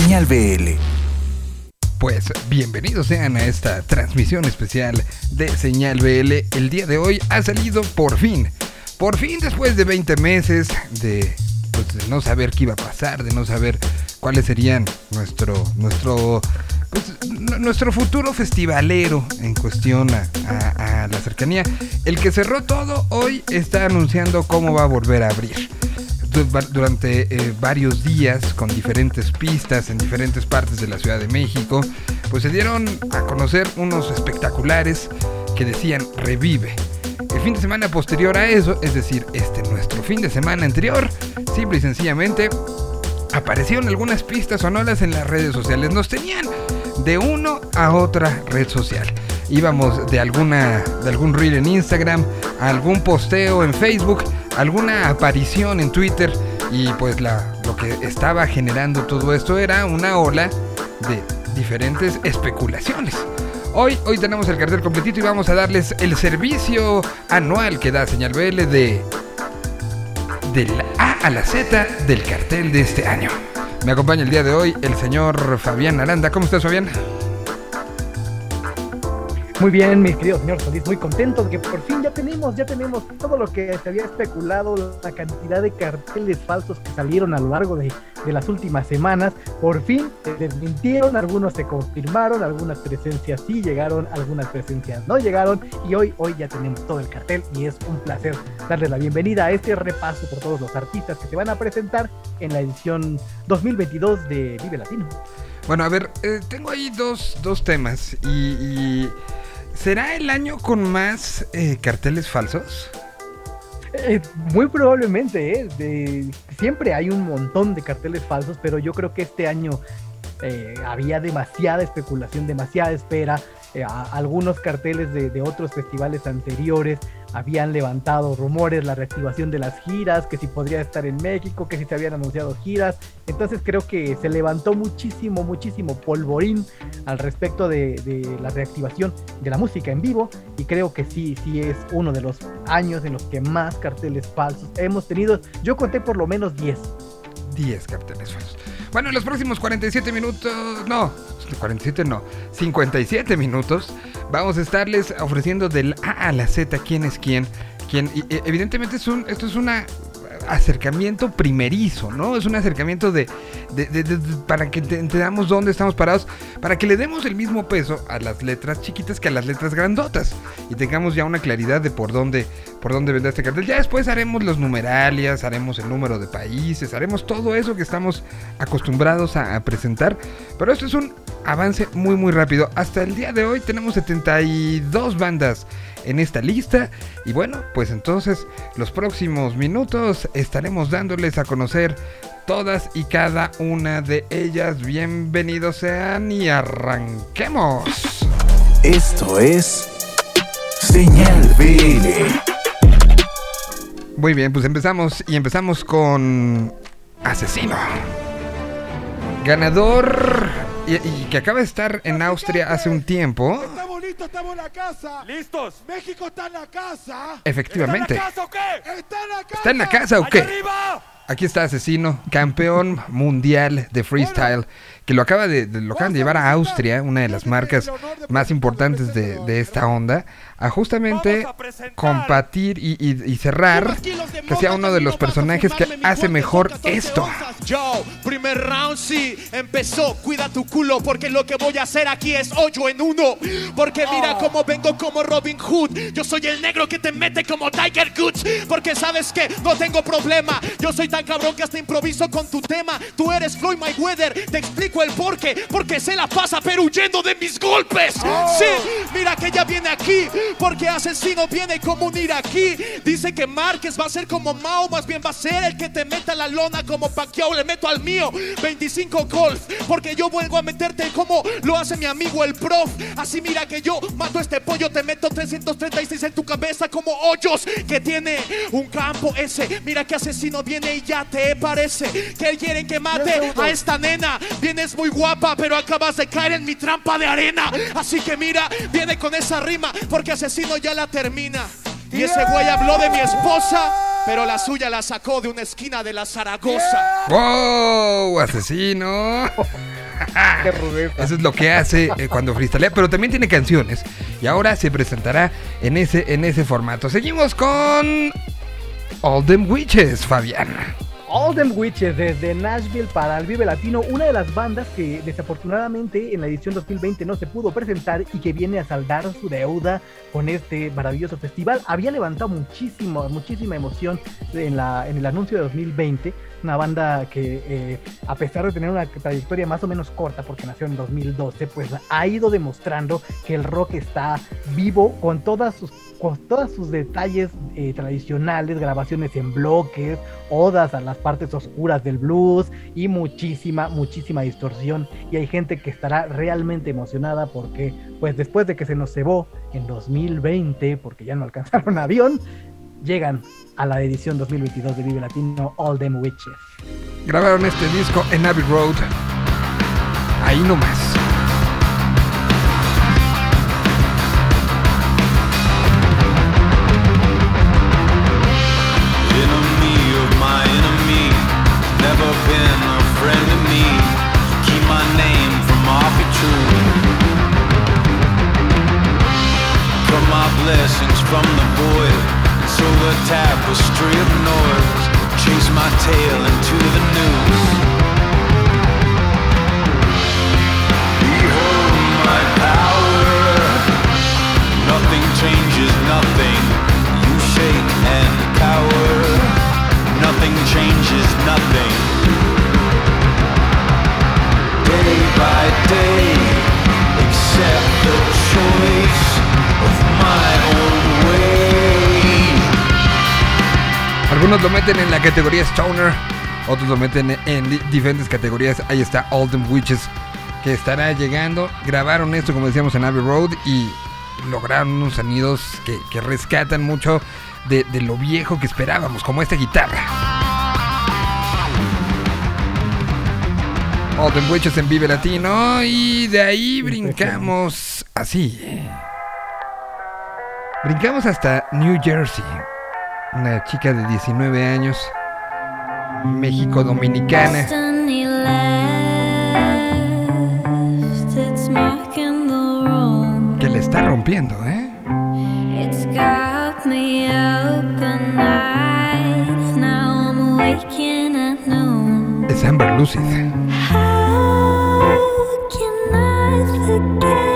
Señal BL. Pues bienvenidos sean a esta transmisión especial de Señal BL. El día de hoy ha salido por fin. Por fin después de 20 meses de, pues, de no saber qué iba a pasar, de no saber cuáles serían nuestro, nuestro, pues, nuestro futuro festivalero en cuestión a, la cercanía. El que cerró todo hoy está anunciando cómo va a volver a abrir durante eh, varios días con diferentes pistas en diferentes partes de la Ciudad de México, pues se dieron a conocer unos espectaculares que decían revive. El fin de semana posterior a eso, es decir, este nuestro fin de semana anterior, simple y sencillamente aparecieron algunas pistas sonoras en las redes sociales. Nos tenían de uno a otra red social. Íbamos de alguna de algún reel en Instagram, a algún posteo en Facebook, alguna aparición en Twitter y pues la, lo que estaba generando todo esto era una ola de diferentes especulaciones. Hoy, hoy tenemos el cartel completito y vamos a darles el servicio anual que da Señal BL de de la A a la Z del cartel de este año. Me acompaña el día de hoy el señor Fabián Aranda. ¿Cómo estás, Fabián? Muy bien, mi querido señor Solís, muy contento que por fin ya tenemos, ya tenemos todo lo que se había especulado, la cantidad de carteles falsos que salieron a lo largo de, las últimas semanas. Por fin se desmintieron, algunos se confirmaron, algunas presencias sí llegaron, algunas presencias no llegaron y hoy, hoy ya tenemos todo el cartel y es un placer darles la bienvenida a este repaso por todos los artistas que se van a presentar en la edición 2022 de Vive Latino. Bueno, a ver, eh, tengo ahí dos, dos temas y ¿será el año con más eh, carteles falsos? Eh, muy probablemente, ¿eh? De- siempre hay un montón de carteles falsos, pero yo creo que este año eh, había demasiada especulación, demasiada espera. Eh, algunos carteles de, de otros festivales anteriores habían levantado rumores, la reactivación de las giras, que si podría estar en México, que si se habían anunciado giras. Entonces creo que se levantó muchísimo, muchísimo polvorín al respecto de, de la reactivación de la música en vivo y creo que sí, sí es uno de los años en los que más carteles falsos hemos tenido. Yo conté por lo menos 10. 10 carteles falsos. Bueno, en los próximos 47 minutos, no, 47 no, 57 minutos, vamos a estarles ofreciendo del A a la Z quién es quién. quién y, e- evidentemente es un, esto es un acercamiento primerizo, ¿no? Es un acercamiento de, para que te- entendamos dónde estamos parados, para que le demos el mismo peso a las letras chiquitas que a las letras grandotas y tengamos ya una claridad de por dónde, por dónde vendrá este cartel. Ya después haremos los numeralias, haremos el número de países, haremos todo eso que estamos acostumbrados a presentar. Pero esto es un avance muy muy rápido. Hasta el día de hoy tenemos 72 bandas en esta lista. Y bueno, pues entonces los próximos minutos estaremos dándoles a conocer todas y cada una de ellas. Bienvenidos sean y arranquemos. Esto es Señal BL. Muy bien, pues empezamos y empezamos con Asesino. Ganador y, y que acaba de estar en Austria hace un tiempo. Estamos listos, estamos en la casa. ¿Listos? México está en la casa. Efectivamente. ¿Está en la casa o qué? Está en la casa. ¿Está en la casa o ¡Allá qué? arriba! Aquí está Asesino, campeón mundial de freestyle, que lo acaba de, de- lo acaban de llevar a Austria, una de las marcas más importantes de, de esta onda, a justamente combatir y, y- y cerrar que sea uno de los personajes que hace mejor esto. Yo, primer round sí, empezó, cuida tu culo porque lo que voy a hacer aquí es hoyo en uno. Porque mira Oh. cómo vengo como Robin Hood. Yo soy el negro que te mete como Tiger Woods. Porque sabes que no tengo problema. Yo soy tan cabrón que hasta improviso con tu tema. Tú eres Floyd Mayweather, te explico el porqué. Porque se la pasa pero huyendo de mis golpes. Oh. Sí, mira que ella viene aquí. Porque asesino viene como un iraquí. Dice que Márquez va a ser como Mao, más bien va a ser el que te meta la lona como Pacquiao le meto al mío. 25 golf, porque yo vuelvo a meterte como lo hace mi amigo el prof. Así mira que yo mato a este pollo, te meto 336 en tu cabeza como hoyos que tiene un campo ese. Mira que asesino viene y ya te parece que quieren que mate a esta nena. Vienes muy guapa, pero acabas de caer en mi trampa de arena. Así que mira, viene con esa rima, porque asesino ya la termina. Y ese güey habló de mi esposa, pero la suya la sacó de una esquina de la Zaragoza. ¡Wow! ¡Asesino! Eso es lo que hace eh, cuando freestylea, pero también tiene canciones. Y ahora se presentará en ese, en ese formato. Seguimos con All Them Witches, Fabián. All Them Witches desde Nashville para el Vive Latino, una de las bandas que desafortunadamente en la edición 2020 no se pudo presentar y que viene a saldar su deuda con este maravilloso festival. Había levantado muchísimo, muchísima emoción en, la, en el anuncio de 2020. Una banda que eh, a pesar de tener una trayectoria más o menos corta porque nació en 2012, pues ha ido demostrando que el rock está vivo con todas sus con todos sus detalles eh, tradicionales, grabaciones en bloques, odas a las partes oscuras del blues y muchísima, muchísima distorsión. Y hay gente que estará realmente emocionada porque, pues después de que se nos cebó en 2020, porque ya no alcanzaron avión, llegan a la edición 2022 de Vive Latino All Them Witches. Grabaron este disco en Abbey Road. Ahí nomás. Algunos lo meten en la categoría Stoner, otros lo meten en di- diferentes categorías. Ahí está Them Witches, que estará llegando. Grabaron esto, como decíamos, en Abbey Road y lograron unos sonidos que, que rescatan mucho de, de lo viejo que esperábamos, como esta guitarra. Them Witches en Vive Latino y de ahí brincamos así. Brincamos hasta New Jersey. Una chica de 19 años, México Dominicana, que le está rompiendo, ¿eh? Es Amber Lucid. How can I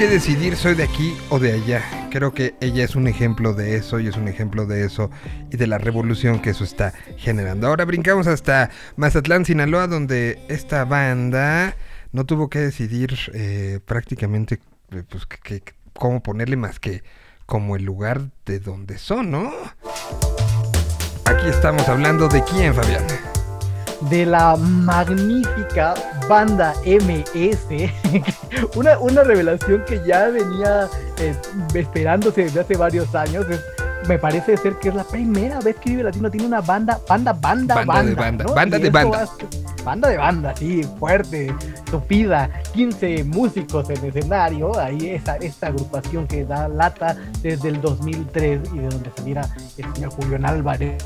que decidir soy de aquí o de allá. Creo que ella es un ejemplo de eso y es un ejemplo de eso y de la revolución que eso está generando. Ahora brincamos hasta Mazatlán, Sinaloa, donde esta banda no tuvo que decidir eh, prácticamente eh, pues, que- cómo ponerle más que como el lugar de donde son, ¿no? Aquí estamos hablando de quién, Fabián. de la magnífica banda MS, una, una revelación que ya venía eh, esperándose desde hace varios años. es- me parece ser que es la primera vez que Vive Latino tiene una banda, banda, banda, Banda banda. de banda, ¿no? banda Y de banda. Banda de banda, sí, fuerte, tupida, 15 músicos en escenario, ahí esa, esta agrupación que da lata desde el 2003 y de donde saliera el señor Julián Álvarez.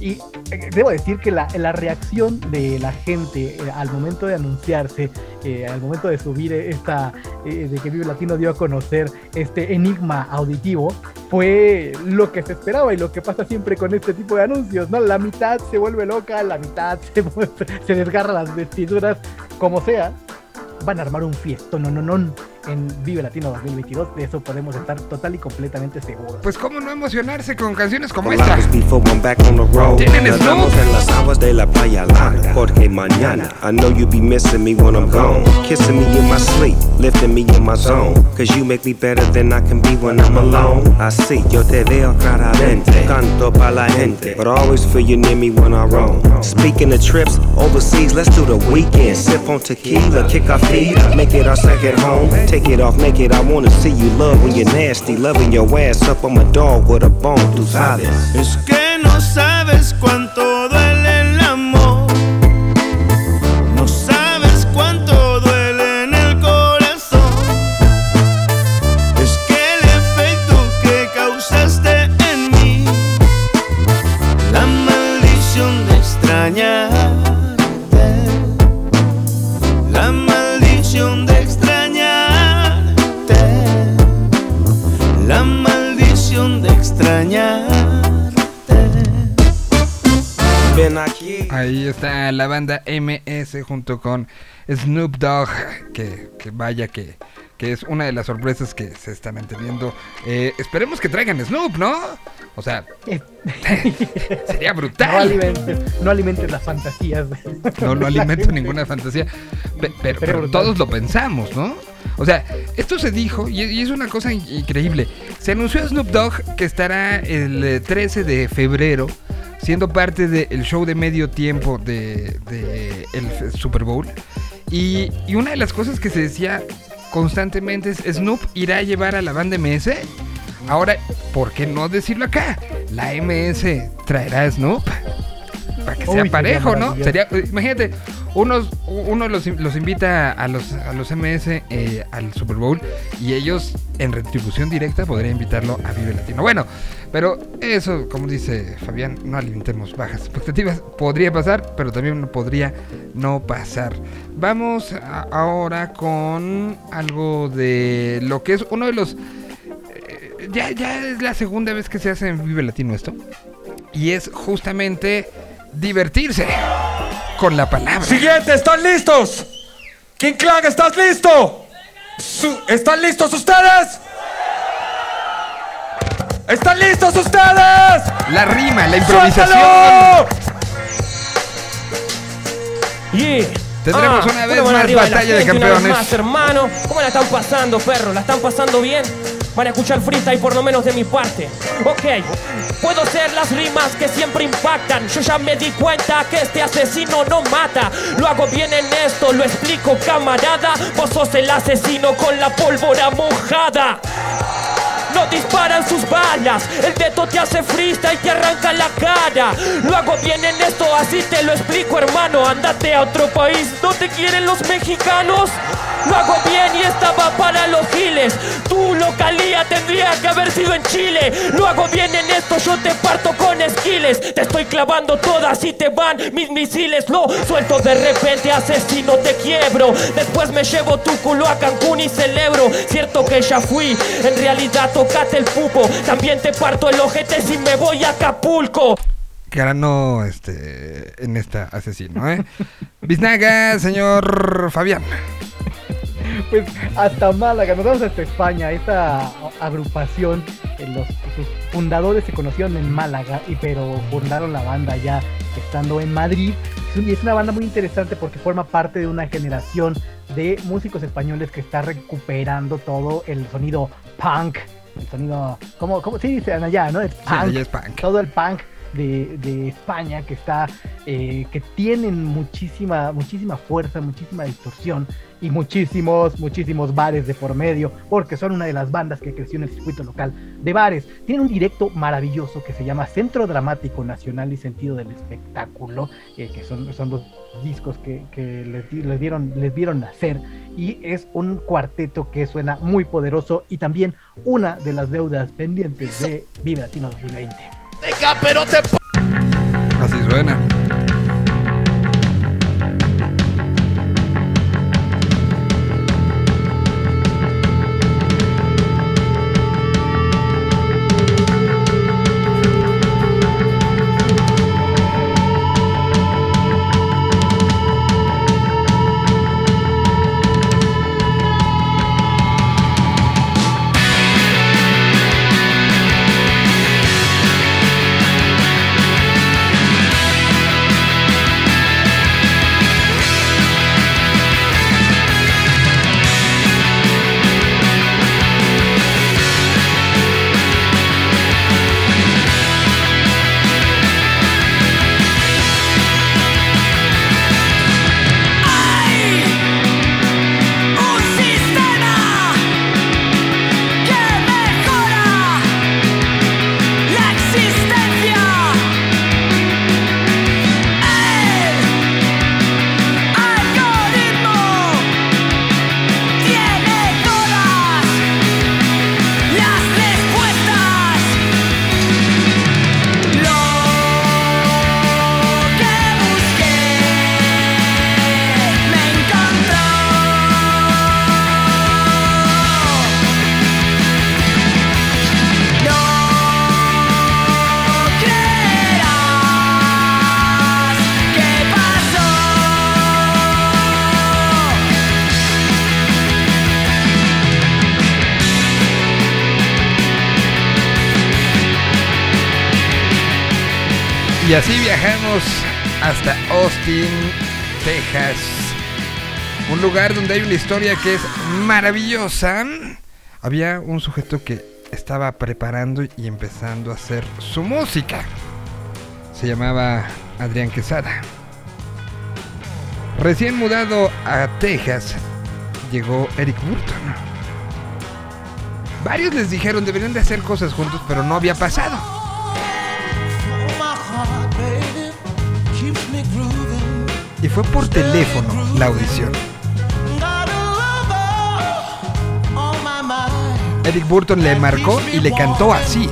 Y eh, debo decir que la, la reacción de la gente eh, al momento de anunciarse, eh, al momento de subir esta, eh, de que Vive Latino dio a conocer este enigma auditivo, fue lo que se esperaba y lo que pasa siempre con este tipo de anuncios, ¿no? La mitad se vuelve loca, la mitad se, se desgarra las vestiduras, como sea. Van a armar un fiesto, no, no, no. En Vive Latino 2022. De eso podemos estar total y completamente seguros. Pues cómo no emocionarse con canciones como esta. hours before I'm back on the road. Tienen Snoop. en las aguas de la playa larga. Porque mañana, I know you be missing me when I'm gone. Kissing me in my sleep, lifting me in my zone. Cause you make me better than I can be when I'm alone. Así, yo te veo claramente. Canto pa' la gente. But I always feel you near me when I roam. Speaking of trips overseas, let's do the weekend. Sip on tequila, kick our feet, make it our second home. Take it off, make it. I wanna see you love when you're nasty. Loving your ass up, I'm a dog with a bone. Tú sabes. Es que no sabes cuánto duele banda MS junto con Snoop Dogg, que, que vaya que, que es una de las sorpresas que se están manteniendo. Eh, esperemos que traigan Snoop, ¿no? O sea, Eh, sería no, brutal. alimentes, no alimentes las fantasías. No, no alimento ninguna fantasía. Pe- pero, Pero pero brutal. todos lo pensamos, ¿no? O sea, esto se dijo y, y es una cosa in- increíble. Se anunció a Snoop Dogg que estará el eh, 13 de febrero siendo parte del show de medio tiempo de, el Super Bowl. Y, y una de las cosas que se decía constantemente es Snoop irá a llevar a la banda MS. Ahora, ¿por qué no decirlo acá? La MS traerá a Snoop para que Uy, sea sería parejo, ¿no? Sería, eh, imagínate, unos, uno los, los invita a los, a los MS eh, al Super Bowl y ellos en retribución directa podrían invitarlo a Vive Latino. Bueno, pero eso, como dice Fabián, no alimentemos bajas expectativas. Podría pasar, pero también podría no pasar. Vamos a- ahora con algo de lo que es uno de los... eh, ya, ya es la segunda vez que se hace en Vive Latino esto. Y es justamente divertirse con la palabra. Siguiente, ¿están listos? King Clan, ¿estás listo? Su- ¿Están listos ustedes? ¿Están listos ustedes? La rima, la improvisación. ¡Suéltalo! Yeah. Tendremos una vez más arriba batalla la de gente, una vez campeones. más, hermano. ¿Cómo la están pasando, perro? ¿La están pasando bien? Van a escuchar freestyle por lo menos de mi parte. Ok, puedo ser las rimas que siempre impactan. Yo ya me di cuenta que este asesino no mata. Lo hago bien en esto, lo explico, camarada. Vos sos el asesino con la pólvora mojada. No disparan sus balas, el dedo te hace freestyle y te arranca la cara. Lo hago bien en esto, así te lo explico, hermano. Andate a otro país, no te quieren los mexicanos. Lo hago bien y estaba para los giles. Tu localía tendría que haber sido en Chile. Lo hago bien en esto, yo te parto con esquiles. Te estoy clavando todas y te van mis misiles. Lo suelto de repente, asesino, te quiebro. Después me llevo tu culo a Cancún y celebro. Cierto que ya fui, en realidad tocate el pupo. También te parto el ojete si me voy a Acapulco. Ganó este en esta asesino, ¿eh? Biznaga, señor Fabián. Pues hasta Málaga, nos vamos hasta España. Esta agrupación, los, sus fundadores se conocieron en Málaga, y pero fundaron la banda ya estando en Madrid. Y es una banda muy interesante porque forma parte de una generación de músicos españoles que está recuperando todo el sonido punk, el sonido, ¿cómo, cómo sí dicen allá, no? El Sí, punk, ella es punk. todo el punk de, España que está eh, que tienen muchísima muchísima fuerza muchísima distorsión y muchísimos muchísimos bares de por medio porque son una de las bandas que creció en el circuito local de bares. Tienen un directo maravilloso que se llama Centro Dramático Nacional y Sentido del Espectáculo eh, que son son dos discos que, les, di- les dieron les vieron nacer y es un cuarteto que suena muy poderoso y también una de las deudas pendientes de Vive Latino 2020 Venga, pero te Así suena. Y así viajamos hasta Austin, Texas. Un lugar donde hay una historia que es maravillosa. Había un sujeto que estaba preparando y empezando a hacer su música. Se llamaba Adrián Quesada. Recién mudado a Texas, llegó Eric Burton. Varios les dijeron deberían de hacer cosas juntos, pero no había pasado. Fue por teléfono la audición. Eric Burton le marcó y le cantó así.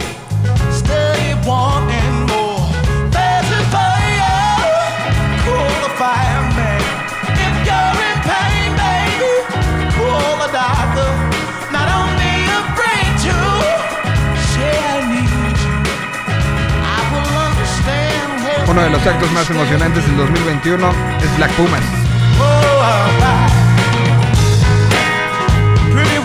Uno de los actos más emocionantes del 2021 es Black Pumas. Pretty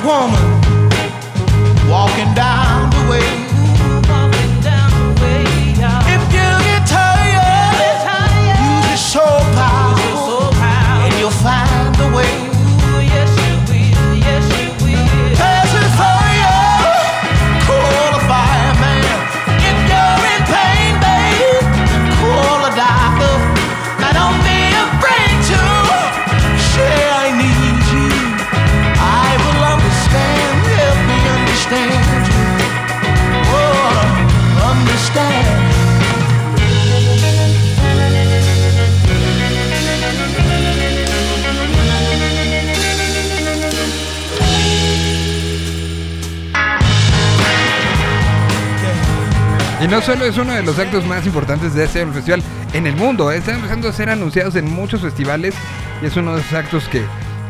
Y no solo es uno de los actos más importantes de este festival en el mundo, eh, están empezando a ser anunciados en muchos festivales y es uno de esos actos que,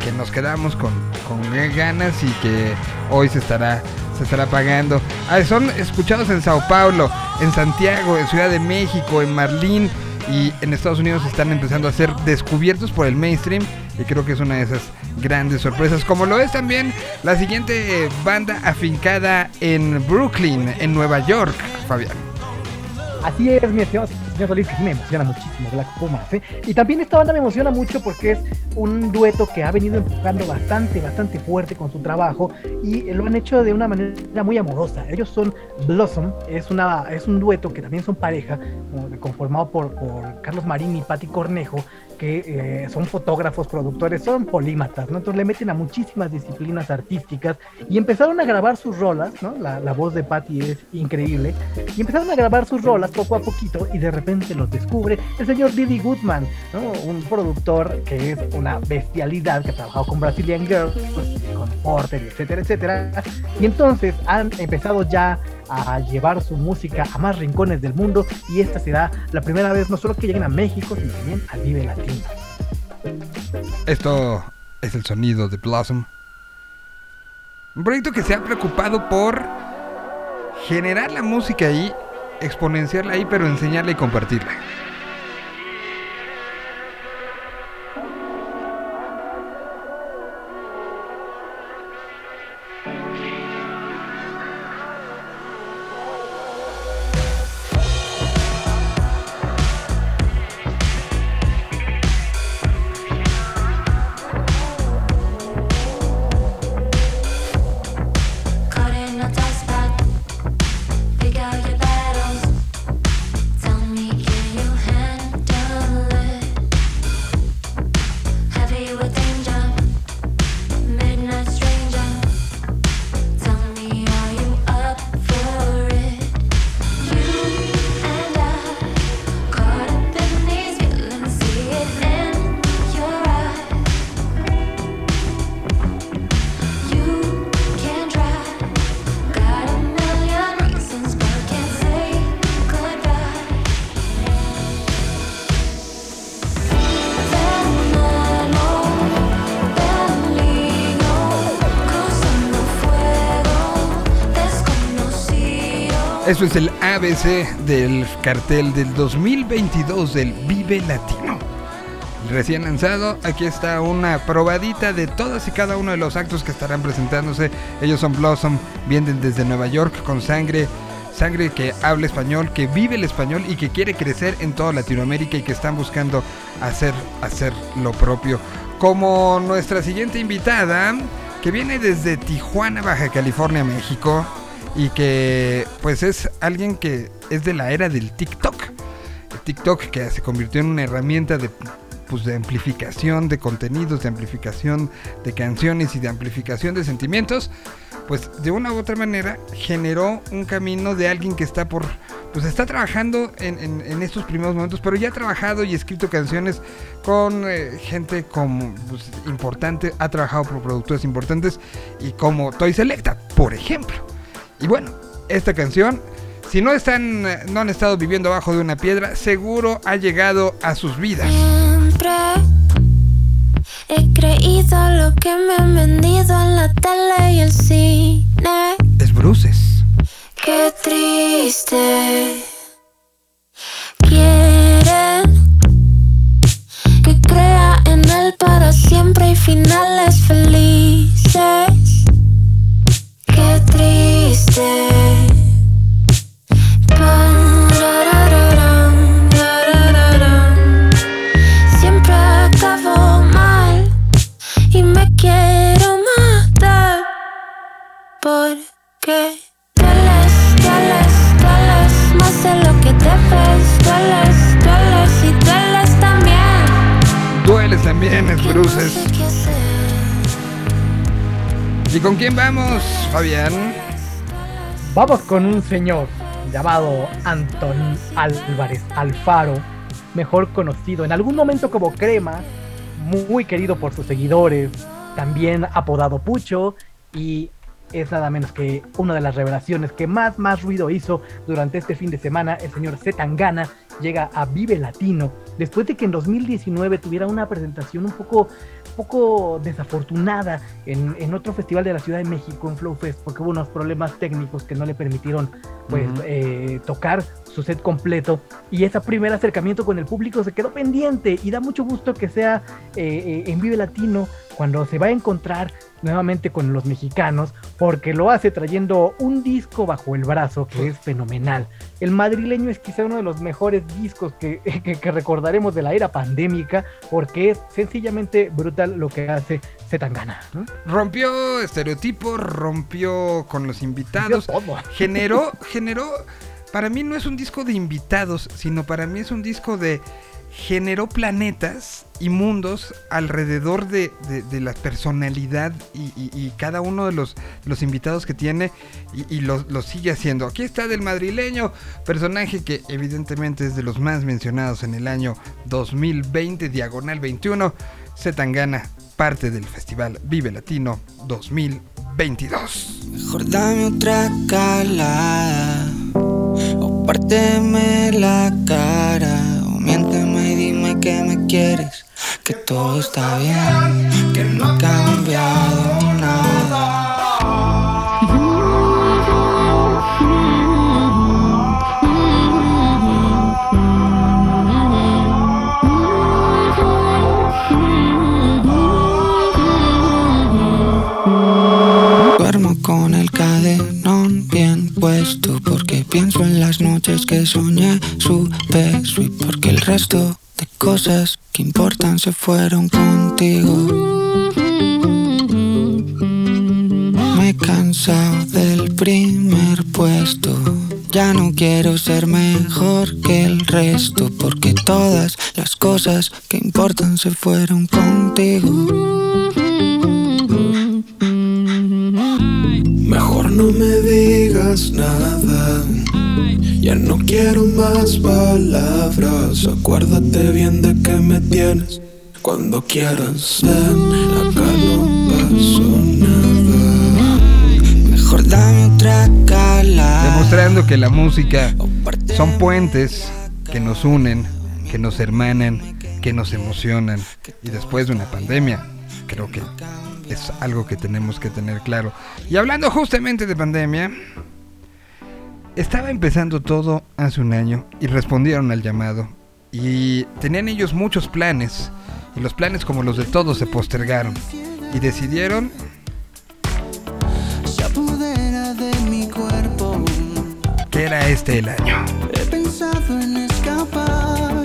que nos quedamos con, con ganas y que hoy se estará, se estará pagando. Ah, son escuchados en Sao Paulo, en Santiago, en Ciudad de México, en Marlín y en Estados Unidos están empezando a ser descubiertos por el mainstream y creo que es una de esas grandes sorpresas, como lo es también la siguiente banda afincada en Brooklyn, en Nueva York, Fabián. Así es, mi estimado me emociona muchísimo Black Pumas. ¿eh? Y también esta banda me emociona mucho porque es un dueto que ha venido empujando bastante, bastante fuerte con su trabajo y lo han hecho de una manera muy amorosa. Ellos son Blossom, es, una, es un dueto que también son pareja, conformado por, por Carlos Marín y Patti Cornejo, que eh, son fotógrafos, productores, son polímatas, ¿no? Entonces le meten a muchísimas disciplinas artísticas y empezaron a grabar sus rolas, ¿no? La, la voz de Patti es increíble. Y empezaron a grabar sus rolas poco a poquito y de repente los descubre el señor Diddy Goodman, ¿no? Un productor que es una bestialidad, que ha trabajado con Brazilian Girls, con Porter, etcétera, etcétera. Y entonces han empezado ya a llevar su música a más rincones del mundo y esta será la primera vez no solo que lleguen a México, sino también al Vive Latino. Esto es el sonido de Blossom. Un proyecto que se ha preocupado por generar la música ahí, exponenciarla ahí, pero enseñarla y compartirla. Eso es el ABC del cartel del 2022 del Vive Latino. Recién lanzado, aquí está una probadita de todas y cada uno de los actos que estarán presentándose. Ellos son Blossom, vienen desde Nueva York con sangre sangre que habla español, que vive el español y que quiere crecer en toda Latinoamérica y que están buscando hacer, hacer lo propio. Como nuestra siguiente invitada, que viene desde Tijuana, Baja California, México, y que pues es alguien que es de la era del TikTok. El TikTok que se convirtió en una herramienta de pues de amplificación de contenidos, de amplificación de canciones y de amplificación de sentimientos, pues de una u otra manera generó un camino de alguien que está por, pues está trabajando en, en- estos primeros momentos, pero ya ha trabajado y escrito canciones con eh, gente como pues, importante, ha trabajado por productores importantes y como Toy Selecta, por ejemplo. Y bueno, esta canción, si no están, no han estado viviendo abajo de una piedra, seguro ha llegado a sus vidas. Siempre he creído lo que me han vendido en la tele y el cine. Es Bruces. Qué triste. Quieren que crea en él para siempre y finales felices. Bruces. ¿Qué hacer? ¿Y con quién vamos, Fabián? Vamos con un señor llamado Anton Álvarez Alfaro, mejor conocido en algún momento como Crema, muy querido por sus seguidores, también apodado Pucho y es nada menos que una de las revelaciones que más más ruido hizo durante este fin de semana. El señor Zetangana llega a Vive Latino después de que en 2019 tuviera una presentación un poco poco desafortunada en, en otro festival de la Ciudad de México, en Flow Fest, porque hubo unos problemas técnicos que no le permitieron pues eh, tocar su set completo. Y ese primer acercamiento con el público se quedó pendiente y da mucho gusto que sea eh, eh, en Vive Latino cuando se va a encontrar nuevamente con los mexicanos porque lo hace trayendo un disco bajo el brazo que es fenomenal. El madrileño es quizá uno de los mejores discos que, que- que recordaremos de la era pandémica porque es sencillamente brutal lo que hace Zetangana. ¿no? Rompió estereotipos, rompió con los invitados, generó, generó, para mí no es un disco de invitados, sino para mí es un disco de generó planetas y mundos alrededor de, de- de la personalidad y, cada uno de los, los invitados que tiene y, y lo, sigue haciendo. Aquí está del madrileño, personaje que evidentemente es de los más mencionados en el año 2020, diagonal 21, Zetangana, parte del festival Vive Latino 2022. Mejor dame otra calada O párteme la cara O miénteme y dime que me quieres Que todo está bien Que no ha cambiado nada. Con el cadenón bien puesto porque pienso en las noches que soñé su beso y porque el resto de cosas que importan se fueron contigo. Me he cansado del primer puesto. Ya no quiero ser mejor que el resto porque todas las cosas que importan se fueron contigo. No me digas nada. Ya no quiero más palabras. Acuérdate bien de que me tienes. Cuando quieras, ven. Acá no pasó nada. Mejor dame otra calada. Demostrando que la música son puentes que nos unen, que nos hermanan, que nos emocionan. Y después de una pandemia, creo que es algo que tenemos que tener claro. Y hablando justamente de pandemia, estaba empezando todo hace un año y respondieron al llamado. Y tenían ellos muchos planes. Y los planes como los de todos se postergaron. Y decidieron que era este el año. He pensado en escapar,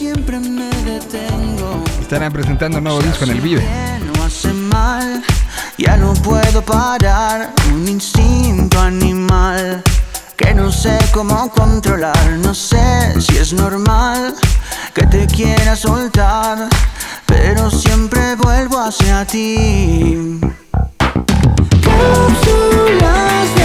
siempre me detengo. Estarán presentando un nuevo disco en el Vive. No hace mal, ya no puedo parar. Un instinto animal que no sé cómo controlar. No sé si es normal que te quiera soltar, pero siempre vuelvo hacia ti. Cápsulas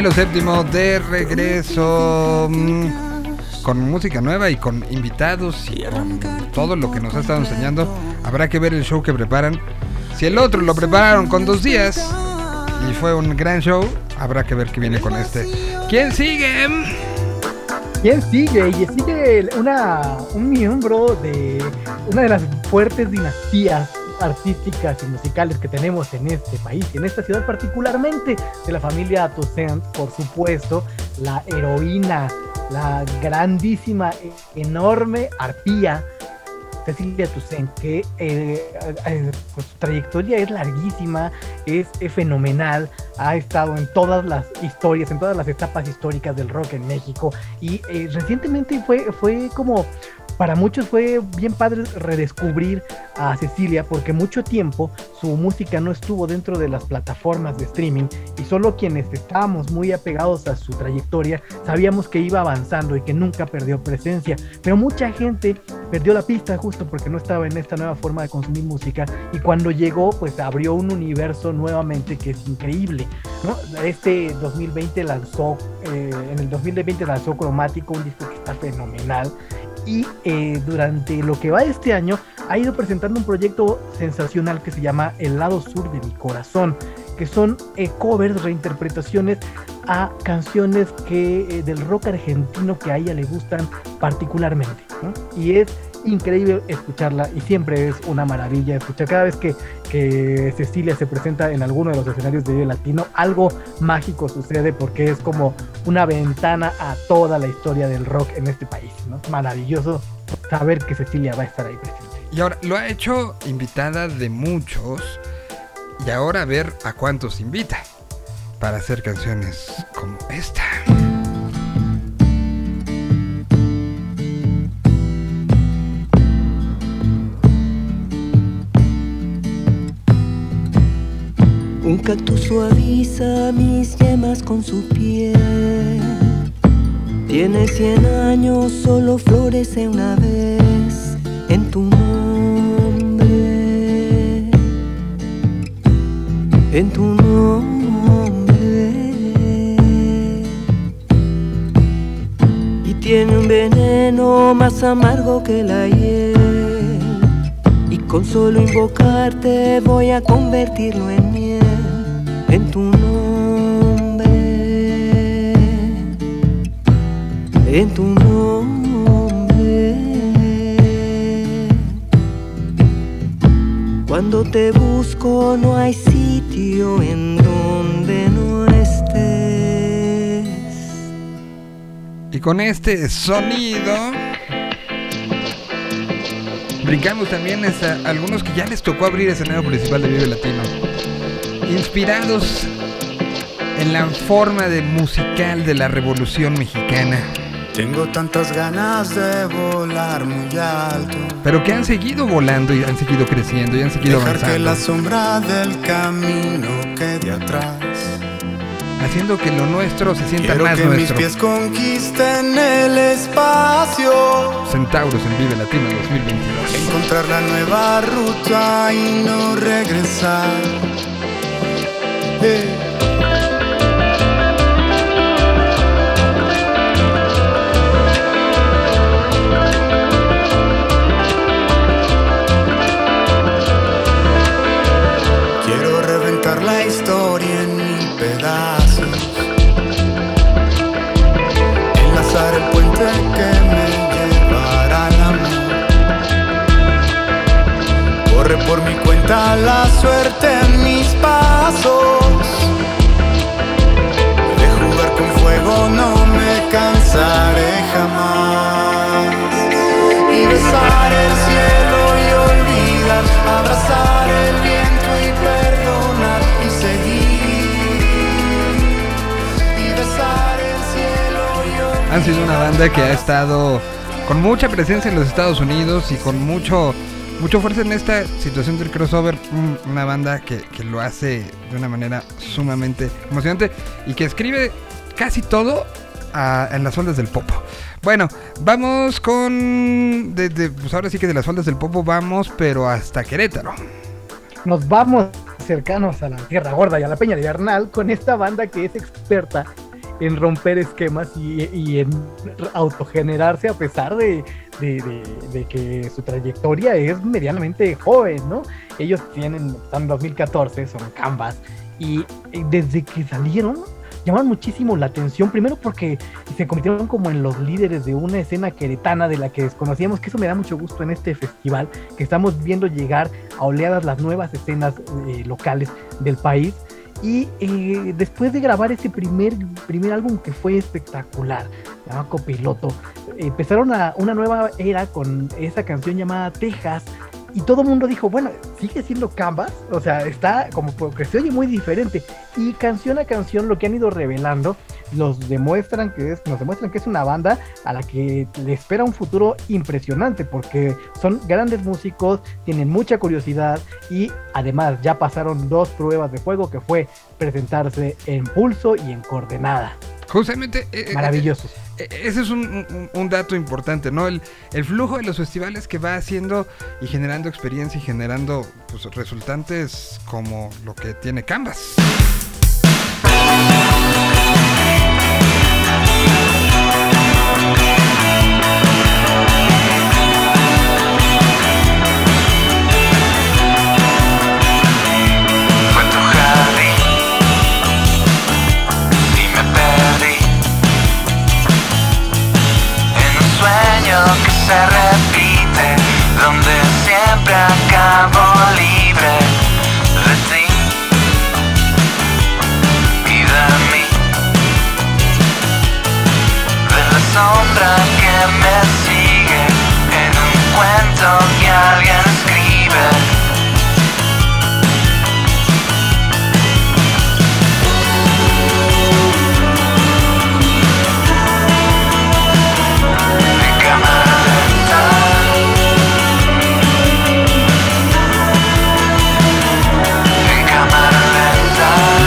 Camilo VII de regreso. mm, Con música nueva y con invitados y todo lo que nos ha estado enseñando. Habrá que ver el show que preparan. Si el otro lo prepararon con dos días y fue un gran show, habrá que ver qué viene con este. ¿Quién sigue? ¿Quién sigue? Y sigue una, un miembro de una de las fuertes dinastías artísticas y musicales que tenemos en este país, en esta ciudad particularmente de la familia Toussaint, por supuesto, la heroína, la grandísima, enorme arpía Cecilia Toussaint, que eh, eh, pues, su trayectoria es larguísima, es, es fenomenal, ha estado en todas las historias, en todas las etapas históricas del rock en México y eh, recientemente fue, fue como para muchos fue bien padre redescubrir a Cecilia porque mucho tiempo su música no estuvo dentro de las plataformas de streaming y solo quienes estábamos muy apegados a su trayectoria sabíamos que iba avanzando y que nunca perdió presencia. Pero mucha gente perdió la pista justo porque no estaba en esta nueva forma de consumir música y cuando llegó pues abrió un universo nuevamente que es increíble. Este 2020 lanzó, eh, en el 2020 lanzó Cromático, un disco que está fenomenal y eh, durante lo que va este año ha ido presentando un proyecto sensacional que se llama El lado sur de mi corazón, que son eh, covers, reinterpretaciones a canciones que eh, del rock argentino que a ella le gustan particularmente. Y es increíble escucharla y siempre es una maravilla escuchar. Cada vez que, que Cecilia se presenta en alguno de los escenarios de Vive Latino, algo mágico sucede porque es como una ventana a toda la historia del rock en este país. ¿no? Maravilloso saber que Cecilia va a estar ahí presente. Y ahora lo ha hecho invitada de muchos. Y ahora ver a cuántos invita para hacer canciones como esta. Un cactus suaviza mis yemas con su piel. Tiene cien años, solo florece una vez en tu nombre. En tu nombre. Y tiene un veneno más amargo que la hiel. Y con solo invocarte voy a convertirlo en miel. En tu nombre. En tu nombre. Cuando te busco no hay sitio en donde no estés. Y con este sonido brincamos también hasta algunos que ya les tocó abrir escenario principal de Vive Latino. Inspirados en la forma de musical de la Revolución Mexicana. Tengo tantas ganas de volar muy alto. Pero que han seguido volando y han seguido creciendo y han seguido Dejar que avanzando. la sombra del camino quede atrás. Haciendo que lo nuestro se sienta Quiero más que mis nuestro. pies conquisten el espacio. Centauros en Vive Latino 2022. Encontrar la nueva ruta y no regresar. Eh. Que ha estado con mucha presencia en los Estados Unidos y con mucho mucho fuerza en esta situación del crossover. Un- Una banda que, que lo hace de una manera sumamente emocionante y que escribe casi todo en las ondas del popo. Bueno, vamos con. de- pues ahora sí que de las ondas del popo vamos, pero hasta Querétaro. Nos vamos cercanos a la Tierra Gorda y a la Peña de Bernal con esta banda que es experta en romper esquemas y, y en autogenerarse a pesar de, de- de- de que su trayectoria es medianamente joven, ¿no? Ellos tienen, están en 2014, son Canvas, y desde que salieron llamaron muchísimo la atención, primero porque se convirtieron como en los líderes de una escena queretana de la que desconocíamos, que eso me da mucho gusto en este festival, que estamos viendo llegar a oleadas las nuevas escenas eh, locales del país. Y eh, después de grabar ese primer, primer álbum que fue espectacular, llamado Copiloto, empezaron a una nueva era con esa canción llamada Texas. Y todo el mundo dijo, bueno, sigue siendo Canvas, o sea, está como que se oye muy diferente. Y canción a canción lo que han ido revelando nos demuestran que es, nos demuestran que es una banda a la que le espera un futuro impresionante porque son grandes músicos, tienen mucha curiosidad y además ya pasaron dos pruebas de fuego que fue presentarse en pulso y en coordenada. Justamente. eh, eh, Maravillosos. eh, ese es un, un- un dato importante, ¿no? El, el flujo de los festivales que va haciendo y generando experiencia y generando pues, resultantes como lo que tiene Canvas. Se repite, donde siempre acabo libre de ti y de mí, de la sombra que me sigue en un cuento que alguien escribe.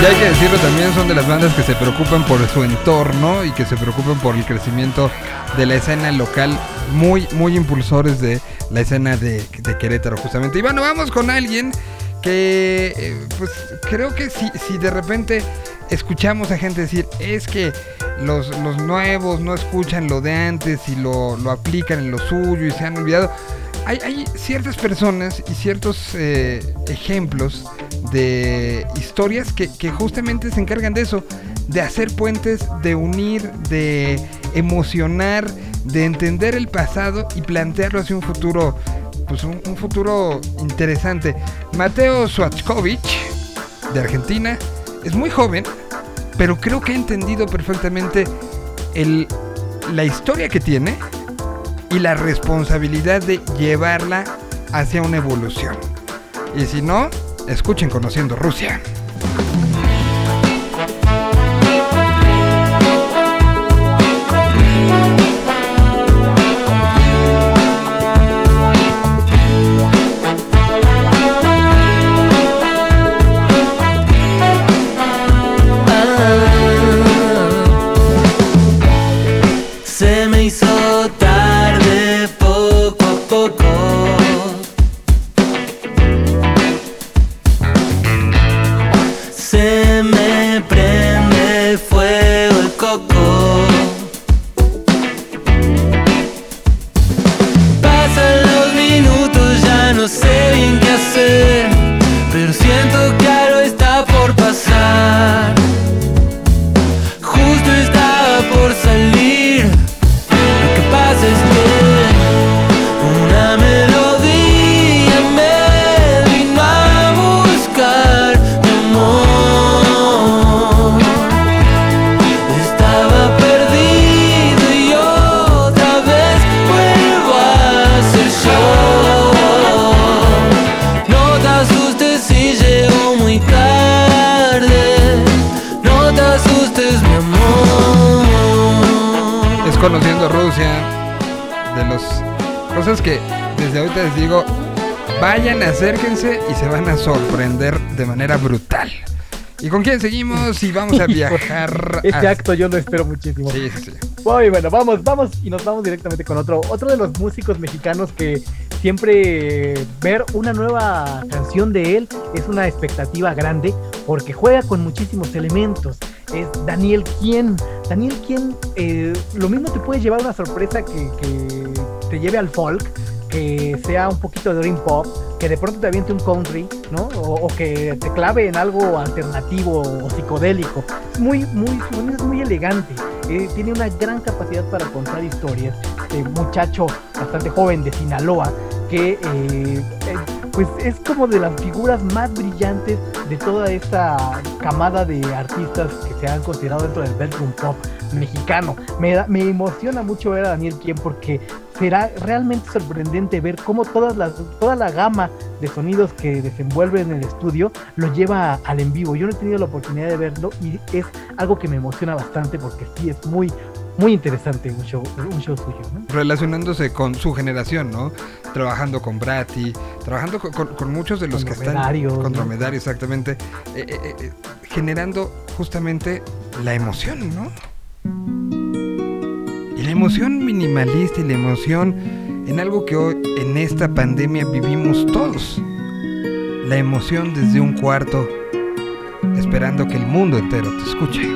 Y hay que decirlo también, son de las bandas que se preocupan por su entorno y que se preocupan por el crecimiento de la escena local, muy, muy impulsores de la escena de, Querétaro justamente. Y bueno, vamos con alguien que, eh, pues creo que si, si de repente escuchamos a gente decir, es que los, los nuevos no escuchan lo de antes y lo, lo aplican en lo suyo y se han olvidado. Hay, ciertas personas y ciertos eh, ejemplos de historias que, justamente se encargan de eso, de hacer puentes, de unir, de emocionar, de entender el pasado y plantearlo hacia un futuro, pues un, futuro interesante. Mateo Swatchkovich, de Argentina, es muy joven, pero creo que ha entendido perfectamente la historia que tiene y la responsabilidad de llevarla hacia una evolución. Y si no, escuchen Conociendo Rusia. Acérquense y se van a sorprender de manera brutal. ¿Y con quién seguimos? Y vamos a viajar. Este a- acto yo lo espero muchísimo. Sí, sí. Muy bueno, vamos, vamos y nos vamos directamente con otro, otro de los músicos mexicanos que siempre ver una nueva canción de él es una expectativa grande porque juega con muchísimos elementos. Es Daniel Quien. Daniel Quien, eh, lo mismo te puede llevar una sorpresa que, que te lleve al folk, que sea un poquito de dream pop, que de pronto te aviente un country, ¿no? O, que te clave en algo alternativo o psicodélico. Muy, muy, es muy elegante. eh, tiene una gran capacidad para contar historias. Este muchacho bastante joven de Sinaloa, que eh, eh, pues es como de las figuras más brillantes de toda esta camada de artistas que se han considerado dentro del bedroom pop mexicano. Me, da- me emociona mucho ver a Daniel Quien porque será realmente sorprendente ver cómo todas las, toda la gama de sonidos que desenvuelve en el estudio lo lleva al en vivo. Yo no he tenido la oportunidad de verlo y es algo que me emociona bastante porque sí es muy, muy interesante un show, un show suyo. ¿no? relacionándose con su generación, ¿no? Trabajando con Brati, trabajando con, con- con muchos de los que están Dromedario, con ¿no? Dromedario, exactamente, eh, eh, eh, generando justamente la emoción, ¿no? Emoción minimalista y la emoción en algo que hoy en esta pandemia vivimos todos. La emoción desde un cuarto, esperando que el mundo entero te escuche.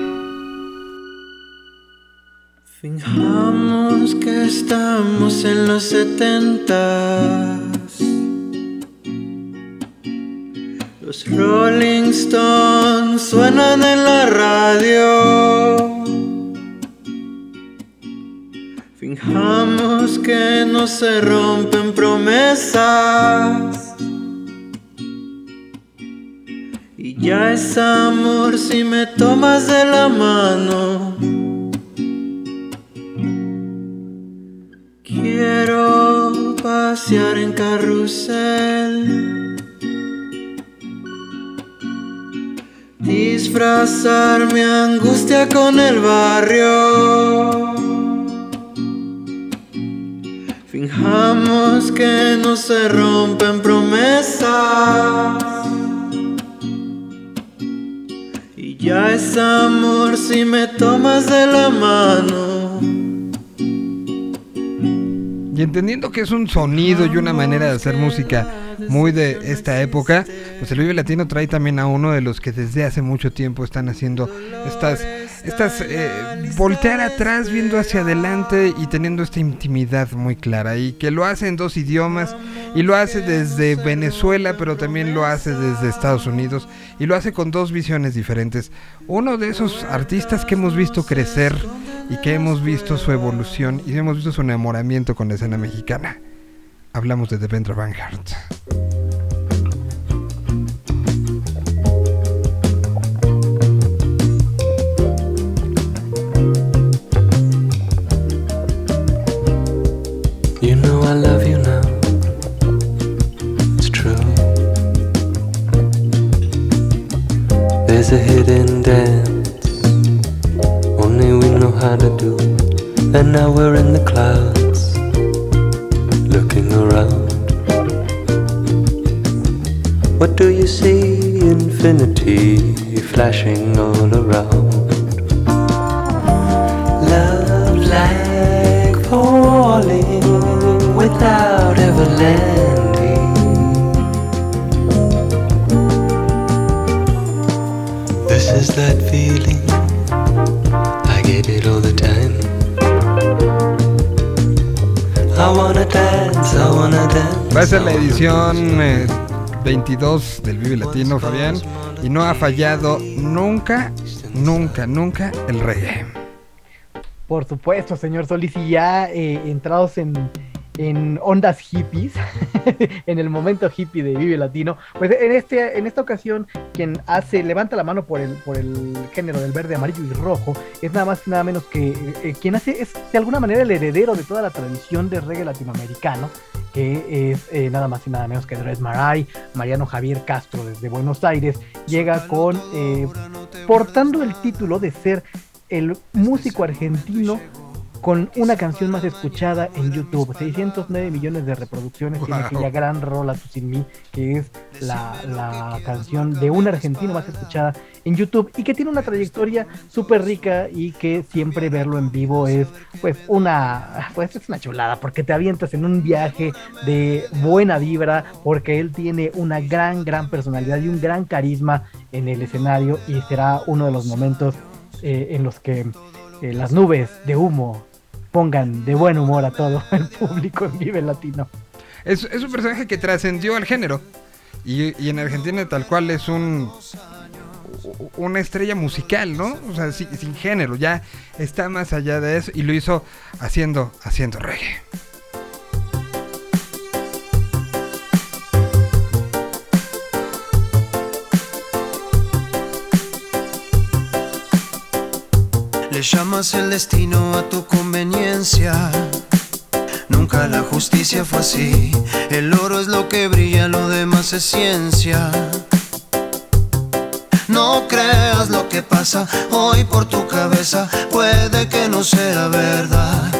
Fijamos que estamos en los setentas. Los Rolling Stones suenan en la radio. Fijamos que no se rompen promesas. Y ya es amor si me tomas de la mano. Quiero pasear en carrusel. Disfrazar mi angustia con el barrio. Fijamos que no se rompen promesas. Y ya es amor si me tomas de la mano. Y entendiendo que es un sonido y una manera de hacer música muy de esta época, pues el Vive Latino trae también a uno de los que desde hace mucho tiempo están haciendo estas, estas eh, voltear atrás, viendo hacia adelante y teniendo esta intimidad muy clara. Y que lo hace en dos idiomas, y lo hace desde Venezuela, pero también lo hace desde Estados Unidos, y lo hace con dos visiones diferentes. Uno de esos artistas que hemos visto crecer y que hemos visto su evolución y hemos visto su enamoramiento con la escena mexicana. Hablamos de Devendra Banhart. You know I love you now. It's true. There's a hidden dance only we know how to do. And now we're in the clouds, looking around. What do you see? Infinity flashing all around. Love like falling without ever landing. This is that feeling. I get it all the time. Va a ser la edición eh, 22 del Vive Latino, Fabián, y no ha fallado nunca, nunca, nunca el reggae. Por supuesto, señor Solís, y ya eh, entrados en, en ondas hippies, en el momento hippie de Vive Latino, pues en, este, en esta ocasión quien hace, levanta la mano por el, por el género del verde, amarillo y rojo, es nada más y nada menos que eh, quien hace, es de alguna manera el heredero de toda la tradición de reggae latinoamericano, que es eh, nada más y nada menos que Andrés Maray, Mariano Javier Castro desde Buenos Aires, llega con, eh, portando el título de ser el músico argentino con una canción más escuchada en YouTube. 609 millones de reproducciones tiene Wow. aquella gran rola Tú sin mí, que es la, la canción de un argentino más escuchada en YouTube y que tiene una trayectoria súper rica y que siempre verlo en vivo es pues una pues es una chulada porque te avientas en un viaje de buena vibra porque él tiene una gran gran personalidad y un gran carisma en el escenario y será uno de los momentos eh, en los que eh, las nubes de humo pongan de buen humor a todo el público en Vive Latino. Es, es un personaje que trascendió al género. Y, y en Argentina tal cual es un una estrella musical, ¿no? O sea, si- sin género, ya está más allá de eso y lo hizo haciendo haciendo reggae. Llamas el destino a tu conveniencia. Nunca la justicia fue así. El oro es lo que brilla, lo demás es ciencia. No creas lo que pasa hoy por tu cabeza, puede que no sea verdad.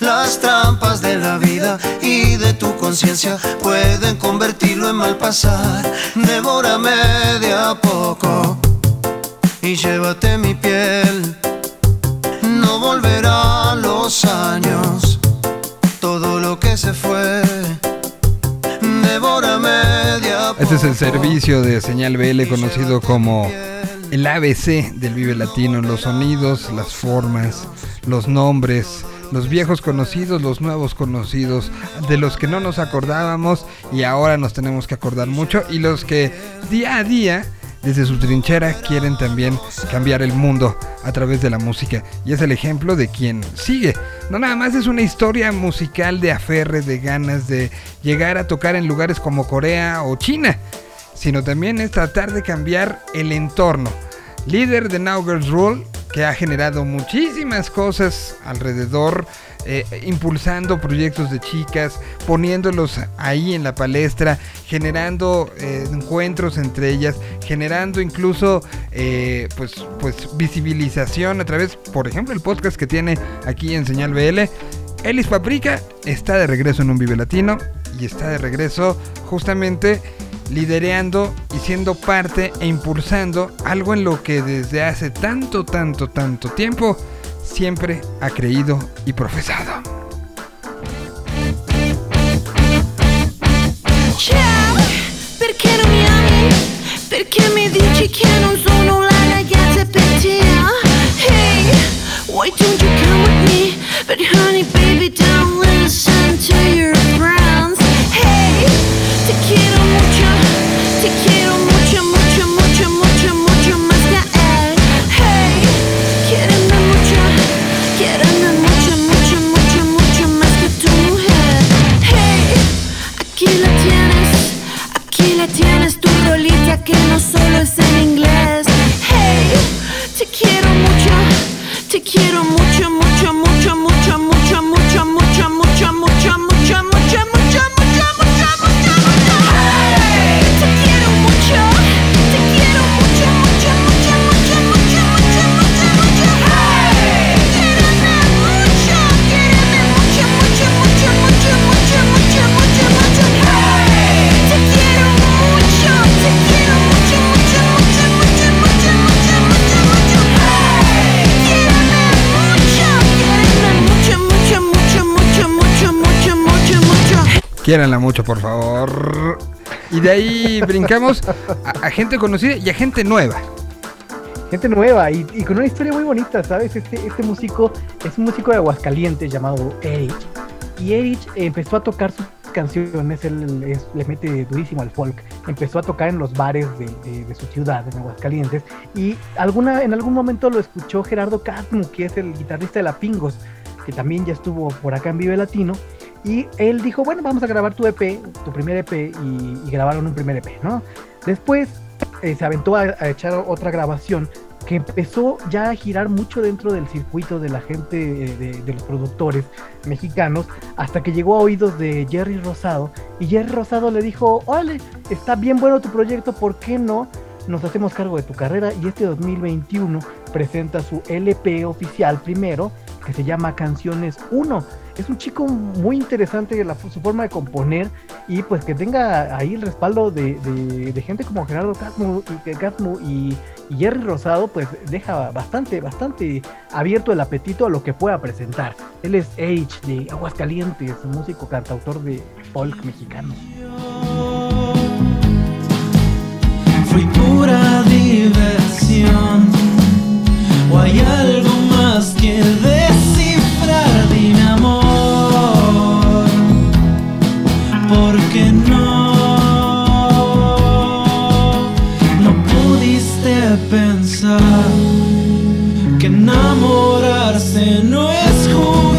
Las trampas de la vida y de tu conciencia pueden convertirlo en mal pasar. Devórame de a poco y llévate mi piel. No volverán los años, todo lo que se fue. Este es el servicio de señal BL conocido como el ABC del Vive Latino. Los sonidos, las formas, los nombres, los viejos conocidos, los nuevos conocidos, de los que no nos acordábamos y ahora nos tenemos que acordar mucho y los que día a día desde su trinchera quieren también cambiar el mundo a través de la música. Y es el ejemplo de quien sigue. No nada más es una historia musical de aferre, de ganas de llegar a tocar en lugares como Corea o China, sino también es tratar de cambiar el entorno. Líder de Now Girls Rule, que ha generado muchísimas cosas alrededor, eh, impulsando proyectos de chicas, poniéndolos ahí en la palestra, generando eh, encuentros entre ellas, generando incluso eh, pues, pues visibilización a través, por ejemplo, el podcast que tiene aquí en Señal BL. Elis Paprika está de regreso en un Vive Latino y está de regreso justamente lidereando y siendo parte e impulsando algo en lo que desde hace tanto, tanto, tanto tiempo siempre ha creído y profesado. Te? Hey, why don't you come with me? But honey, baby, don't listen to your quiero mucho, Quiéranla mucho, por favor. Y de ahí brincamos a, gente conocida y a gente nueva. Gente nueva y, con una historia muy bonita, ¿sabes? Este, este músico es un músico de Aguascalientes llamado Erich. Y Erich empezó a tocar sus canciones, es- le mete durísimo al folk. Empezó a tocar en los bares de, su ciudad, en Aguascalientes. Y alguna, en algún momento lo escuchó Gerardo Casmo, que es el guitarrista de La Pingos, que también ya estuvo por acá en Vive Latino. Y él dijo, bueno, vamos a grabar tu EP, tu primer EP, y, grabaron un primer EP, ¿no? Después eh, se aventó a, echar otra grabación que empezó ya a girar mucho dentro del circuito de la gente, eh, de, los productores mexicanos, hasta que llegó a oídos de Jerry Rosado. Y Jerry Rosado le dijo, órale, está bien bueno tu proyecto, ¿por qué no? Nos hacemos cargo de tu carrera y este 2021 presenta su LP oficial primero, que se llama Canciones 1. Es un chico muy interesante su forma de componer y pues que tenga ahí el respaldo de, gente como Gerardo Casmo Casmo y, y Jerry Rosado, pues deja bastante, bastante abierto el apetito a lo que pueda presentar. Él es Age de Aguascalientes, músico cantautor de folk mexicano. Fui pura diversión. ¿O hay algo más que descifrar, Porque no, no pudiste pensar que enamorarse no es jugar.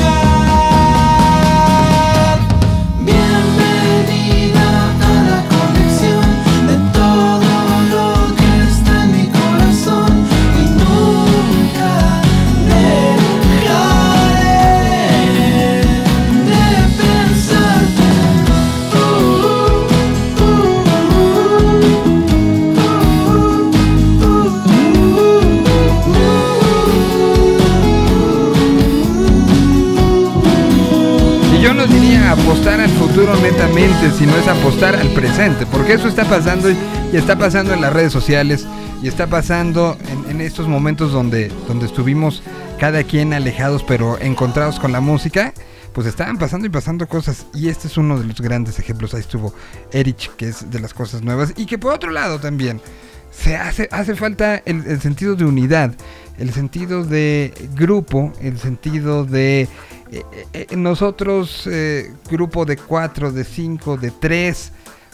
Futuro netamente, sino es apostar al presente, porque eso está pasando y y está pasando en las redes sociales y está pasando en, en estos momentos donde, donde estuvimos cada quien alejados pero encontrados con la música. Pues estaban pasando y pasando cosas y este es uno de los grandes ejemplos. Ahí estuvo Erich, que es de las cosas nuevas y que por otro lado también se hace, hace falta el, el sentido de unidad, el sentido de grupo, el sentido de eh, eh, nosotros, eh, grupo de cuatro, de cinco, de tres,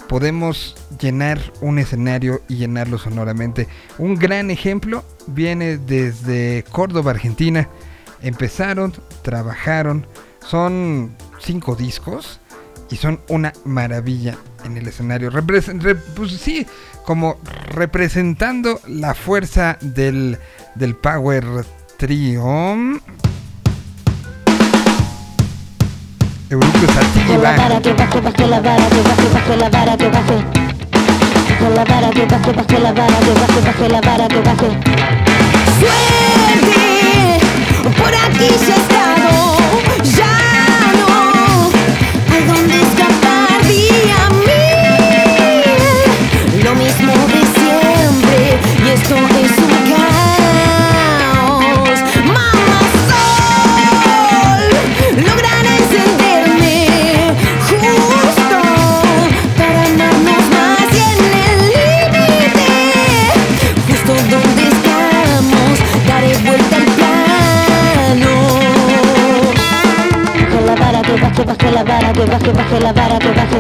podemos llenar un escenario y llenarlo sonoramente. Un gran ejemplo viene desde Córdoba, Argentina. Empezaron, trabajaron, son cinco discos y son una maravilla en el escenario. Represen- re- pues sí, como representando la fuerza del, del Power Trio. La vara, que baje, baje la vara, que baje, baje la vara, que baje. La vara, que baje, baje la vara, que baje, baje la vara, que baje. Suerte, por aquí ya ya y esto es un caos. Mamá Sol, logran encenderme justo para amarnos más y en el límite. Justo donde estamos, daré vuelta al plano. Baje la vara, que baje, baje la vara, que baje, baje la vara, que baje.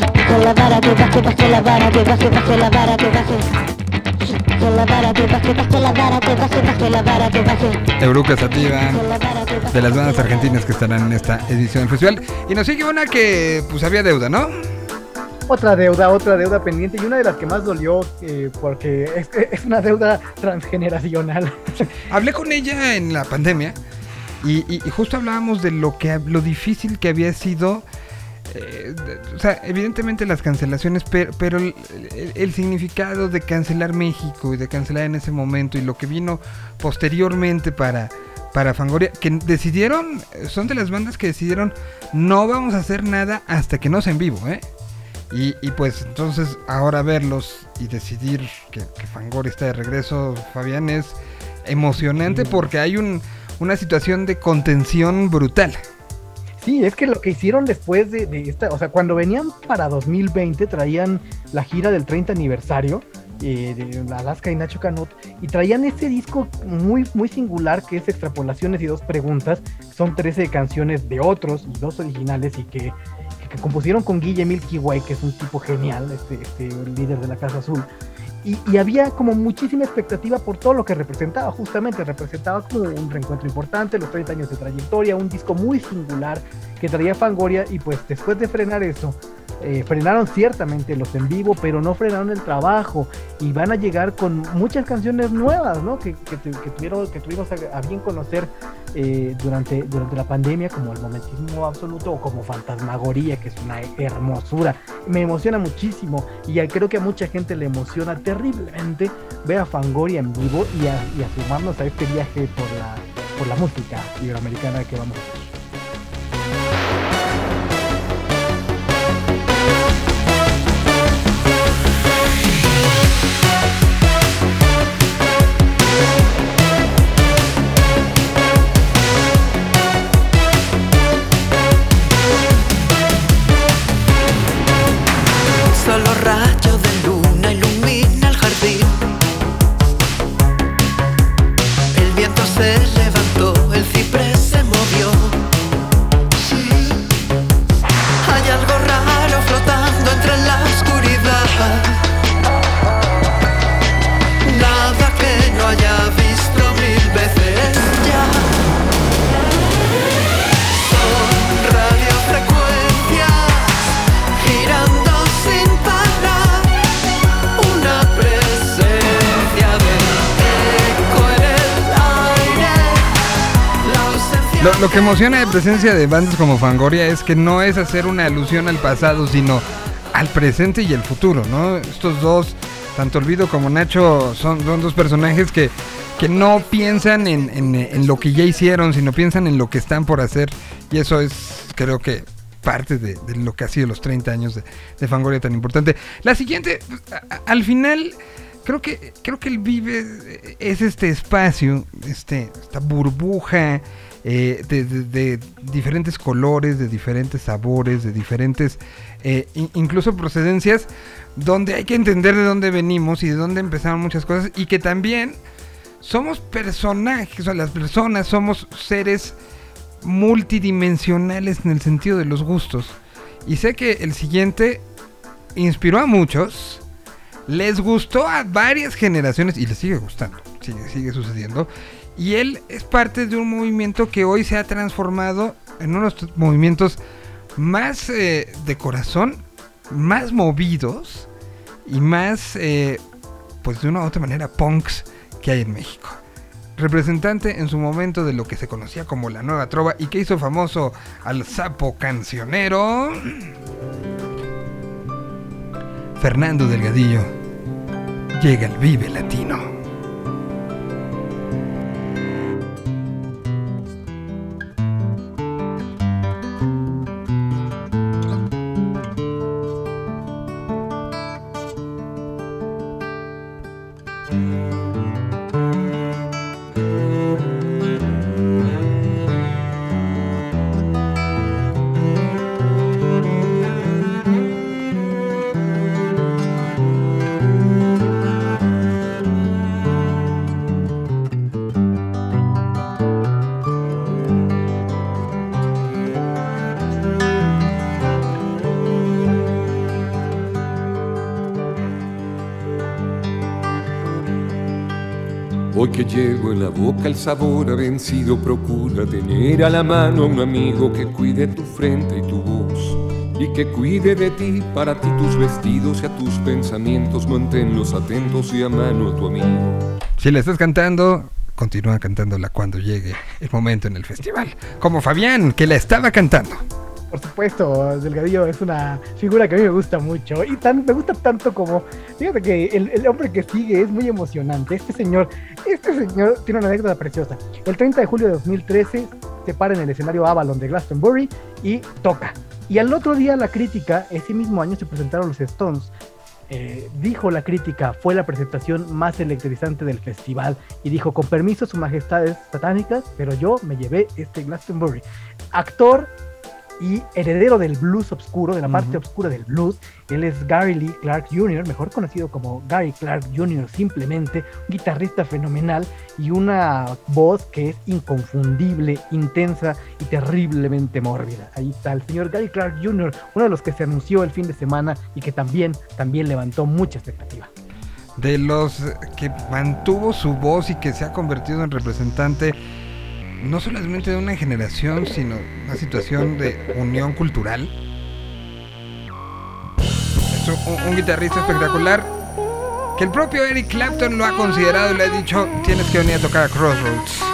Baje la vara, que baje, baje la vara, que baje, baje la vara, que baje. Baje la vara, que baje, baje la vara, que baje, baje la vara, que baje. Euruca Sativa, Baje la vara, que baje. de las bandas argentinas que estarán en esta edición del festival. Y nos sigue una que pues había deuda, ¿no? Otra deuda, otra deuda pendiente y una de las que más dolió eh, porque es, es una deuda transgeneracional. Hablé con ella en la pandemia y, y- y justo hablábamos de lo que lo difícil que había sido. Eh, o sea, evidentemente las cancelaciones, pero, pero el, el- el significado de cancelar México y de cancelar en ese momento y lo que vino posteriormente para, para Fangoria, que decidieron, son de las bandas que decidieron no vamos a hacer nada hasta que no sea en vivo, ¿eh? Y, y pues entonces ahora verlos y decidir que, que Fangoria está de regreso, Fabián, es emocionante porque hay un, una situación de contención brutal. Sí, es que lo que hicieron después de, esta, o sea, cuando venían para 2020 traían la gira del 30 aniversario eh, de Alaska y Nacho Canut y traían este disco muy muy singular que es Extrapolaciones y dos preguntas, son 13 canciones de otros y dos originales y que, que compusieron con Guille Milky Way, que es un tipo genial, este, este líder de la Casa Azul. Y, y había como muchísima expectativa por todo lo que representaba, justamente representaba como un reencuentro importante, los 30 años de trayectoria, un disco muy singular que traía Fangoria y pues después de frenar eso, eh, frenaron ciertamente los en vivo, pero no frenaron el trabajo y van a llegar con muchas canciones nuevas, ¿no? Que, que, tu- que tuvieron, que tuvimos a, bien conocer eh, durante, durante la pandemia, como el momentismo absoluto o como Fantasmagoría, que es una hermosura. Me emociona muchísimo y creo que a mucha gente le emociona terriblemente ver a Fangoria en vivo y a, y a sumarnos a este viaje por la por la música iberoamericana que vamos a hacer. Lo, que emociona de presencia de bandas como Fangoria es que no es hacer una alusión al pasado, sino al presente y el futuro, ¿no? Estos dos, tanto Olvido como Nacho, son, dos personajes que, que no piensan en, en- lo que ya hicieron, sino piensan en lo que están por hacer. Y eso es, creo que, parte de, lo que ha sido los 30 años de, de Fangoria tan importante. La siguiente, al final, creo que, creo que el Vive es este espacio, este, esta burbuja eh, de, diferentes colores, de diferentes sabores, de diferentes, eh, in- incluso procedencias, donde hay que entender de dónde venimos y de dónde empezaron muchas cosas y que también somos personajes, o sea, las personas somos seres multidimensionales en el sentido de los gustos. Y sé que el siguiente inspiró a muchos, les gustó a varias generaciones y les sigue gustando, sigue sucediendo. Y él es parte de un movimiento que hoy se ha transformado en uno de los movimientos más eh, de corazón, más movidos y más, eh, pues de una u otra manera, punks que hay en México. Representante en su momento de lo que se conocía como la nueva trova y que hizo famoso al sapo cancionero. Fernando Delgadillo llega al Vive Latino. En la boca el sabor ha vencido, procura tener a la mano a un amigo que cuide tu frente y tu voz. Y que cuide de ti, para ti tus vestidos y a tus pensamientos, manténlos atentos y a mano a tu amigo. Si le estás cantando, continúa cantándola cuando llegue el momento en el festival. Como Fabián, que la estaba cantando. Por supuesto, Delgadillo es una figura que a mí me gusta mucho y tan, me gusta tanto como, fíjate que el, hombre que sigue es muy emocionante. Este señor, este señor tiene una anécdota preciosa. El 30 de julio de 2013 se para en el escenario Avalon de Glastonbury y toca. Y al otro día la crítica, ese mismo año se presentaron los Stones. Eh, dijo la crítica, fue la presentación más electrizante del festival y dijo, con permiso, su majestades satánicas, pero yo me llevé este Glastonbury. Actor y heredero del blues oscuro, de la parte oscura del blues. Él es Gary Lee Clark Jr., mejor conocido como Gary Clark Jr. simplemente, un guitarrista fenomenal y una voz que es inconfundible, intensa y terriblemente mórbida. Ahí está el señor Gary Clark Jr., uno de los que se anunció el fin de semana y que también, también levantó mucha expectativa. De los que mantuvo su voz y que se ha convertido en representante no solamente de una generación, sino una situación de unión cultural. Es un, guitarrista espectacular que el propio Eric Clapton lo ha considerado y le ha dicho, tienes que venir a tocar a Crossroads.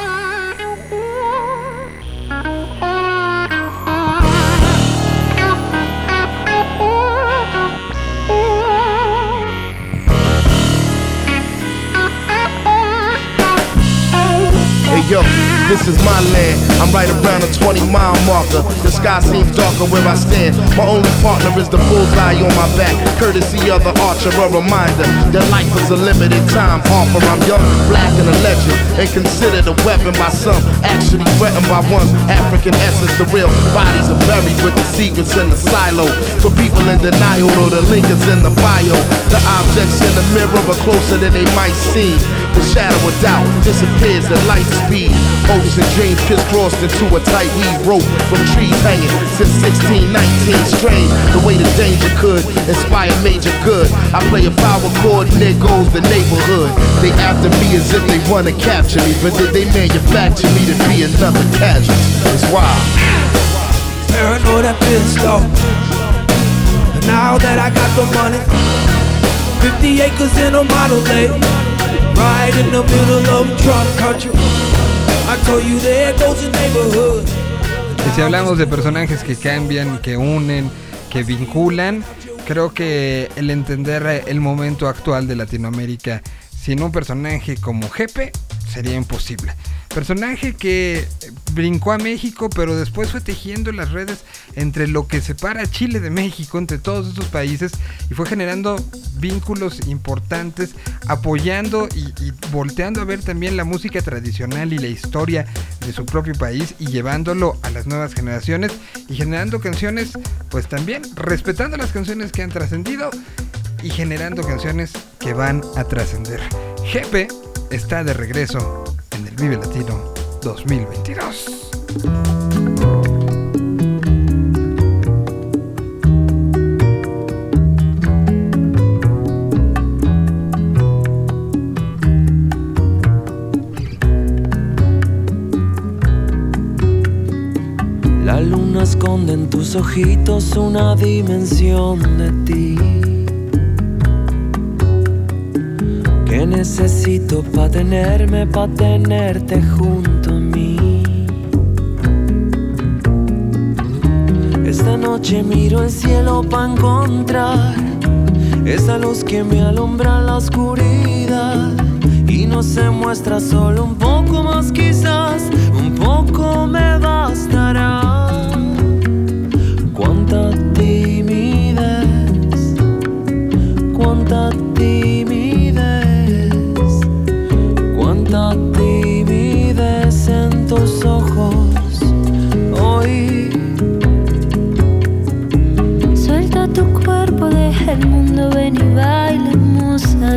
Yo, This is my land. I'm right around the 20 mile marker. The sky seems darker where I stand. My only partner is the bullseye on my back. Courtesy of the archer, a reminder that life is a limited time offer. I'm young, black, and a legend, and considered a weapon by some. Actually threatened by one. African essence, the real bodies are buried with the secrets in the silo. For people in denial, or the link is in the bio. The objects in the mirror are closer than they might seem. The shadow of doubt disappears at light speed. Hopes and dreams crisscrossed into a tight weave rope from trees hanging since 1619. Strange the way the danger could inspire major good. I play a power chord and there goes the neighborhood. They after me as if they wanna capture me, but did they manufacture me to be another casualty? It's wild. Paranoid off. And now that I got the money, 50 acres in a model lake, right in the middle of Trump country. I told you there goes neighborhood. Si hablamos de personajes que cambian, que unen, que vinculan, creo que el entender el momento actual de Latinoamérica sin un personaje como Jepe sería imposible. Personaje que eh, brincó a México, pero después fue tejiendo las redes entre lo que separa a Chile de México, entre todos estos países, y fue generando vínculos importantes, apoyando y, volteando a ver también la música tradicional y la historia de su propio país y llevándolo a las nuevas generaciones y generando canciones, pues también respetando las canciones que han trascendido y generando canciones que van a trascender. Jepe está de regreso en el Vive Latino 2022. La luna esconde en tus ojitos una dimensión de ti que necesito pa tenerme, pa tenerte junto a mí. Esta noche miro el cielo pa encontrar esa luz que me alumbra la oscuridad y no se muestra solo un poco más quizás, un poco me bastará. Cuánta timidez,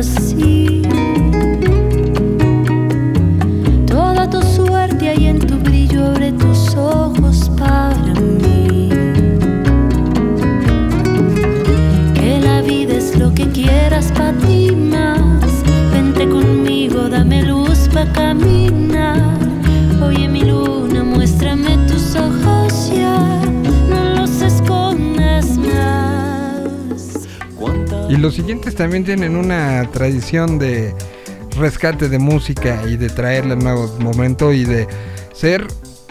see los siguientes también tienen una tradición de rescate de música y de traerle nuevo momento y de ser,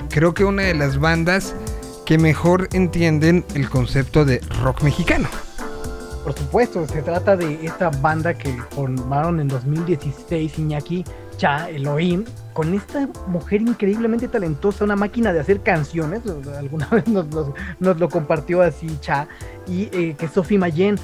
creo que una de las bandas que mejor entienden el concepto de rock mexicano. Por supuesto, se trata de esta banda que formaron en 2016 Iñaki, Cha, Elohim, con esta mujer increíblemente talentosa, una máquina de hacer canciones, alguna vez nos, lo compartió así Cha, y eh, que Sophie Mayen.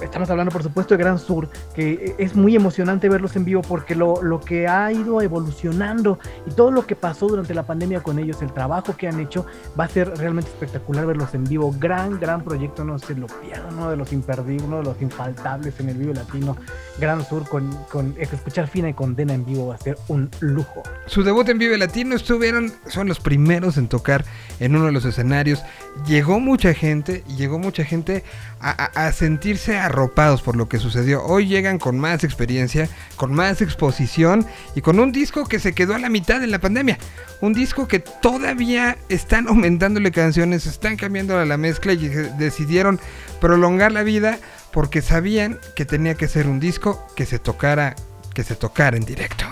Estamos hablando, por supuesto, de Gran Sur, que eh, es muy emocionante verlos en vivo porque lo, lo que ha ido evolucionando y todo lo que pasó durante la pandemia con ellos, el trabajo que han hecho, va a ser realmente espectacular verlos en vivo. Gran, gran proyecto, no se lo pierdan, uno de los imperdibles, uno de los infaltables en el vivo latino. Gran Sur con, con escuchar Fina y Condena en vivo va a ser un lujo. Su debut en Vive Latino estuvieron, son los primeros en tocar en uno de los escenarios. Llegó mucha gente, llegó mucha gente a, a- sentirse arropados por lo que sucedió. Hoy llegan con más experiencia, con más exposición y con un disco que se quedó a la mitad en la pandemia. Un disco que todavía están aumentándole canciones, están cambiando la mezcla y decidieron prolongar la vida porque sabían que tenía que ser un disco que se tocara, que se tocara en directo.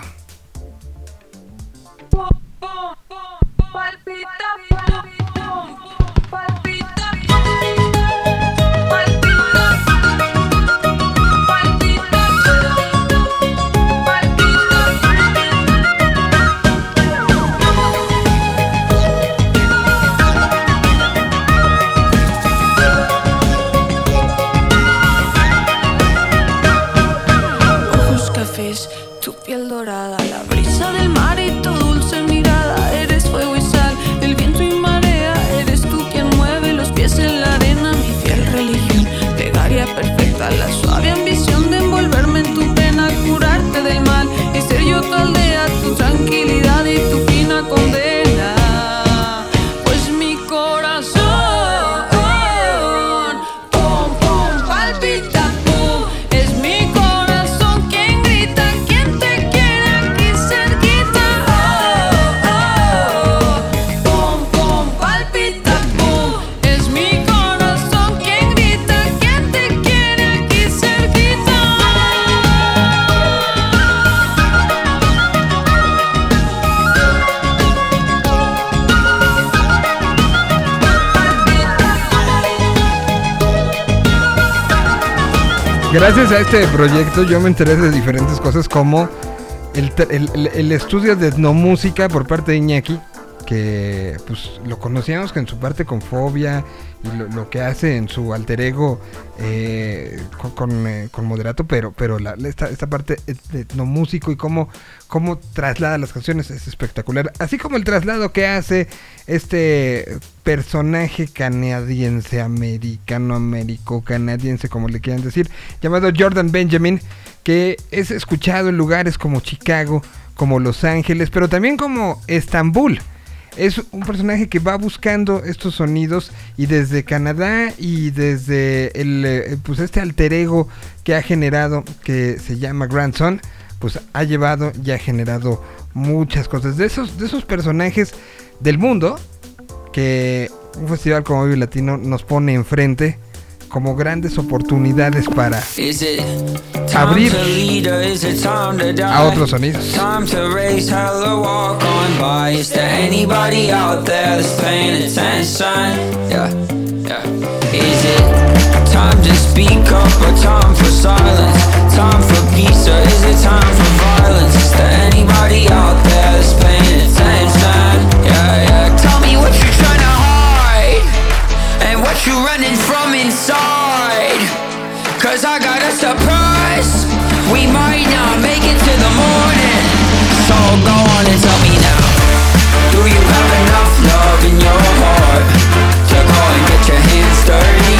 Gracias a este proyecto yo me enteré de diferentes cosas como el, el estudio de etnomúsica por parte de Iñaki, que pues lo conocíamos que en su parte con fobia y lo, que hace en su alter ego eh, con, con, eh, con moderato, pero, pero la- esta, esta parte de etnomúsico y cómo, cómo traslada las canciones es espectacular. Así como el traslado que hace este personaje canadiense, americano, américo, canadiense, como le quieran decir, llamado Jordan Benjamin, que es escuchado en lugares como Chicago, como Los Ángeles, pero también como Estambul. Es un personaje que va buscando estos sonidos y desde Canadá y desde el eh, pues este alter ego que ha generado que se llama Grandson, pues ha llevado y ha generado muchas cosas. De esos de esos personajes del mundo que un festival como Vive Latino nos pone enfrente como grandes oportunidades para Is it time Abrir to lead or is it time to die? a otros sonidos. Time to raise hell or walk on by. Is there anybody out there that's paying attention? Yeah, yeah. Is it time to speak up or time for silence? Time for peace or is it time for violence? Is there anybody out there from. Cause I got a surprise. We might not make it to the morning. So go on and tell me now. Do you have enough love in your heart to go and get your hands dirty?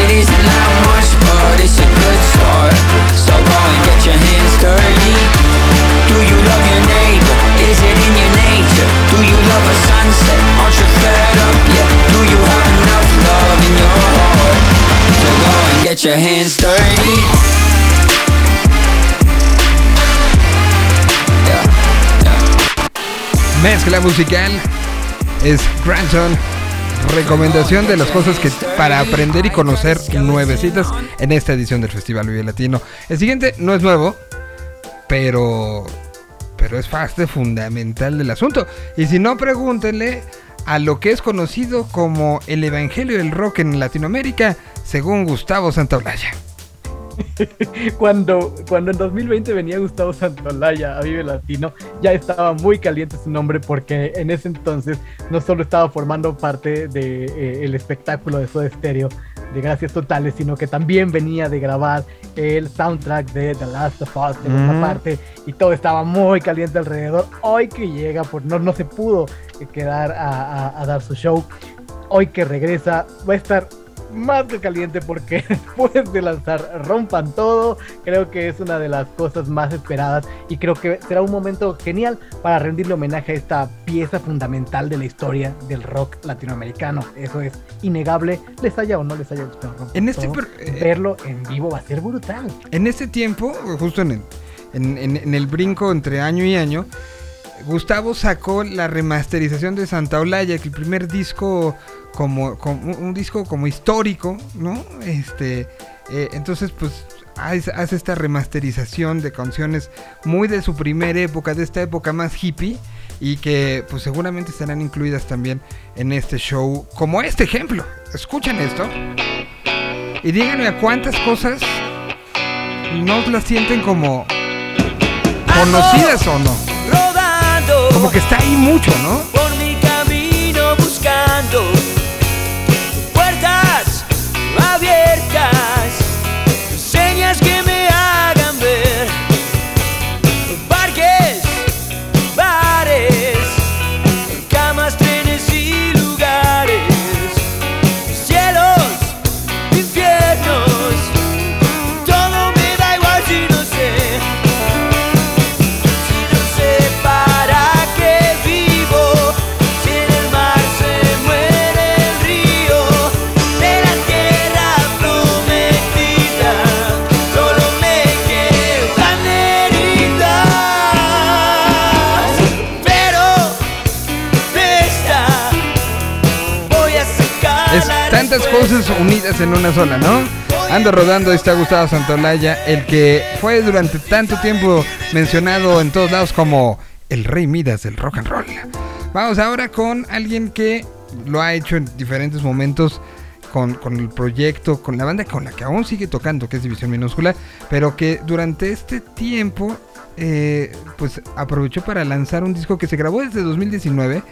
It isn't that much, but it's a good start. So go and get your hands dirty. Do you love your neighbor? Is it in your nature? Do you love a sunset? Aren't you fed get your? Mezcla musical es Grandson. Recomendación de las cosas que para aprender y conocer nuevecitas en esta edición del Festival Vive Latino. El siguiente no es nuevo, pero pero es parte fundamental del asunto. Y si no, pregúntenle a lo que es conocido como el Evangelio del Rock en Latinoamérica, según Gustavo Santaolalla. cuando, cuando en 2020 venía Gustavo Santolaya a Vive Latino, ya estaba muy caliente su nombre porque en ese entonces no solo estaba formando parte del espectáculo de Soda Stereo de Gracias Totales, sino que también venía de grabar el soundtrack de The Last of Us, segunda Ujú. parte, y todo estaba muy caliente alrededor. Hoy que llega, pues no, no se pudo quedar a, a- a dar su show. Hoy que regresa, va a estar más que caliente porque después de lanzar Rompan Todo, creo que es una de las cosas más esperadas y creo que será un momento genial para rendirle homenaje a esta pieza fundamental de la historia del rock latinoamericano. Eso es innegable, les haya o no les haya gustado Rompan En este Todo, eh, verlo en vivo va a ser brutal. En este tiempo, justo en el, en, en- en el brinco entre año y año, Gustavo sacó la remasterización de Santa Olaya, que el primer disco como, como un disco como histórico, ¿no? Este, eh, entonces pues hace, esta remasterización de canciones muy de su primera época, de esta época más hippie y que pues seguramente estarán incluidas también en este show, como este ejemplo. Escuchen esto y díganme a cuántas cosas no las sienten como conocidas o no. Como que está ahí mucho, ¿no? por mi camino buscando abiertas, señas que unidas en una sola, ¿no? Ando rodando está Gustavo Santolaya, el que fue durante tanto tiempo mencionado en todos lados como el rey Midas del rock and roll. Vamos ahora con alguien que lo ha hecho en diferentes momentos con, con el proyecto, con la banda con la que aún sigue tocando, que es División Minúscula, pero que durante este tiempo eh, pues aprovechó para lanzar un disco que se grabó desde 2019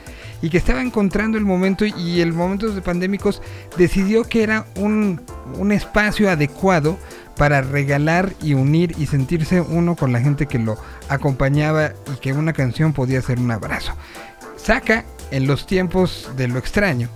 y que estaba encontrando el momento y el momentos de pandémicos decidió que era un, un espacio adecuado para regalar y unir y sentirse uno con la gente que lo acompañaba y que una canción podía ser un abrazo. Saca en los tiempos de lo extraño,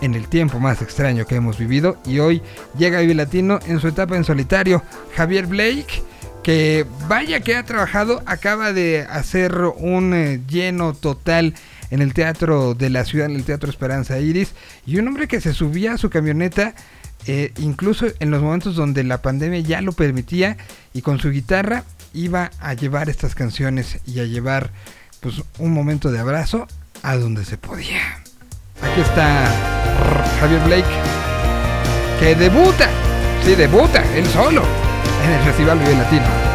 en el tiempo más extraño que hemos vivido y hoy llega Vive Latino en su etapa en solitario, Javier Blake que vaya que ha trabajado, acaba de hacer un eh, lleno total en el teatro de la ciudad, en el Teatro Esperanza Iris, y un hombre que se subía a su camioneta, eh, incluso en los momentos donde la pandemia ya lo permitía, y con su guitarra iba a llevar estas canciones y a llevar pues un momento de abrazo a donde se podía. Aquí está Javier Blake, que debuta, sí, debuta, él solo, en el Festival Vive Latino.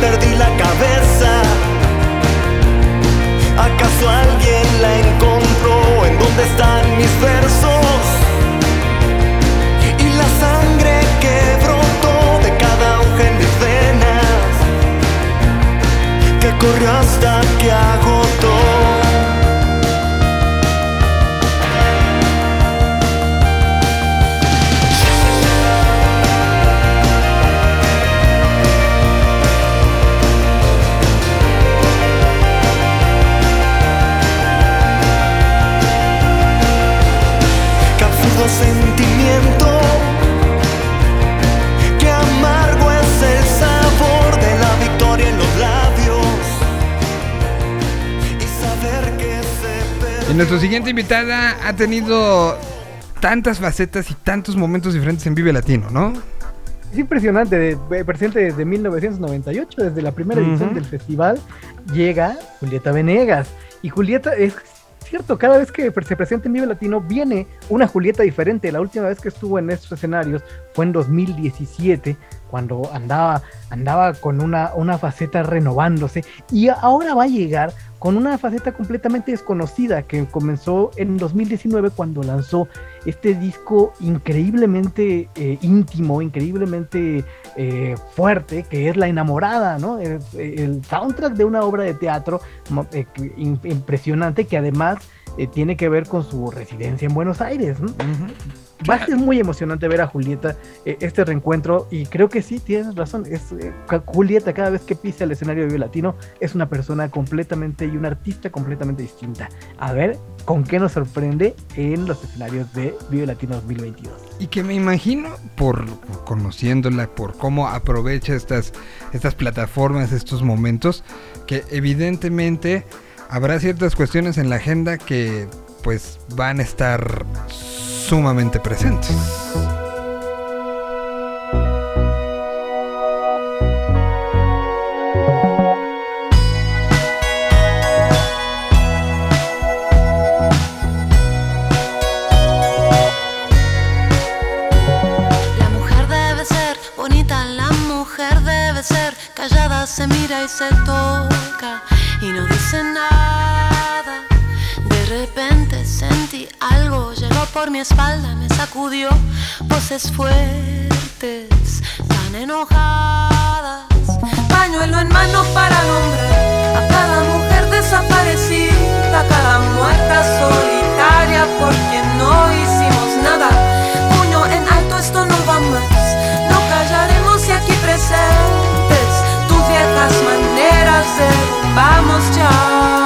Perdí la cabeza. ¿Acaso alguien la encontró? ¿En dónde están mis versos? Y la sangre que brotó de cada hoja en mis venas. Que corrió hasta que agotó. Sentimiento, qué amargo es el sabor de la victoria en los labios y saber que se Y nuestra siguiente invitada ha tenido tantas facetas y tantos momentos diferentes en Vive Latino, ¿no? Es impresionante, eh, presente desde 1998, desde la primera edición del festival, llega Julieta Venegas. Y Julieta, es cierto, cada vez que se presenta en Vive Latino viene una Julieta diferente. La última vez que estuvo en estos escenarios fue en 2017, cuando andaba, andaba con una, una faceta renovándose. Y ahora va a llegar con una faceta completamente desconocida que comenzó en 2019 cuando lanzó este disco increíblemente eh, íntimo, increíblemente eh, fuerte, que es La Enamorada, ¿no? El, el soundtrack de una obra de teatro eh, impresionante que además eh, tiene que ver con su residencia en Buenos Aires, ¿no? Va a ser muy emocionante ver a Julieta eh, este reencuentro y creo que sí, tienes razón. Es, eh, Julieta cada vez que pisa el escenario de Vive Latino es una persona completamente y una artista completamente distinta. A ver con qué nos sorprende en los escenarios de Vive Latino 2022. Y que me imagino, por, por conociéndola, por cómo aprovecha estas, estas plataformas, estos momentos, que evidentemente habrá ciertas cuestiones en la agenda que pues van a estar sumamente presentes. La mujer debe ser bonita, la mujer debe ser callada, se mira y se toca algo, llegó por mi espalda, me sacudió voces fuertes, tan enojadas. Pañuelo en mano para nombrar a cada mujer desaparecida, a cada muerta solitaria por quien no hicimos nada. Puño en alto, esto no va más. No callaremos y aquí presentes tus viejas maneras derrumbamos ya.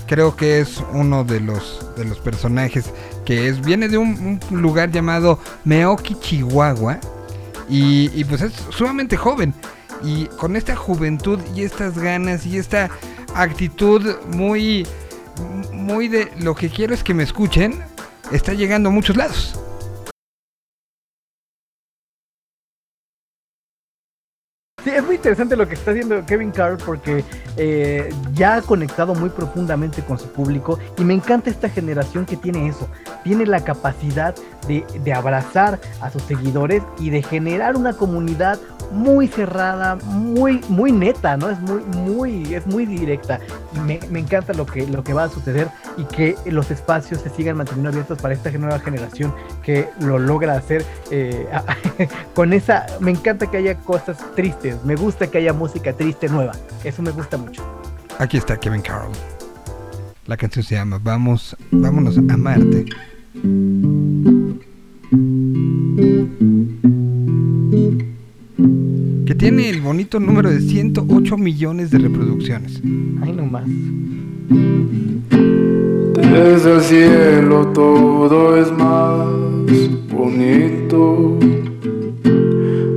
creo que es uno de los, de los personajes que es viene de un, lugar llamado Meoki, Chihuahua. Y, y pues es sumamente joven. Y con esta juventud y estas ganas y esta actitud muy, muy de lo que quiero es que me escuchen, está llegando a muchos lados. Sí, es muy interesante lo que está haciendo Kevin Carr porque eh, ya ha conectado muy profundamente con su público y me encanta esta generación que tiene eso, tiene la capacidad de, de abrazar a sus seguidores y de generar una comunidad muy cerrada, muy, muy neta, ¿no? Es muy, muy, es muy directa. Me, me encanta lo que, lo que va a suceder y que los espacios se sigan manteniendo abiertos para esta nueva generación que lo logra hacer eh, con esa. Me encanta que haya cosas tristes. Me gusta que haya música triste nueva. Eso me gusta mucho. Aquí está Kevin Carroll. La canción se llama Vamos, vámonos a Marte. Que tiene el bonito número de 108 millones de reproducciones. Ay, no más. Desde el cielo todo es más bonito.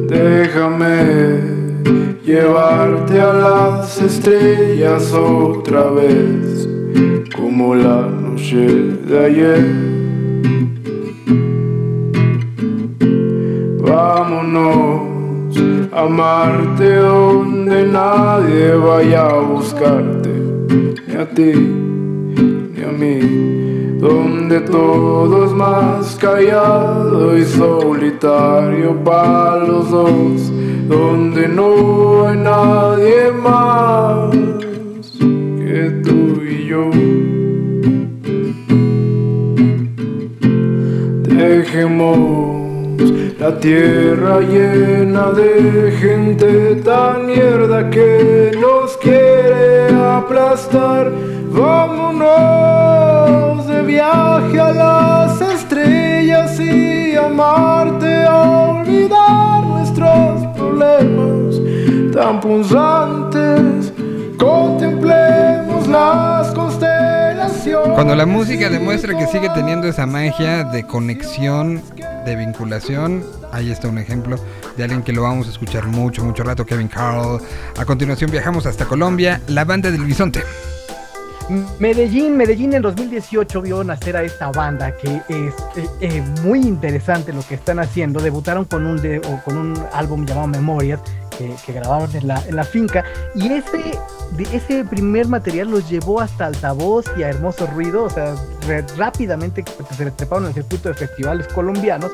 Déjame llevarte a las estrellas otra vez, como la noche de ayer. Vámonos a Marte donde nadie vaya a buscarte, ni a ti ni a mí, donde todo es más callado y solitario para los dos, donde no hay nadie más que tú y yo. Dejemos la tierra llena de gente tan mierda que nos quiere aplastar. Vámonos de viaje a las estrellas y a Marte a olvidar nuestros problemas tan punzantes. Contemplemos las constelaciones. Cuando la música demuestra que sigue teniendo esa magia de conexión, de vinculación, ahí está un ejemplo de alguien que lo vamos a escuchar mucho, mucho rato, Kevin Carl. A continuación viajamos hasta Colombia, la banda del bisonte. Medellín, Medellín en 2018 vio nacer a esta banda que es eh, eh, muy interesante lo que están haciendo. Debutaron con un, de- o con un álbum llamado Memorias que, que grabaron en la, en la finca y ese, de ese primer material los llevó hasta altavoz y a hermoso ruido. O sea, re- rápidamente se treparon en el circuito de festivales colombianos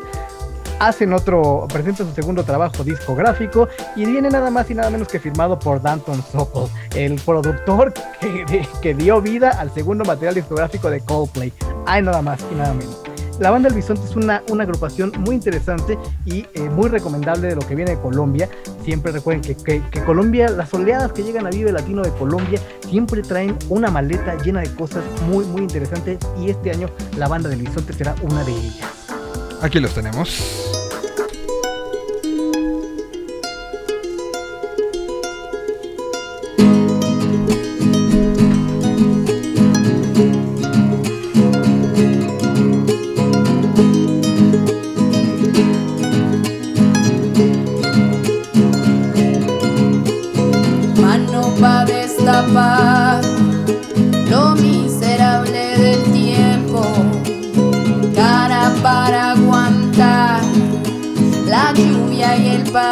hacen otro, presentan su segundo trabajo discográfico y viene nada más y nada menos que firmado por Danton Sokol, el productor que, que dio vida al segundo material discográfico de Coldplay. Hay nada más y nada menos. La banda El Bisonte es una, una agrupación muy interesante y eh, muy recomendable de lo que viene de Colombia. Siempre recuerden que, que- que Colombia, las oleadas que llegan a Vive Latino de Colombia, siempre traen una maleta llena de cosas muy, muy interesantes y este año la banda del Bisonte será una de ellas. Aquí los tenemos.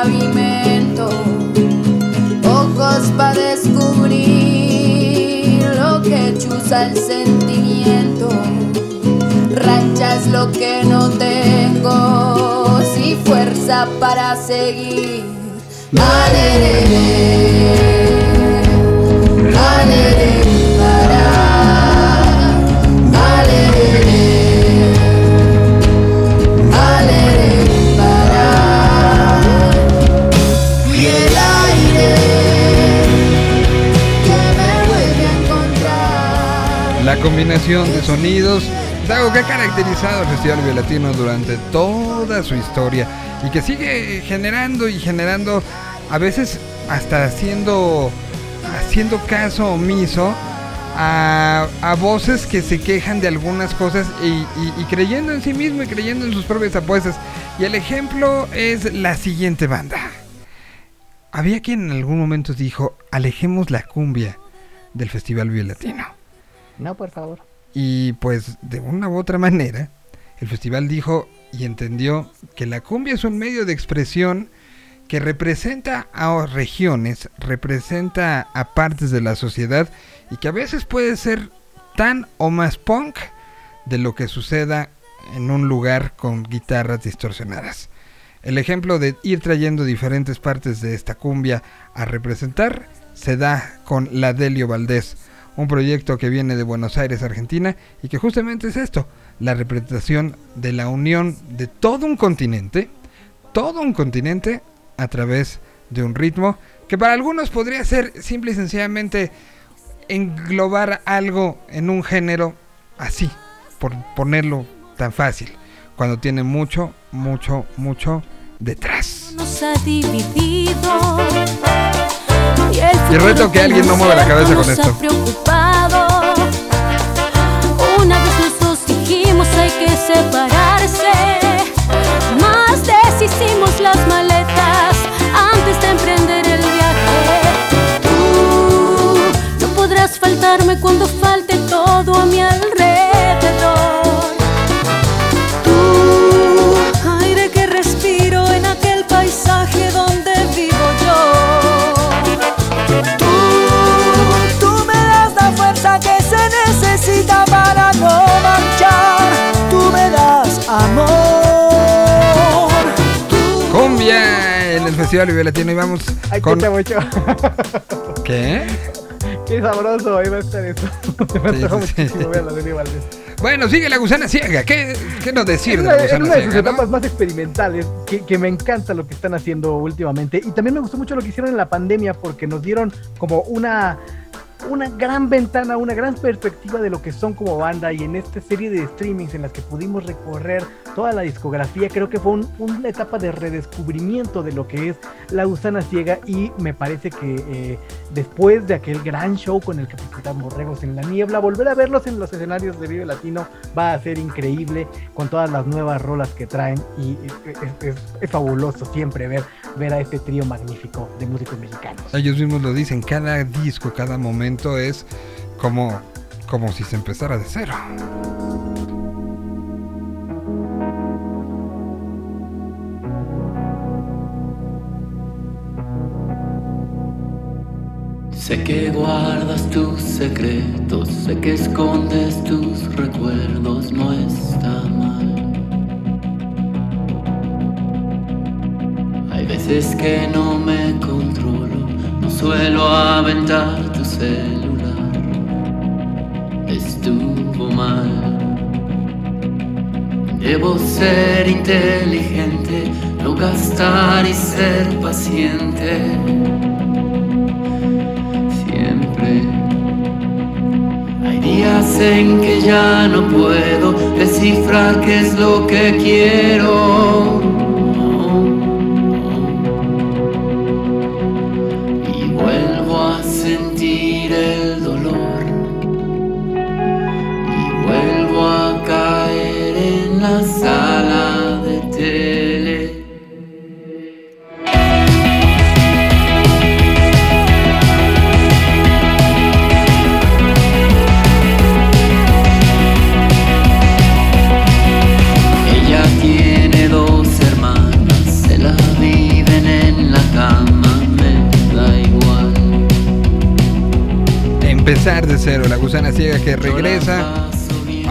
Pavimento, ojos para descubrir lo que chuza el sentimiento, ranchas lo que no tengo, si fuerza para seguir. Alelele, alelele, combinación de sonidos es algo que ha caracterizado al Festival Vive Latino durante toda su historia. y que sigue generando y generando, a veces hasta haciendo, haciendo caso omiso a, voces que se quejan de algunas cosas y, y- creyendo en sí mismo y creyendo en sus propias apuestas. Y el ejemplo es la siguiente banda. Había quien en algún momento dijo, alejemos la cumbia del Festival Vive Latino. No, por favor. Y pues de una u otra manera, el festival dijo y entendió que la cumbia es un medio de expresión que representa a regiones, representa a partes de la sociedad y que a veces puede ser tan o más punk de lo que suceda en un lugar con guitarras distorsionadas. El ejemplo de ir trayendo diferentes partes de esta cumbia a representar se da con la Delio Valdés, un proyecto que viene de Buenos Aires, Argentina, y que justamente es esto, la representación de la unión de todo un continente, todo un continente a través de un ritmo que para algunos podría ser simple y sencillamente englobar algo en un género así, por ponerlo tan fácil, cuando tiene mucho, mucho, mucho detrás. ha dividido. Y reto que alguien no mueva la cabeza con esto. Una vez los dijimos hay que separarse. Más deshicimos las maletas antes de emprender el viaje. Tú no podrás faltarme cuando falte todo a mi alrededor. Festival Vive Latino y vamos Ay, con... mucho. ¿Qué? Qué sabroso, ahí va a estar eso. Me Sí, muchísimo ver la Valdés. Bueno, sigue la gusana ciega. ¿Qué, qué nos decir de la gusana una de sus no? etapas más experimentales, que, que me encanta lo que están haciendo últimamente. Y también me gustó mucho lo que hicieron en la pandemia, porque nos dieron como una, una gran ventana, una gran perspectiva de lo que son como banda. Y en esta serie de streamings en las que pudimos recorrer toda la discografía, creo que fue un- una etapa de redescubrimiento de lo que es la gusana ciega. Y me parece que eh, después de aquel gran show con el que presentaron Borregos en la Niebla, volver a verlos en los escenarios de Vive Latino va a ser increíble con todas las nuevas rolas que traen y es, es- es fabuloso siempre ver, ver a este trío magnífico de músicos mexicanos. Ellos mismos lo dicen, cada disco, cada momento es como, como si se empezara de cero. Sé que guardas tus secretos, sé que escondes tus recuerdos, no está mal. Hay veces que no me no suelo aventar tu celular. Estuvo mal. Debo ser inteligente, no gastar y ser paciente siempre. Hay días en que ya no puedo descifrar qué es lo que quiero.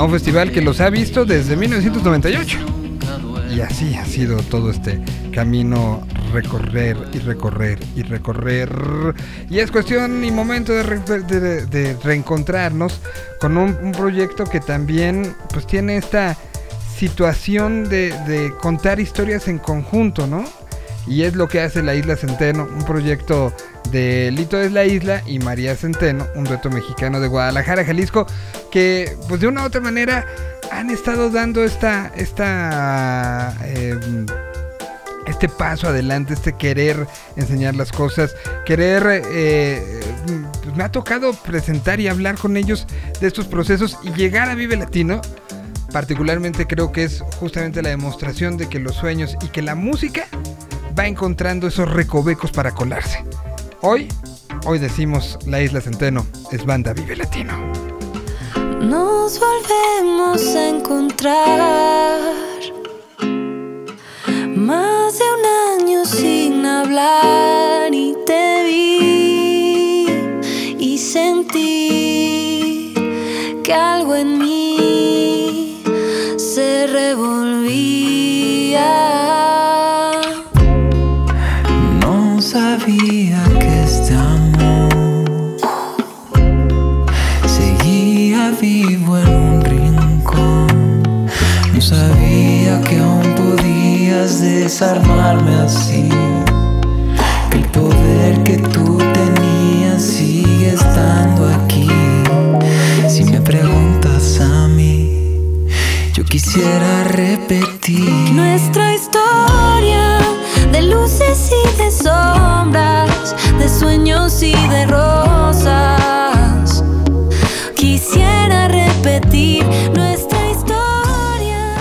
Un festival que los ha visto desde 1998. Y así ha sido todo este camino recorrer y recorrer y recorrer. Y es cuestión y momento de, re- de- de reencontrarnos con un, proyecto que también pues tiene esta situación de contar historias en conjunto, ¿no? Y es lo que hace la Isla Centeno, un proyecto de Lito es la Isla y María Centeno, un dueto mexicano de Guadalajara, Jalisco, que pues de una u otra manera han estado dando esta, esta eh, este paso adelante, este querer enseñar las cosas, querer... eh, pues me ha tocado presentar y hablar con ellos de estos procesos y llegar a Vive Latino. Particularmente creo que es justamente la demostración de que los sueños y que la música va encontrando esos recovecos para colarse. Hoy, hoy decimos la Isla Centeno es banda Vive Latino. Nos volvemos a encontrar más de un año sin hablar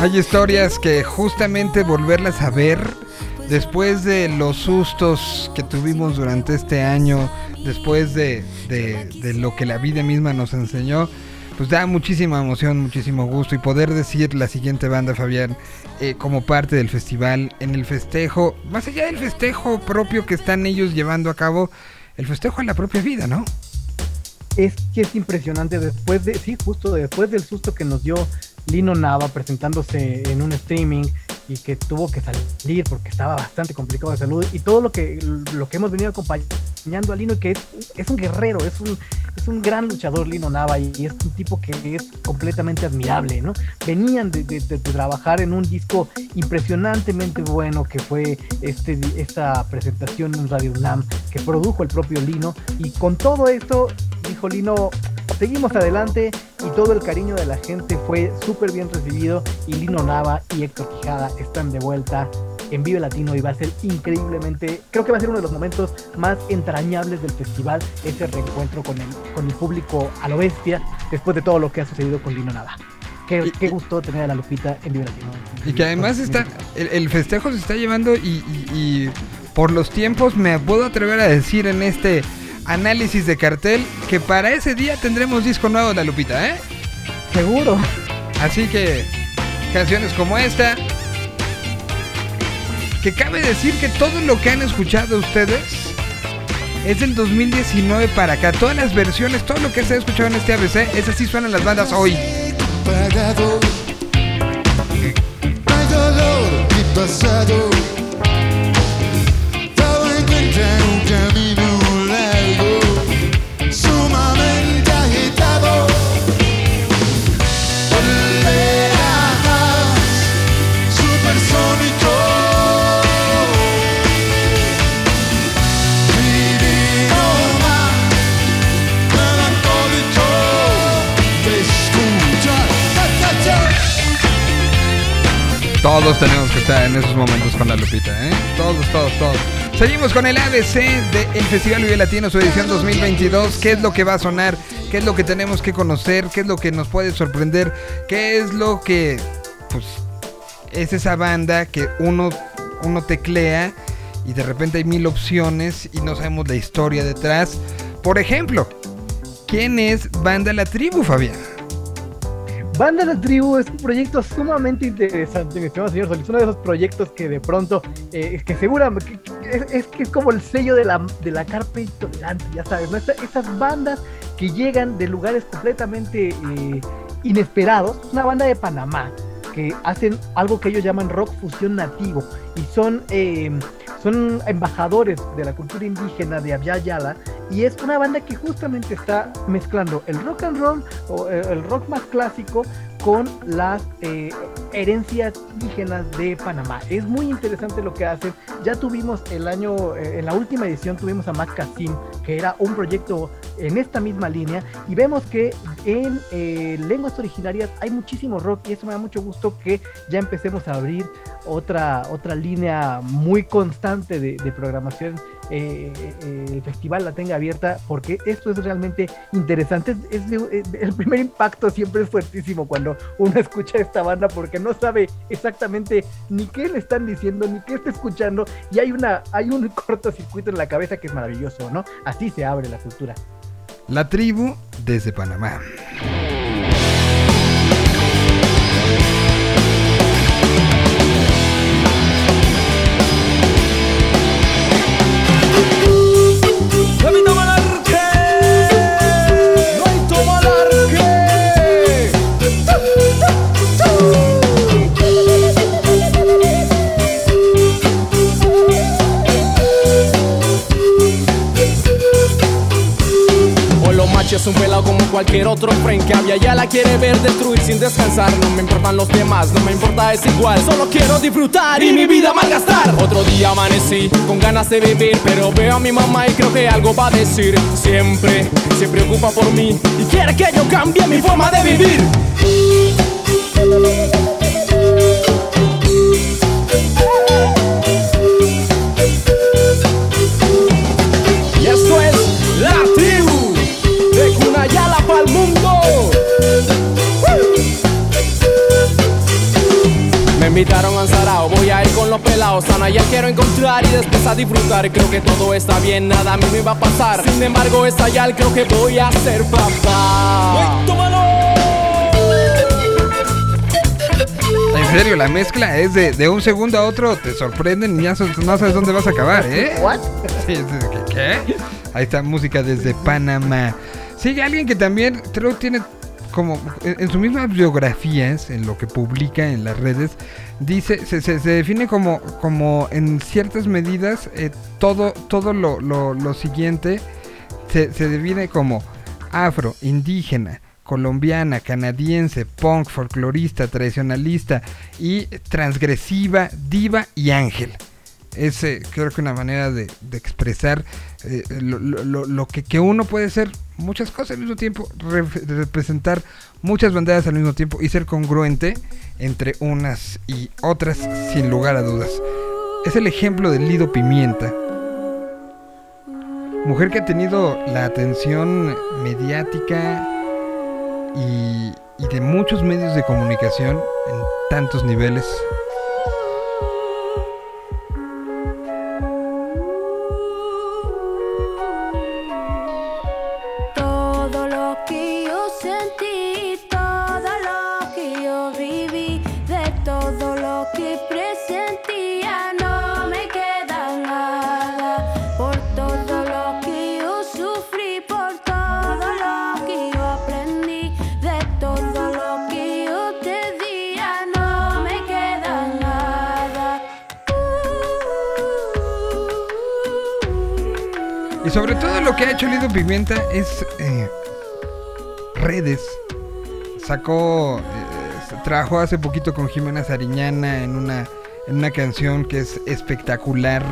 Hay historias que justamente volverlas a ver después de los sustos que tuvimos durante este año, después de, de- lo que la vida misma nos enseñó, pues da muchísima emoción, muchísimo gusto y poder decir la siguiente banda, Fabián, eh, como parte del festival, en el festejo, más allá del festejo propio que están ellos llevando a cabo, el festejo a la propia vida, ¿no? es que es impresionante después de, sí, justo después del susto que nos dio Lino Nava presentándose en un streaming y que tuvo que salir porque estaba bastante complicado de salud y todo lo que lo que hemos venido acompañando a Lino que es, un guerrero, es un, es un gran luchador Lino Nava y, es un tipo que es completamente admirable, ¿no? Venían de trabajar en un disco impresionantemente bueno que fue este, esta presentación en Radio UNAM que produjo el propio Lino y con todo esto dijo Lino seguimos adelante y todo el cariño de la gente fue súper bien recibido y Lino Nava y Héctor Quijada están de vuelta en Vive Latino y va a ser increíblemente, creo que va a ser uno de los momentos más entrañables del festival, ese reencuentro con el, con el público a lo bestia después de todo lo que ha sucedido con Lino Nava. Qué, qué gusto tener a la Lupita en Vive Latino. Y que además está, el, el festejo se está llevando y, y- y por los tiempos me puedo atrever a decir en este análisis de cartel que para ese día tendremos disco nuevo de la Lupita, ¿eh? Seguro. Así que canciones como esta, que cabe decir que todo lo que han escuchado ustedes es del 2019 para acá. Todas las versiones, todo lo que se ha escuchado en este ABC, esas sí suenan las bandas hoy. hay dolor ni pasado. Todos tenemos que estar en esos momentos con la Lupita, ¿eh? Todos, todos, todos. Seguimos con el ABC del Festival Vive Latino, su edición 2022. ¿Qué es lo que va a sonar? ¿Qué es lo que tenemos que conocer? ¿Qué es lo que nos puede sorprender? ¿Qué es lo que, pues, es esa banda que uno, uno teclea y de repente hay mil opciones y no sabemos la historia detrás? Por ejemplo, ¿quién es Banda La Tribu, Fabián? Banda La Tribu es un proyecto sumamente interesante, mi estimado señor Solís. Uno de esos proyectos que de pronto, eh, que seguramente es, es que es como el sello de la, de la carpa intolerante, ya sabes, ¿no? Esta- Estas bandas que llegan de lugares completamente eh, inesperados. Es una banda de Panamá que hacen algo que ellos llaman rock fusión nativo y son, eh, son embajadores de la cultura indígena de Abya Yala y es una banda que justamente está mezclando el rock and roll o eh, el rock más clásico con las eh, herencias indígenas de Panamá. Es muy interesante lo que hacen. Ya tuvimos el año, eh, en la última edición tuvimos a Mac Cassim, que era un proyecto en esta misma línea y vemos que en eh, lenguas originarias hay muchísimo rock y eso me da mucho gusto que ya empecemos a abrir otra, otra línea muy constante de, de programación eh, eh, el festival la tenga abierta porque esto es realmente interesante. Es, de- el primer impacto siempre es fuertísimo cuando uno escucha esta banda porque no sabe exactamente ni qué le están diciendo ni qué está escuchando y hay una hay un cortocircuito en la cabeza que es maravilloso, ¿no? Así se abre la cultura. La tribu desde Panamá. Cualquier otro friend que había ya la quiere ver destruir sin descansar. No me importan los demás, no me importa es igual. Solo quiero disfrutar y mi vida malgastar. Otro día amanecí con ganas de vivir Pero veo a mi mamá y creo que algo va a decir. Siempre se preocupa por mí Y quiere que yo cambie mi forma de vivir invitaron a Sarao, voy a ir con los pelados Sana ya quiero encontrar y después a disfrutar Creo que todo está bien, nada a mí me va a pasar Sin embargo esta ya creo que voy a ser papá En serio, la mezcla es de, de un segundo a otro, te sorprenden y ya so- no sabes dónde vas a acabar, ¿eh? Sí, ¿qué, qué? Ahí está música desde Panamá. Sigue alguien que también creo que tiene en, sus mismas biografías, en lo que publica en las redes, dice, se, define como, como en ciertas medidas eh, todo, todo lo, lo- lo siguiente se, se define como afro, indígena, colombiana, canadiense, punk, folclorista, tradicionalista y transgresiva, diva y ángel. Es eh, creo que una manera de, de expresar eh, lo, lo- lo- que, que uno puede ser muchas cosas al mismo tiempo, re- representar muchas banderas al mismo tiempo y ser congruente entre unas y otras sin lugar a dudas. Es el ejemplo de Lido Pimienta, mujer que ha tenido la atención mediática y, y de muchos medios de comunicación en tantos niveles. Sobre todo lo que ha hecho Lido Pimienta es eh, redes. Sacó, eh, trabajó hace poquito con Jimena Sariñana en una, en una canción que es espectacular.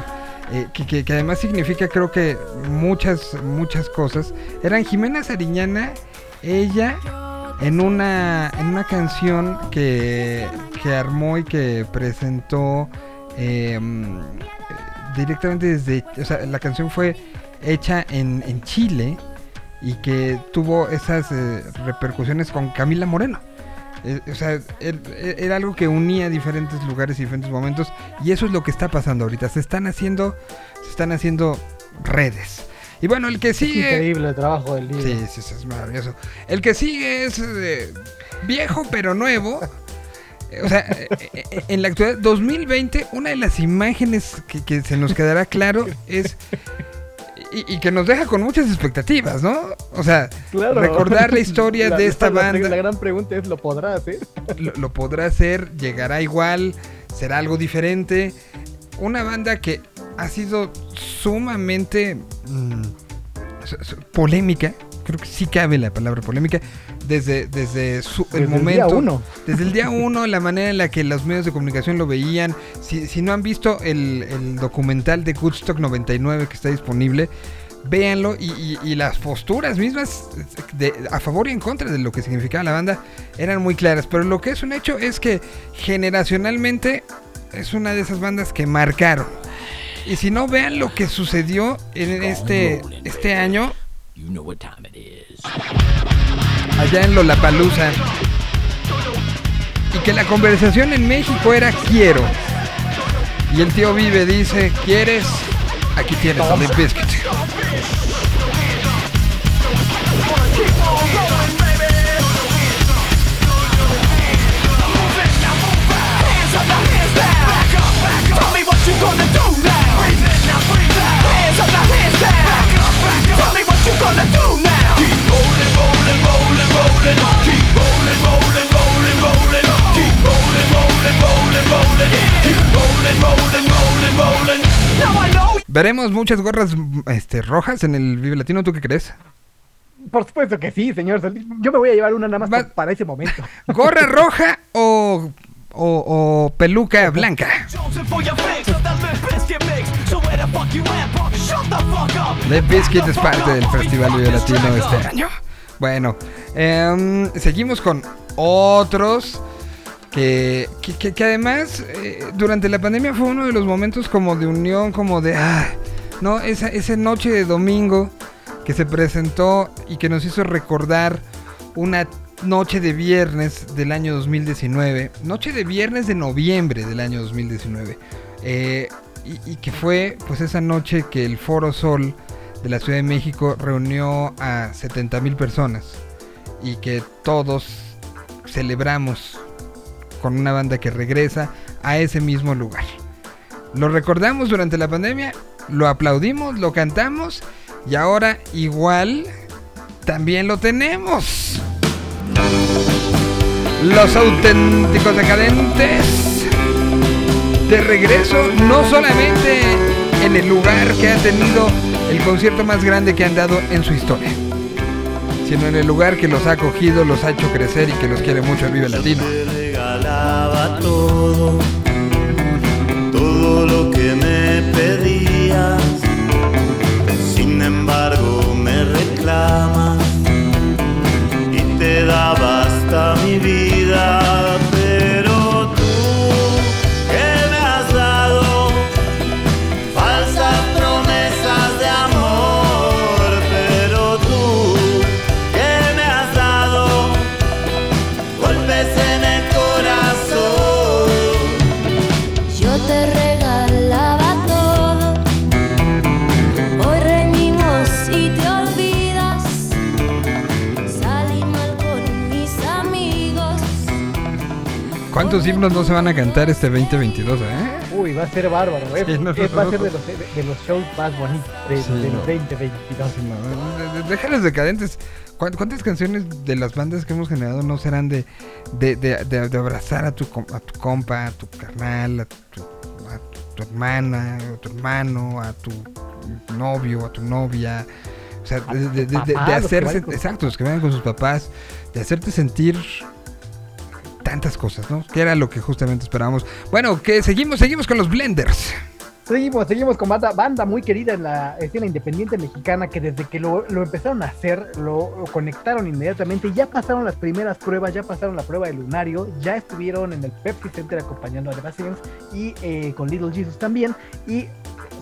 eh, que, que- además significa creo que muchas, muchas cosas. Eran Jimena Sariñana, ella, en una, en una canción que, que armó y que presentó mm, directamente desde, o sea, la canción fue hecha en, en Chile y que tuvo esas eh, repercusiones con Camila Moreno. Eh, o sea, er- era algo que unía diferentes lugares y diferentes momentos y eso es lo que está pasando ahorita. Se están haciendo, se están haciendo redes. Y bueno, el que Es sigue... increíble el trabajo del libro. Sí, sí, sí, es maravilloso. El que sigue es eh, viejo pero nuevo. O sea, en la actualidad, 2020, una de las imágenes que, que se nos quedará claro es... Y, y que nos deja con muchas expectativas, ¿no? O sea, Claro. recordar la historia La- de esta la- banda. La gran pregunta es, ¿lo podrá hacer? lo, lo podrá hacer, llegará igual, será algo diferente. Una banda que ha sido sumamente mm, polémica, creo que sí cabe la palabra polémica, desde, desde su- Desde el el momento. día uno. Desde el día uno, la manera en la que los medios de comunicación lo veían. Si, si no han visto el, el documental de Woodstock 99 que está disponible, véanlo y, y- y las posturas mismas de, a favor y en contra de lo que significaba la banda eran muy claras. Pero lo que es un hecho es que generacionalmente es una de esas bandas que marcaron. Y si no, vean lo que sucedió en este, este año allá en Lollapalooza. Y que la conversación en México era quiero. Y el tío Vive dice, ¿quieres? Aquí tienes Limp Veremos muchas gorras este, rojas en el Vive Latino, ¿tú qué crees? Por supuesto que sí, señor. Yo me voy a llevar una nada más pa- para ese momento. ¿Gorra roja o, o, o peluca blanca? The Bizkit es parte del Festival Vive Latino este año. Bueno, em, seguimos con otros que, que, además eh, durante la pandemia fue uno de los momentos como de unión, como de, ah, no, esa, esa noche de domingo que se presentó y que nos hizo recordar una noche de viernes del año 2019, noche de viernes de noviembre del año 2019, eh, y, y que fue pues esa noche que el Foro Sol de la Ciudad de México reunió a 70 mil personas y que todos celebramos con una banda que regresa a ese mismo lugar. Lo recordamos durante la pandemia, lo aplaudimos, lo cantamos y ahora igual también lo tenemos. Los auténticos decadentes de regreso no solamente en el lugar que ha tenido el concierto más grande que han dado en su historia, sino en el lugar que los ha acogido, los ha hecho crecer y que los quiere mucho el Vive Latino. Regalaba todo, todo lo que me pedías. Sin embargo, me reclamas y te daba hasta mi vida. ¿Cuántos himnos no se van a cantar este 2022, eh? Uy, va a ser bárbaro, ¿eh? Sí, no, Es- no, va a ser de los, de, de los shows más bonitos de- Sí, del no. 2022. De- de- Deja los decadentes. ¿Cuán- ¿Cuántas canciones de las bandas que hemos generado no serán de, de, de- de- de abrazar a tu, a tu compa, a tu carnal, a tu, a tu hermana, a tu hermano, a tu novio, a tu novia? O sea, de, de- de- de- de papás, los que hacerse, exacto, los que vayan con sus papás, de hacerte sentir tantas cosas, ¿no? Que era lo que justamente esperábamos. Bueno, que seguimos, seguimos con los blenders. Seguimos, seguimos con banda, banda muy querida en la escena independiente mexicana que desde que lo, empezaron a hacer, lo, conectaron inmediatamente, ya pasaron las primeras pruebas, ya pasaron la prueba de Lunario, ya estuvieron en el Pepsi Center acompañando a The Basilians y eh, con Little Jesus también, y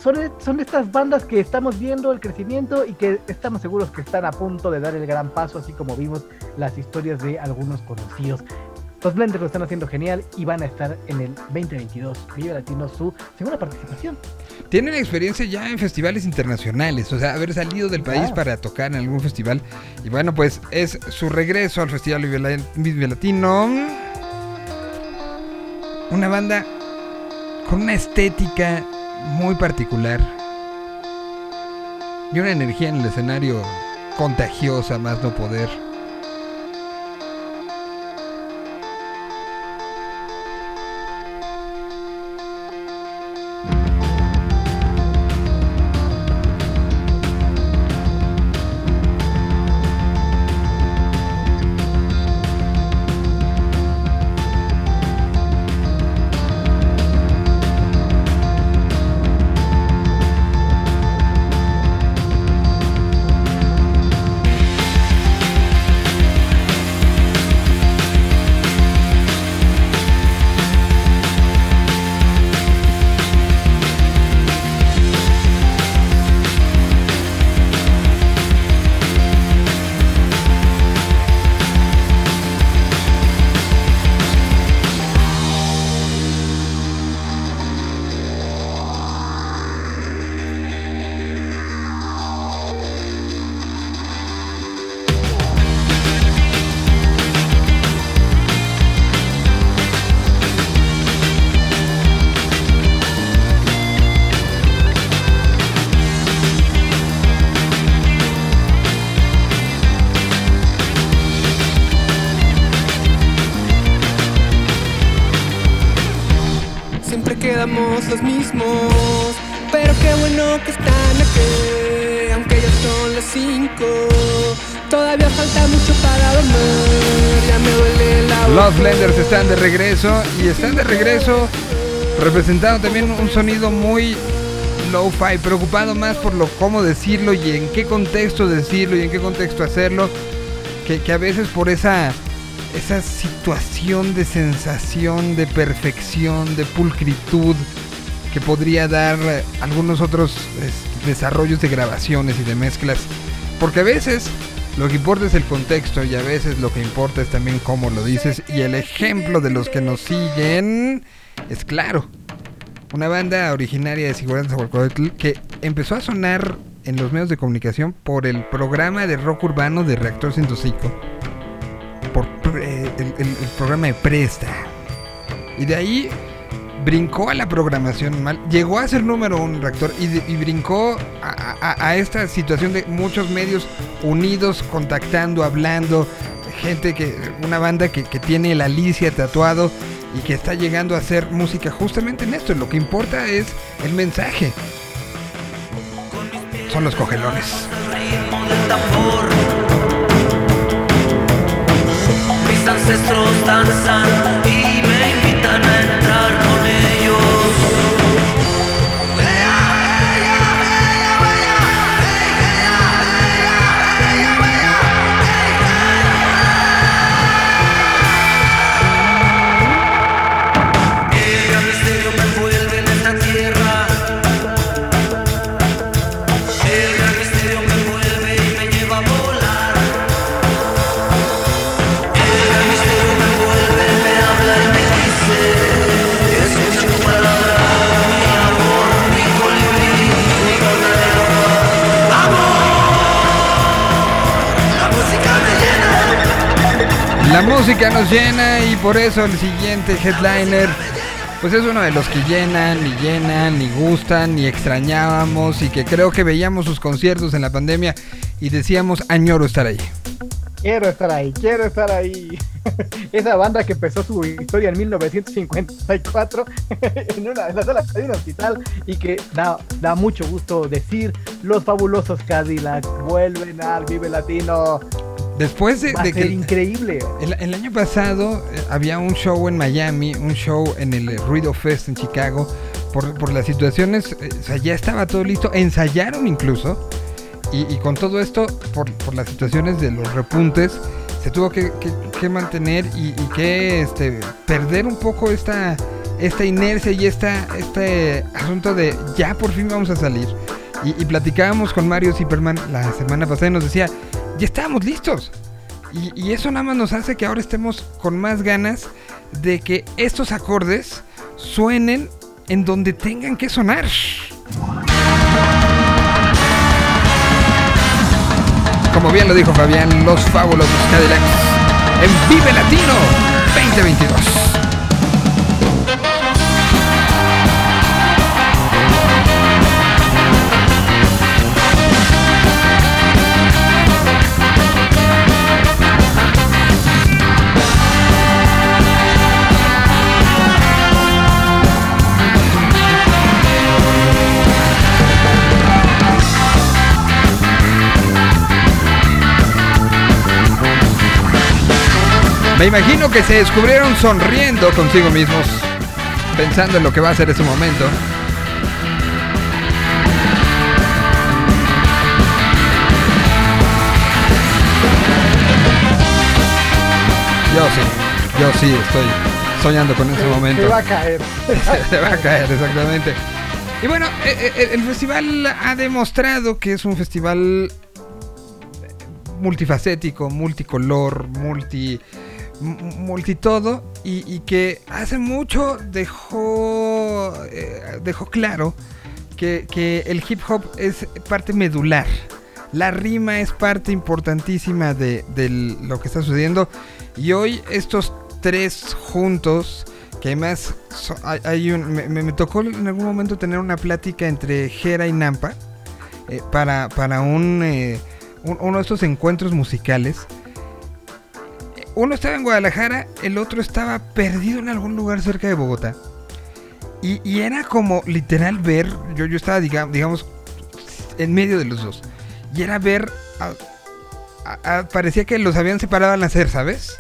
son, son estas bandas que estamos viendo el crecimiento y que estamos seguros que están a punto de dar el gran paso, así como vimos las historias de algunos conocidos. Los Blenders lo están haciendo genial y van a estar en el 2022 Vive Latino su segunda participación. Tienen experiencia ya en festivales internacionales, o sea, haber salido del país Claro. para tocar en algún festival. Y bueno, pues es su regreso al Festival Vive Latino. Una banda con una estética muy particular. Y una energía en el escenario contagiosa, más no poder. Quedamos los mismos. Pero qué bueno que están aquí, aunque ya son las 5. Todavía falta mucho para dormir, ya me duele la Los Blenders están de regreso y están de regreso representando también un sonido muy low-fi, preocupado más por lo cómo decirlo y en qué contexto decirlo y en qué contexto hacerlo, que, que a veces por esa, esa situación de sensación, de perfección, de pulcritud que podría dar algunos otros es, desarrollos de grabaciones y de mezclas, porque a veces lo que importa es el contexto y a veces lo que importa es también cómo lo dices y el ejemplo de los que nos siguen es claro. Una banda originaria de Zahualcóyotl que empezó a sonar en los medios de comunicación por el programa de rock urbano de Reactor 105. Por el, programa de Presta. Y de ahí brincó a la programación normal, llegó a ser número uno Reactor y, y brincó a, esta situación de muchos medios unidos, contactando, hablando, gente que, una banda que, que tiene el Alicia tatuado y que está llegando a hacer música justamente en esto. Lo que importa es el mensaje. Son los cogelones. Ancestros danzan La música nos llena y por eso el siguiente headliner pues es uno de los que llenan, ni llenan, ni gustan, ni extrañábamos y que creo que veíamos sus conciertos en la pandemia y decíamos añoro estar ahí. Quiero estar ahí, quiero estar ahí. Esa banda que empezó su historia en 1954 en una en la sala de un hospital y que da, da mucho gusto decir los fabulosos Cadillac vuelven al Vive Latino. Después de, Va a de ser que increíble. el, el año pasado eh, había un show en Miami, un show en el eh, Ruido Fest en Chicago, por, por las situaciones, eh, o sea, ya estaba todo listo, ensayaron incluso, y, y con todo esto, por, por las situaciones de los repuntes, se tuvo que, que- que mantener y, y que este, perder un poco esta, esta inercia y esta, este asunto de ya por fin vamos a salir. Y, platicábamos con Mario Zipperman la semana pasada y nos decía, ya estábamos listos. Y, y eso nada más nos hace que ahora estemos con más ganas de que estos acordes suenen en donde tengan que sonar. Como bien lo dijo Fabián, los fabulosos Cadillacs en Vive Latino 2022. Me imagino que se descubrieron sonriendo consigo mismos, pensando en lo que va a ser ese momento. Yo sí, yo sí estoy soñando con ese momento. Se va a caer. Se va a caer, exactamente. Y bueno, eh, eh, el festival ha demostrado que es un festival multifacético, multicolor, multi m- multi todo y, y que hace mucho dejó eh, dejó claro que, que el hip hop es parte medular. La rima es parte importantísima de, de lo que está sucediendo. Y hoy estos tres juntos, que además hay, me tocó en algún momento tener una plática entre Jera y Nampa eh, para, para un, eh, un- uno de estos encuentros musicales. Uno estaba en Guadalajara, el otro estaba perdido en algún lugar cerca de Bogotá. Y, y era como literal ver, yo, yo estaba diga- digamos en medio de los dos. Y era ver, a- a- a- parecía que los habían separado al nacer, ¿sabes?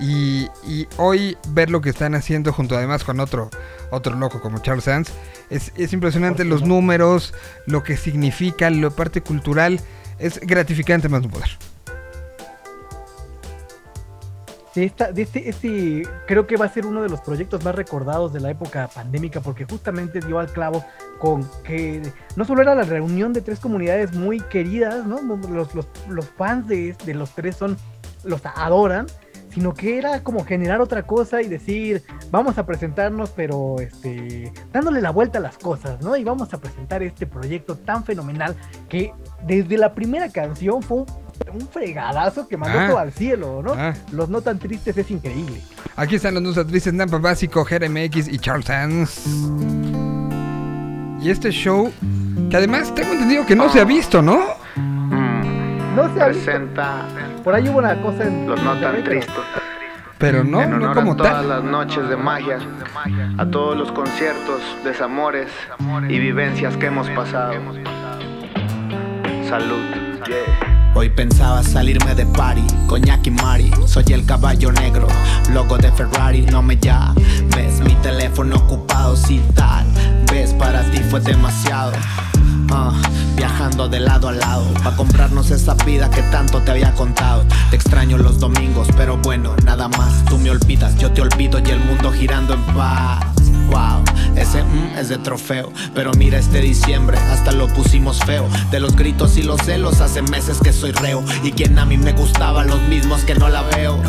Y, y hoy ver lo que están haciendo junto además con otro, otro loco como Charles Sands, es, es impresionante los números, lo que significa, la parte cultural, es gratificante más no poder. De, esta, este, este, creo que va a ser uno de los proyectos más recordados de la época pandémica, porque justamente dio al clavo con que no solo era la reunión de tres comunidades muy queridas, ¿no? Los, los, los fans de, de los tres son, los adoran, sino que era como generar otra cosa y decir, vamos a presentarnos, pero este, dándole la vuelta a las cosas, ¿no? Y vamos a presentar este proyecto tan fenomenal que desde la primera canción fue un fregadazo que mandó Ah. todo al cielo, ¿no? Ah. Los no tan tristes es increíble. Aquí están los dos actrices Nampa Básico, GRMX y Charles Sands. Y este show, que además tengo entendido que no se ha visto, ¿no? No se ha visto. presenta Por ahí hubo una cosa en. los no tan tristes. Pero no, en no honor como a todas tal. las noches de magia, a todos los conciertos, desamores y vivencias que hemos pasado. Salud. Yeah. Hoy pensaba salirme de party, coñac y mari. Soy el caballo negro, logo de Ferrari No me llames, mi teléfono ocupado si tal Ves, para ti fue demasiado. Ah, Viajando de lado a lado Pa' comprarnos esa vida que tanto te había contado. Te extraño los domingos, pero bueno, nada más. Tú me olvidas, yo te olvido y el mundo girando en paz. Wow, ese mm, es de trofeo. Pero mira este diciembre, hasta lo pusimos feo. De los gritos y los celos, hace meses que soy reo. Y quien a mí me gustaba, los mismos que no la veo.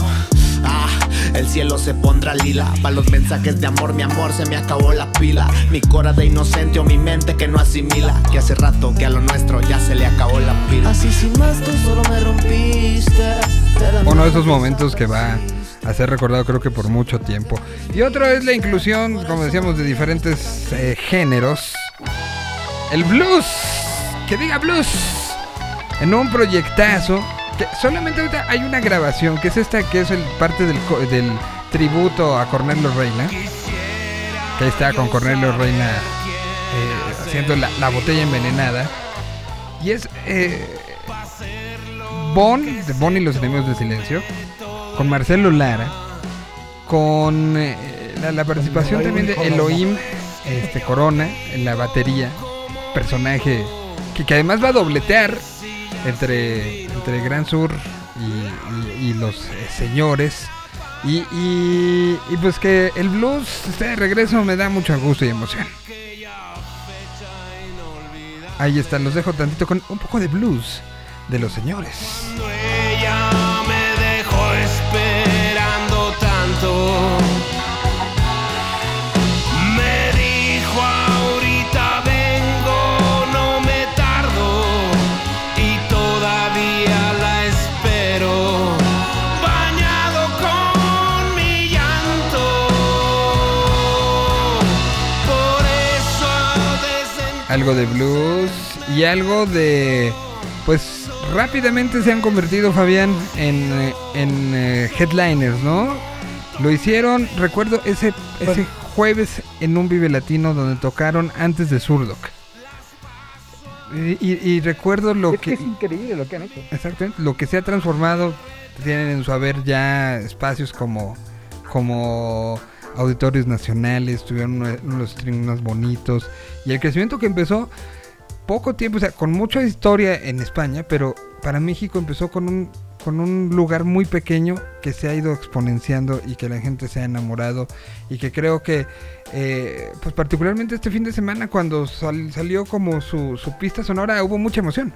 Ah, el cielo se pondrá lila. Para los mensajes de amor, mi amor, se me acabó la pila. Mi cora de inocente o mi mente que no asimila. Que hace rato que a lo nuestro ya se le acabó la pila. Así sin más tú solo me rompiste. Uno de esos momentos que va a ser recordado creo que por mucho tiempo. Y otro es la inclusión, como decíamos, de diferentes eh, géneros. El blues, que diga blues, en un proyectazo. Que solamente ahorita hay una grabación, que es esta, que es el parte del, del tributo a Cornelio Reina. Que está con Cornelio Reina eh, haciendo la, la botella envenenada. Y es eh, Bon, de Bon y los enemigos del silencio, con Marcelo Lara, con eh, la, la participación también de Elohim este, Corona en la batería, personaje que, que además va a dobletear entre, entre Gran Sur y, y- y los eh, señores. Y, y- y pues que el blues esté de regreso me da mucho gusto y emoción. Ahí está, los dejo tantito con un poco de blues de los señores. Algo de blues y algo de pues rápidamente se han convertido Fabián en, eh, en eh, headliners no lo hicieron recuerdo ese ese jueves en un Vive Latino donde tocaron antes de Surdoc y, y- y recuerdo lo Es que que es increíble lo que han hecho. Exactamente, lo que se ha transformado, tienen en su haber ya espacios como, como auditorios nacionales, tuvieron uno- unos streams más bonitos, y el crecimiento que empezó poco tiempo, o sea, con mucha historia en España, pero para México empezó con un, con un lugar muy pequeño que se ha ido exponenciando y que la gente se ha enamorado y que creo que, eh, pues particularmente este fin de semana cuando sal- salió como su, su pista sonora hubo mucha emoción.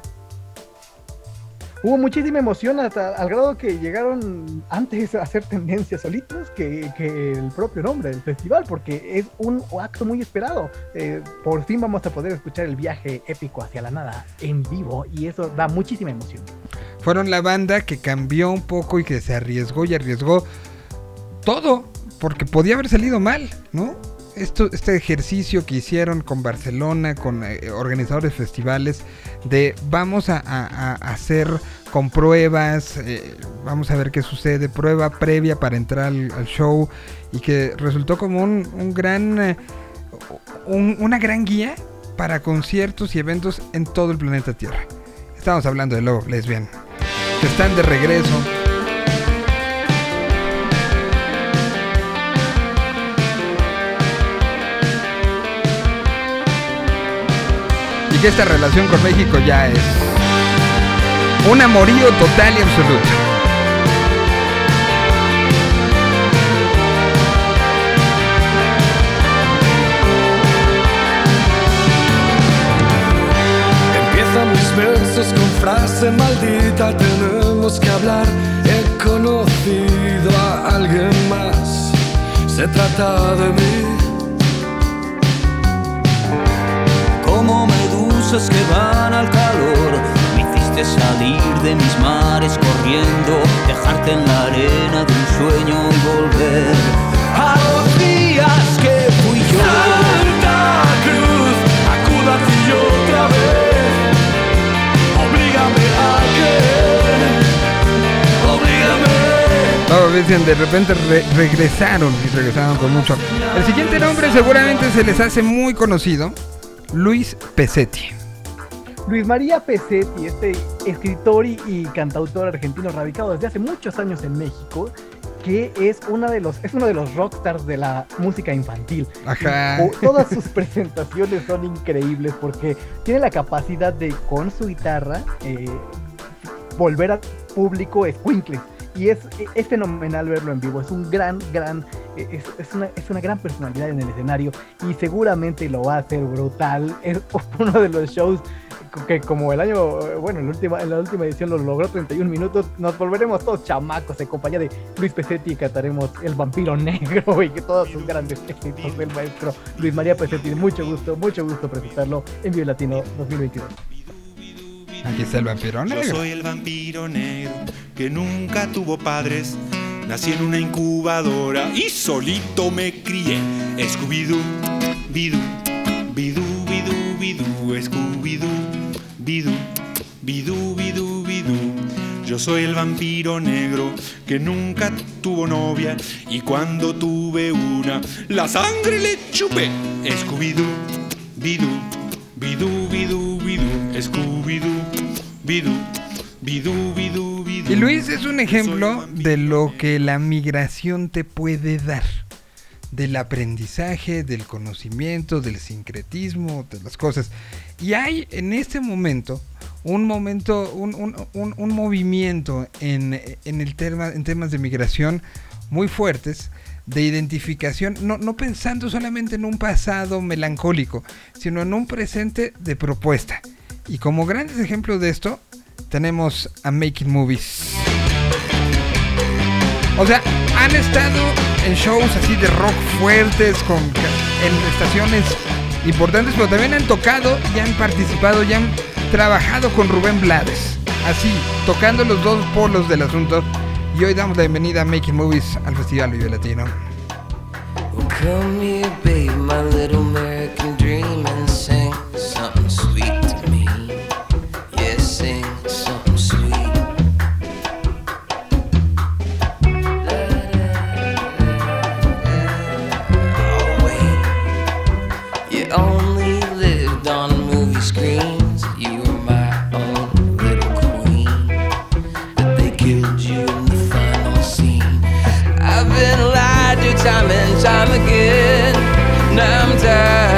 Hubo muchísima emoción hasta al grado que llegaron antes a hacer tendencias solitos que, el propio nombre del festival, porque es un acto muy esperado. Eh, por fin vamos a poder escuchar el viaje épico hacia la nada en vivo y eso da muchísima emoción. fueron la banda que cambió un poco y que se arriesgó y arriesgó todo, porque podía haber salido mal, ¿no? Esto, este ejercicio que hicieron con Barcelona, con eh, organizadores de festivales, de vamos a, hacer con pruebas, eh, vamos a ver qué sucede, prueba previa para entrar al, show, y que resultó como un, un gran... eh, un- una gran guía para conciertos y eventos en todo el planeta Tierra. Estamos hablando de Love Lesbian. Que están de regreso. Y que esta relación con México ya es un amorío total y absoluto. Empiezan mis versos con frase maldita, tenemos que hablar. He conocido a alguien más, se trata de mí. Medusas que van al calor. Me hiciste salir de mis mares corriendo, dejarte en la arena de un sueño y volver a los días que fui yo. Santa Cruz, acuda a ti otra vez. Oblígame a querer. Oblígame. Luego dicen, de repente re- regresaron y regresaron con mucho. El siguiente nombre seguramente se les hace muy conocido. Luis Pesetti. Luis María Pesetti, este escritor y, y cantautor argentino radicado desde hace muchos años en México, que es, una de los, es uno de los rockstars de la música infantil. Ajá. Todas sus presentaciones son increíbles porque tiene la capacidad de, con su guitarra, eh, volver al público escuincles. Y es, es fenomenal verlo en vivo. Es un gran, gran, eh, es, es una, es una gran personalidad en el escenario y seguramente lo va a hacer brutal. Es uno de los shows que como el año, bueno, en la última, en la última edición lo logró 31 minutos, nos volveremos todos chamacos en compañía de Luis Pesetti y cantaremos El Vampiro Negro y que todos sus grandes éxitos del maestro Luis María Pesetti. Mucho gusto, mucho gusto presentarlo en Vivo Latino 2022. Aquí está el vampiro Yo negro. soy el vampiro negro que nunca tuvo padres. Nací en una incubadora y solito me crié. Scooby-Doo, bidú, bidú, bidú, bidú, Scooby-Doo, bidú, bidú, bidú, bidú. Yo soy el vampiro negro que nunca tuvo novia y cuando tuve una, la sangre le chupé. Scooby-Doo, bidú, bidú, bidú, Y Luis es un ejemplo de lo que la migración te puede dar. Del aprendizaje, del conocimiento, del sincretismo, de las cosas. Y hay en este momento un momento, un, un- un- un movimiento en, en el tema, en temas de migración muy fuertes de identificación, no, no pensando solamente en un pasado melancólico, sino en un presente de propuesta. Y como grandes ejemplos de esto, tenemos a Making Movies. O sea, han estado en shows así de rock fuertes, con, en estaciones importantes, pero también han tocado y han participado y han trabajado con Rubén Blades. Así, tocando los dos polos del asunto. Y hoy damos la bienvenida a Making Movies al Festival Vive Latino. Well, screens. You were my own little queen. But they killed you in the final scene. I've been lied to time and time again. Now I'm tired.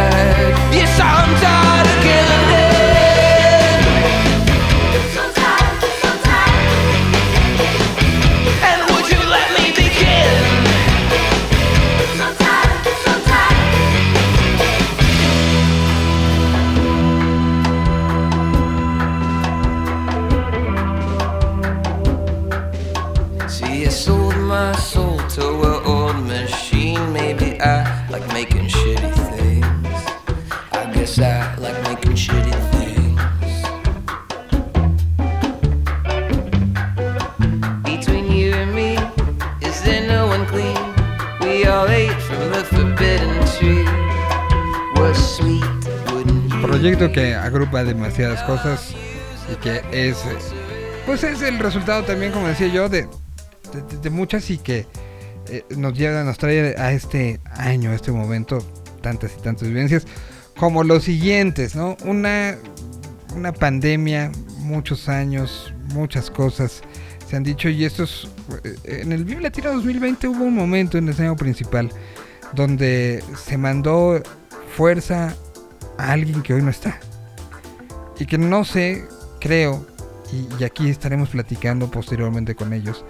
Proyecto que agrupa demasiadas cosas y que es, pues es el resultado también, como decía yo, de, de- de muchas y que eh, nos lleva, nos trae a este año, a este momento tantas y tantas vivencias, como los siguientes, ¿no? Una, una pandemia, muchos años, muchas cosas se han dicho y estos eh, en el Vive Latino 2020 hubo un momento en el escenario principal donde se mandó fuerza a alguien que hoy no está y que no sé, creo, y, y aquí estaremos platicando posteriormente con ellos,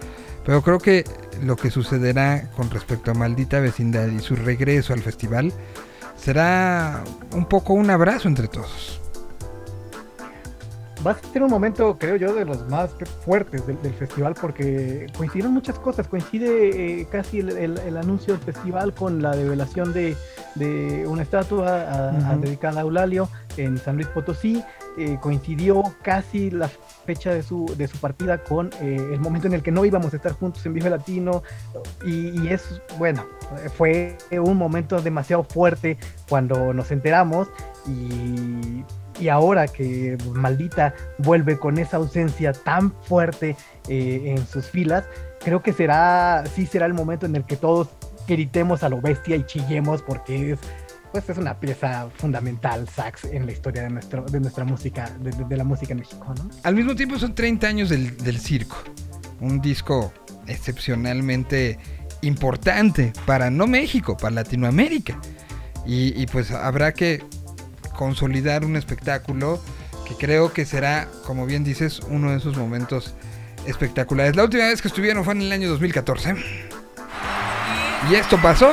pero creo que lo que sucederá con respecto a Maldita Vecindad y su regreso al festival será un poco un abrazo entre todos. Va a ser un momento, creo yo, de los más fuertes del, del festival porque coincidieron muchas cosas. Coincide eh, casi el, el- el anuncio del festival con la develación de, de una estatua a- a- Ujú. dedicada a Eulalio en San Luis Potosí. Eh, coincidió casi la fecha de su, de su partida con eh, el momento en el que no íbamos a estar juntos en Vive Latino. Y, y es, bueno, fue un momento demasiado fuerte cuando nos enteramos. Y, y ahora que Maldita vuelve con esa ausencia tan fuerte eh, en sus filas, creo que será, sí será el momento en el que todos gritemos a lo bestia y chillemos porque es, pues es una pieza fundamental, sax, en la historia de, nuestro, de nuestra música, de, la música en México, ¿no? Al mismo tiempo son 30 años del, del circo. Un disco excepcionalmente importante para no México, para Latinoamérica. Y pues habrá que consolidar un espectáculo que creo que será, como bien dices, uno de esos momentos espectaculares. La última vez que estuvieron fue en el año 2014. Y esto pasó.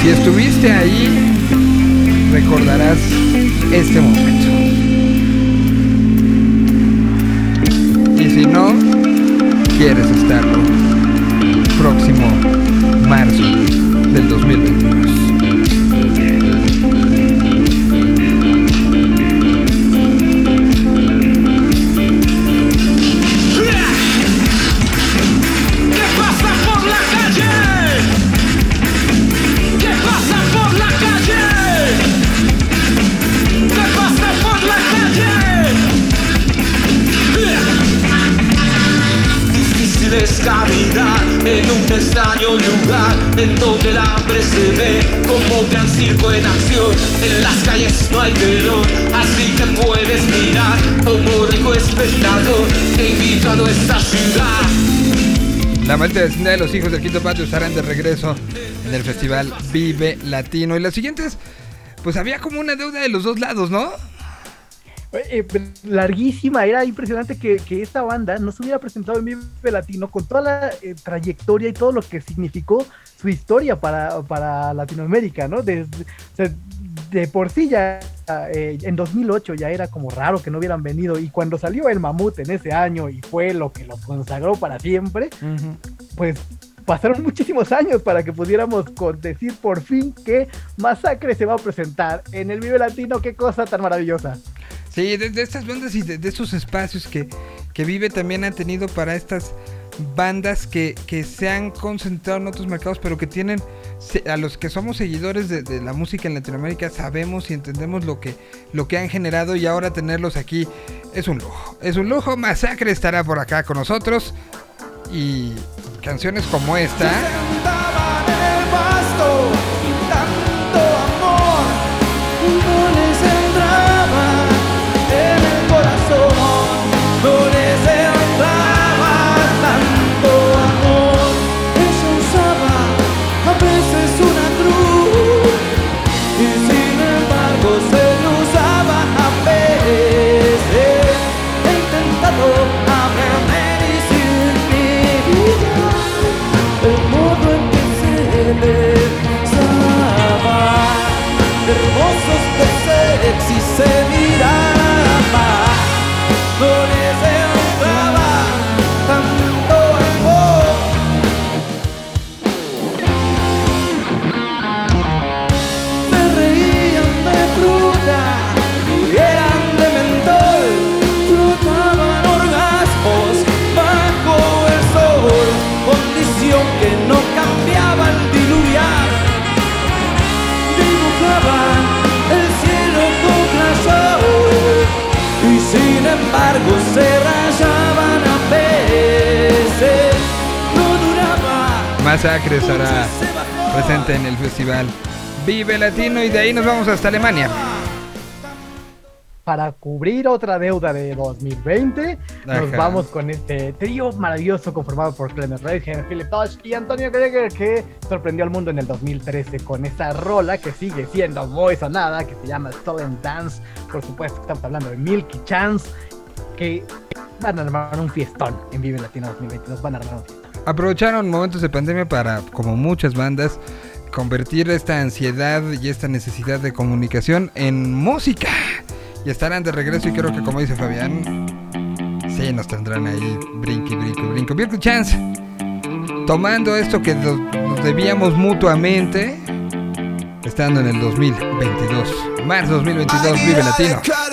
Si estuviste ahí, recordarás este momento. Si no, quieres estarlo. Próximo marzo del 2022. En un extraño lugar en donde el hambre se ve como gran circo en acción. En las calles no hay telón, así que puedes mirar como rico espectador. Te invito a nuestra ciudad. La maldita vecindad de los hijos del quinto patio estarán de regreso en el festival Vive Latino. Y las siguientes, pues había como una deuda de los dos lados, ¿no? Eh, eh, larguísima, era impresionante que, que esta banda no se hubiera presentado en Vive Latino con toda la eh, trayectoria y todo lo que significó su historia para, para Latinoamérica, ¿no? Desde- o sea, de por sí ya eh, en 2008 ya era como raro que no hubieran venido y cuando salió el mamut en ese año y fue lo que los consagró para siempre, pues pasaron muchísimos años para que pudiéramos decir por fin que Masacre se va a presentar en el Vive Latino, qué cosa tan maravillosa. Sí, de, de estas bandas y de, de estos espacios que, que Vive también ha tenido para estas bandas que, que se han concentrado en otros mercados, pero que tienen, a los que somos seguidores de, de la música en Latinoamérica, sabemos y entendemos lo que, lo que han generado y ahora tenerlos aquí es un lujo. Es un lujo, Masacre estará por acá con nosotros y canciones como esta. Embargo se rayaban a veces. No duraba. Masacre estará presente en el festival Vive Latino y de ahí nos vamos hasta Alemania. Para cubrir otra deuda de 2020, nos Ajá. vamos con este trío maravilloso conformado por Clemens Reitgen, Philip Tosh y Antonio Greger que sorprendió al mundo en el 2013 con esta rola que sigue siendo muy sonada, que se llama Stolen Dance. Por supuesto, estamos hablando de Milky Chance, que van a armar un fiestón en Vive Latino 2020. Nos van a armar un fiestón. Aprovecharon momentos de pandemia para, como muchas bandas, convertir esta ansiedad y esta necesidad de comunicación en música. Y estarán de regreso y creo que como dice Fabián, sí nos tendrán ahí brinque, brinque, brinco. Virtual Chance, tomando esto que nos debíamos mutuamente, estando en el 2022. Marzo 2022, Vive Latino.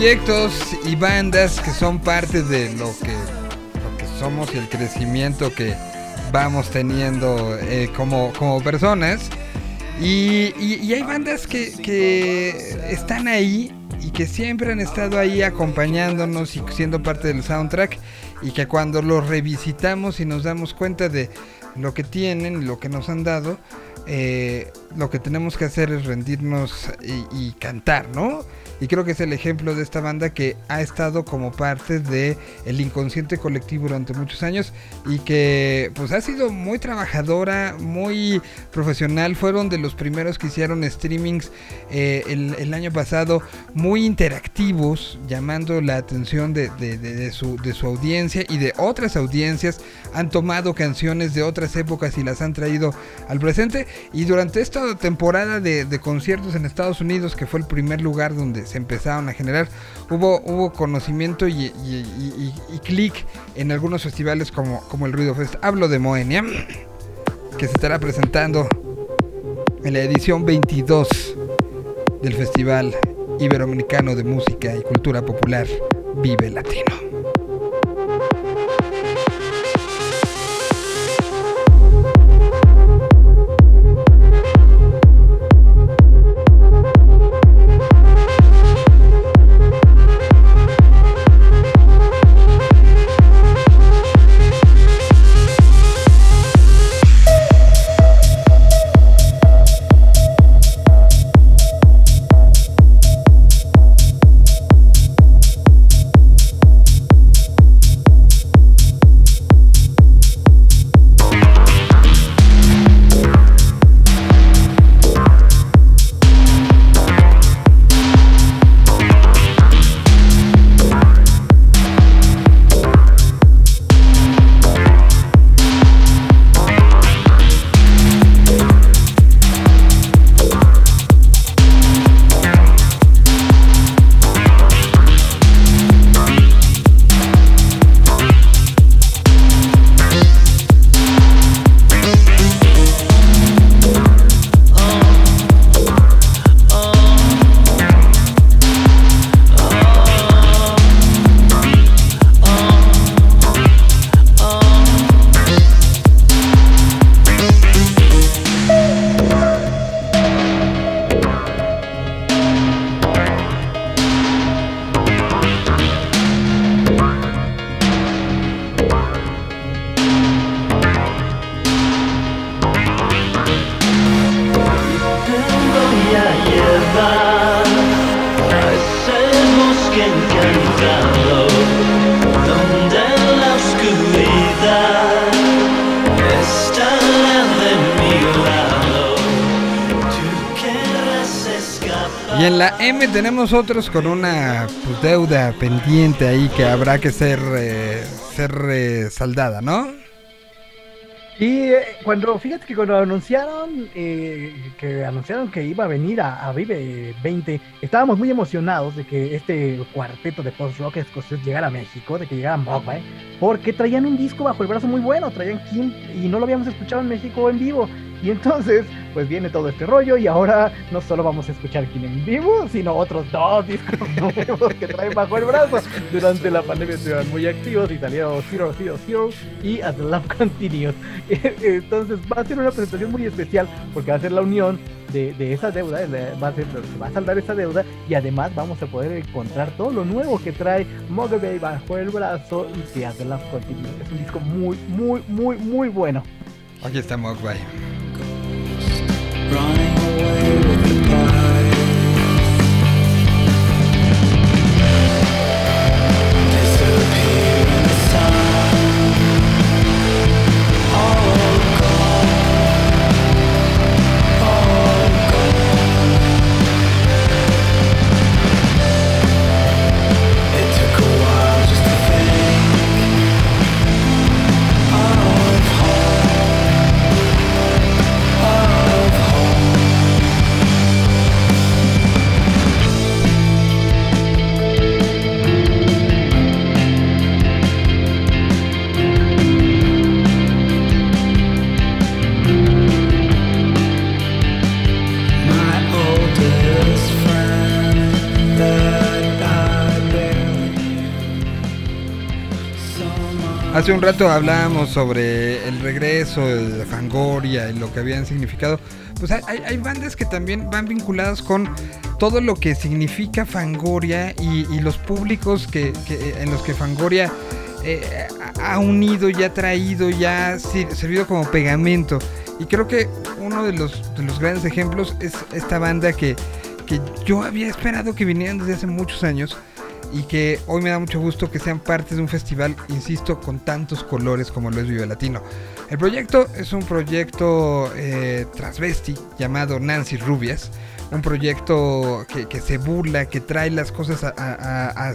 Proyectos y bandas que son parte de lo que, somos y el crecimiento que vamos teniendo eh, como, como personas. Y, y- hay bandas que, que están ahí y que siempre han estado ahí acompañándonos y siendo parte del soundtrack y que cuando los revisitamos y nos damos cuenta de lo que tienen, lo que nos han dado, eh, lo que tenemos que hacer es rendirnos y cantar, ¿no? Y creo que es el ejemplo de esta banda que ha estado como parte de el inconsciente colectivo durante muchos años y que pues ha sido muy trabajadora, muy profesional. Fueron de los primeros que hicieron streamings eh, el, año pasado muy interactivos, llamando la atención de, de- su, de su audiencia y de otras audiencias. Han tomado canciones de otras épocas y las han traído al presente. Y durante esta temporada de conciertos en Estados Unidos, que fue el primer lugar donde se empezaron a generar, hubo, hubo conocimiento y, clic en algunos festivales como, como el Ruido Fest. Hablo de Moenia, que se estará presentando en la edición 22 del Festival Iberoamericano de Música y Cultura Popular Vive Latino. Tenemos otros con una pues, deuda pendiente ahí que habrá que ser, eh, ser eh, saldada, ¿no? Y eh, cuando, fíjate que cuando anunciaron eh, que anunciaron que iba a venir a, a Vive 20, estábamos muy emocionados de que este cuarteto de post-rock escocés llegara a México, de que llegara Mogwai, porque traían un disco bajo el brazo muy bueno, traían Kim y no lo habíamos escuchado en México en vivo. Y entonces, pues viene todo este rollo y ahora no solo vamos a escuchar Kim en vivo, sino otros dos discos nuevos que traen bajo el brazo. Durante la pandemia estuvieron muy activos y salieron Zero Zero Zero y As Love Continues. Entonces va a ser una presentación muy especial porque va a ser la unión de, de esa deuda, va a, ser, saldar esa deuda y además vamos a poder encontrar todo lo nuevo que trae Mogwai bajo el brazo y que As Love Continues. Es un disco muy, muy, muy, muy bueno. Aquí está Mogwai. My Hace un rato hablábamos sobre el regreso de Fangoria y lo que habían significado. Pues hay, hay- bandas que también van vinculadas con todo lo que significa Fangoria y, y los públicos que, que- en los que Fangoria eh, ha unido y ha traído, ya ha servido como pegamento. Y creo que uno de los, de los grandes ejemplos es esta banda que, que yo había esperado que vinieran desde hace muchos años y que hoy me da mucho gusto que sean parte de un festival, insisto, con tantos colores como lo es Vive Latino. El proyecto es un proyecto eh, transvesti llamado Nancy Rubias, un proyecto que, que se burla, que trae las cosas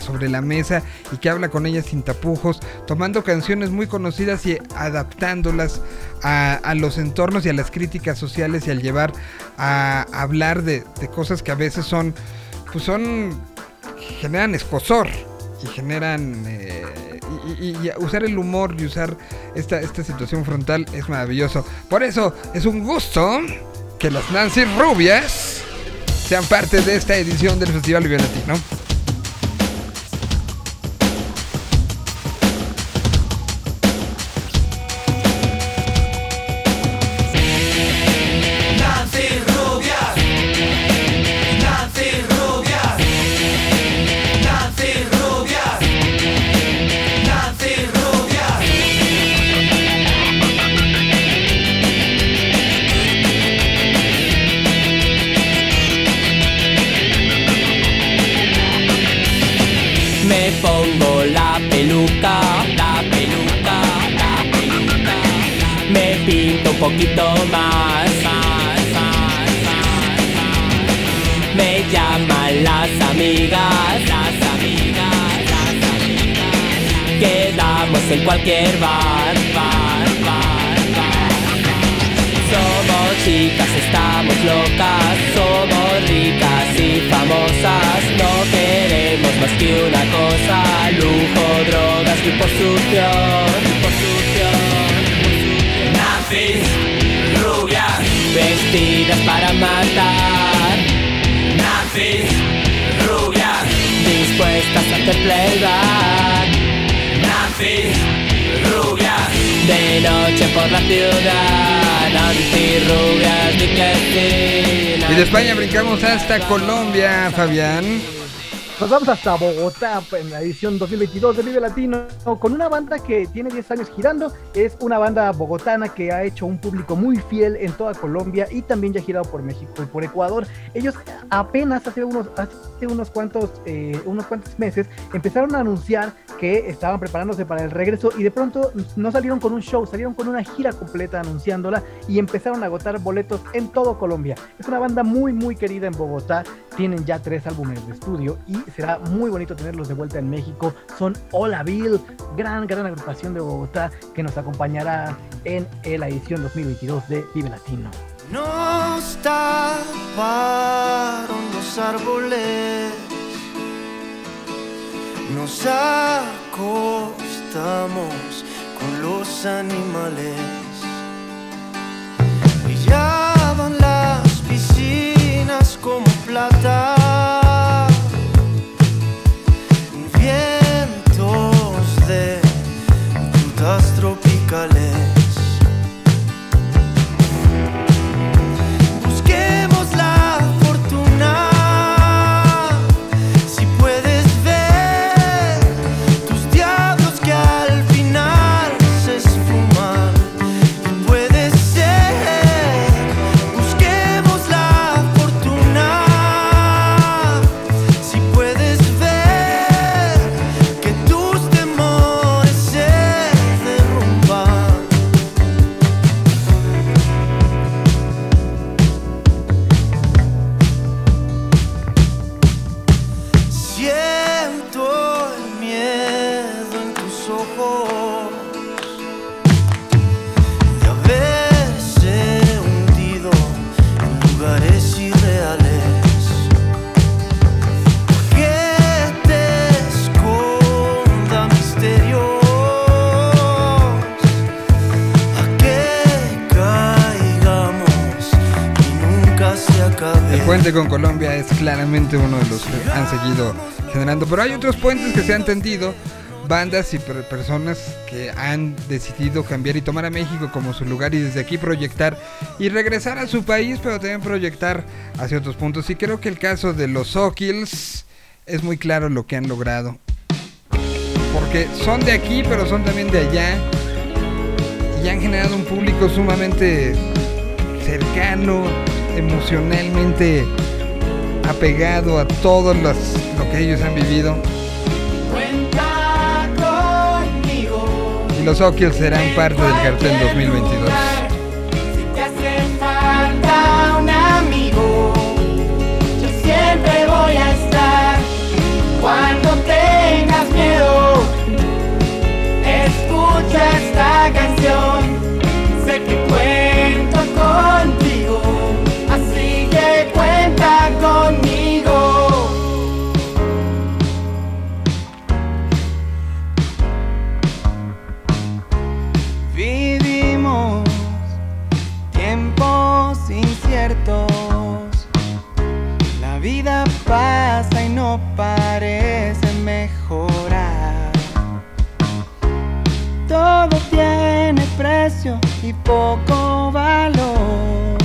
sobre la mesa y que habla con ellas sin tapujos, tomando canciones muy conocidas y adaptándolas a, a los entornos y a las críticas sociales y al llevar a hablar de, de cosas que a veces son, pues son generan escosor y generan eh, y, usar el humor y usar esta, esta situación frontal es maravilloso. Por eso es un gusto que las Nancy Rubias sean parte de esta edición del Festival Vive Latino. Cualquier bar, bar, bar, bar. Somos chicas, estamos locas, somos ricas y famosas. No queremos más que una cosa, lujo, drogas y posición, Nazis, rubias, vestidas para matar. Nazis, rubias, dispuestas a hacer playback. De noche por la ciudad, antirrubias ni que Y de España brincamos hasta Colombia, Fabián. Nos vamos hasta Bogotá pues, en la edición 2022 de Vive Latino con una banda que tiene 10 años girando. Es una banda bogotana que ha hecho un público muy fiel en toda Colombia y también ya ha girado por México y por Ecuador. Ellos apenas hace unos, hace unos, cuantos, eh, unos cuantos meses empezaron a anunciar que estaban preparándose para el regreso y de pronto no salieron con un show, salieron con una gira completa anunciándola y empezaron a agotar boletos en todo Colombia. Es una banda muy muy querida en Bogotá tienen ya tres álbumes de estudio y será muy bonito tenerlos de vuelta en México. Son Hola Bill, gran, gran agrupación de Bogotá que nos acompañará en la edición 2022 de Vive Latino. Nos taparon los árboles, nos acostamos con los animales. Brillaban las piscinas como plata, otros puentes que se han tendido, bandas y per- personas que han decidido cambiar y tomar a México como su lugar y desde aquí proyectar y regresar a su país, pero también proyectar hacia otros puntos. Y creo que el caso de los O'Kills es muy claro lo que han logrado. Porque son de aquí, pero son también de allá. Y han generado un público sumamente cercano, emocionalmente apegado a todo las- lo que ellos han vivido. Cuenta conmigo. Y los O'Kills serán parte del cartel 2022. Si te hace falta un amigo, yo siempre voy a estar. Cuando tengas miedo, escucha esta canción. Poco valor.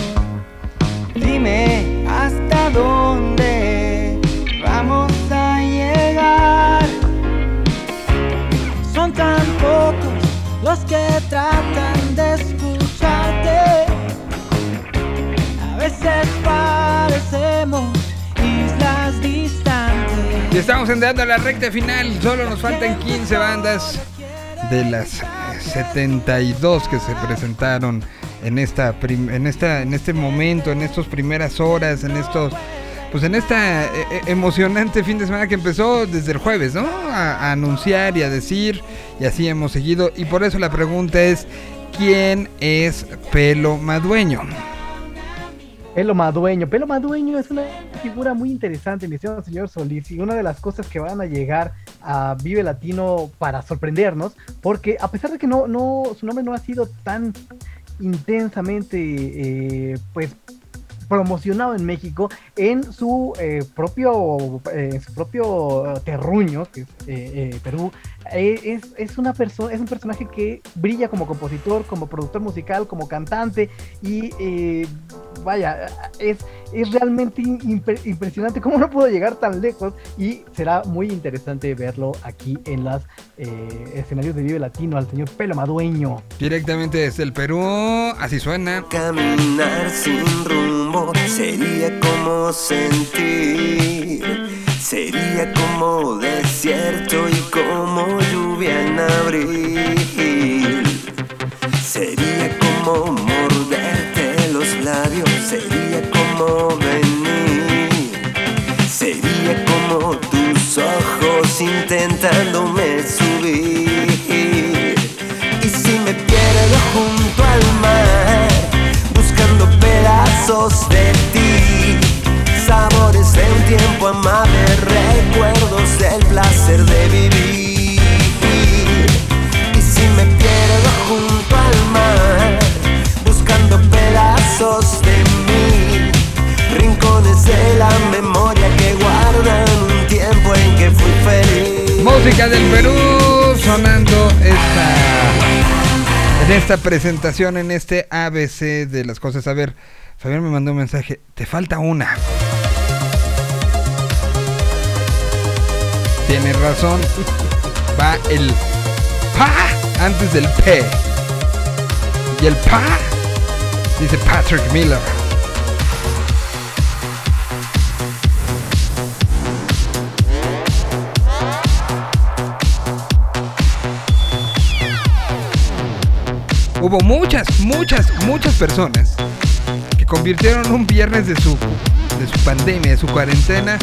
Dime hasta dónde vamos a llegar. Son tan pocos los que tratan de escucharte. A veces parecemos islas distantes. Y estamos entrando a la recta final. Solo nos faltan 15 bandas de las 72 que se presentaron en esta en esta en este momento, en estas primeras horas, en estos pues en esta eh, eh, emocionante fin de semana que empezó desde el jueves, ¿no? A, a anunciar y a decir y así hemos seguido y por eso la pregunta es ¿quién es Pelo Madueño? Pelo Madueño. Pelo Madueño es una figura muy interesante, mi estimado señor Solís, y una de las cosas que van a llegar a Vive Latino para sorprendernos, porque a pesar de que no, no, su nombre no ha sido tan intensamente, eh, pues promocionado en México en su eh, propio eh, en su propio terruño que es Perú es, es una persona es un personaje que brilla como compositor como productor musical como cantante y eh, vaya es, es realmente impre- impresionante cómo no pudo llegar tan lejos y será muy interesante verlo aquí en los escenarios de Vive Latino al señor Pelo Madueño Directamente desde el Perú, así suena. Caminar sin rumbo sería como sentir, Sería como desierto y como lluvia en abril. Sería como morderte los labios, sería como venir. Sería como tus ojos intentándome subir. Y si me pierdo junto al mar, buscando pedazos de ti sabores de un tiempo amable, recuerdos del placer de vivir. Y si me pierdo junto al mar, buscando pedazos de mí, rincones de la memoria que guardan un tiempo en que fui feliz. Música del Perú sonando esta en esta presentación, en este ABC de las cosas. A ver, Fabián me mandó un mensaje. Te falta una. Tienes razón. Va el pa antes del P. Y el pa dice Patrick Miller. Hubo muchas, muchas, muchas personas que convirtieron un viernes de su, de su pandemia, de su cuarentena,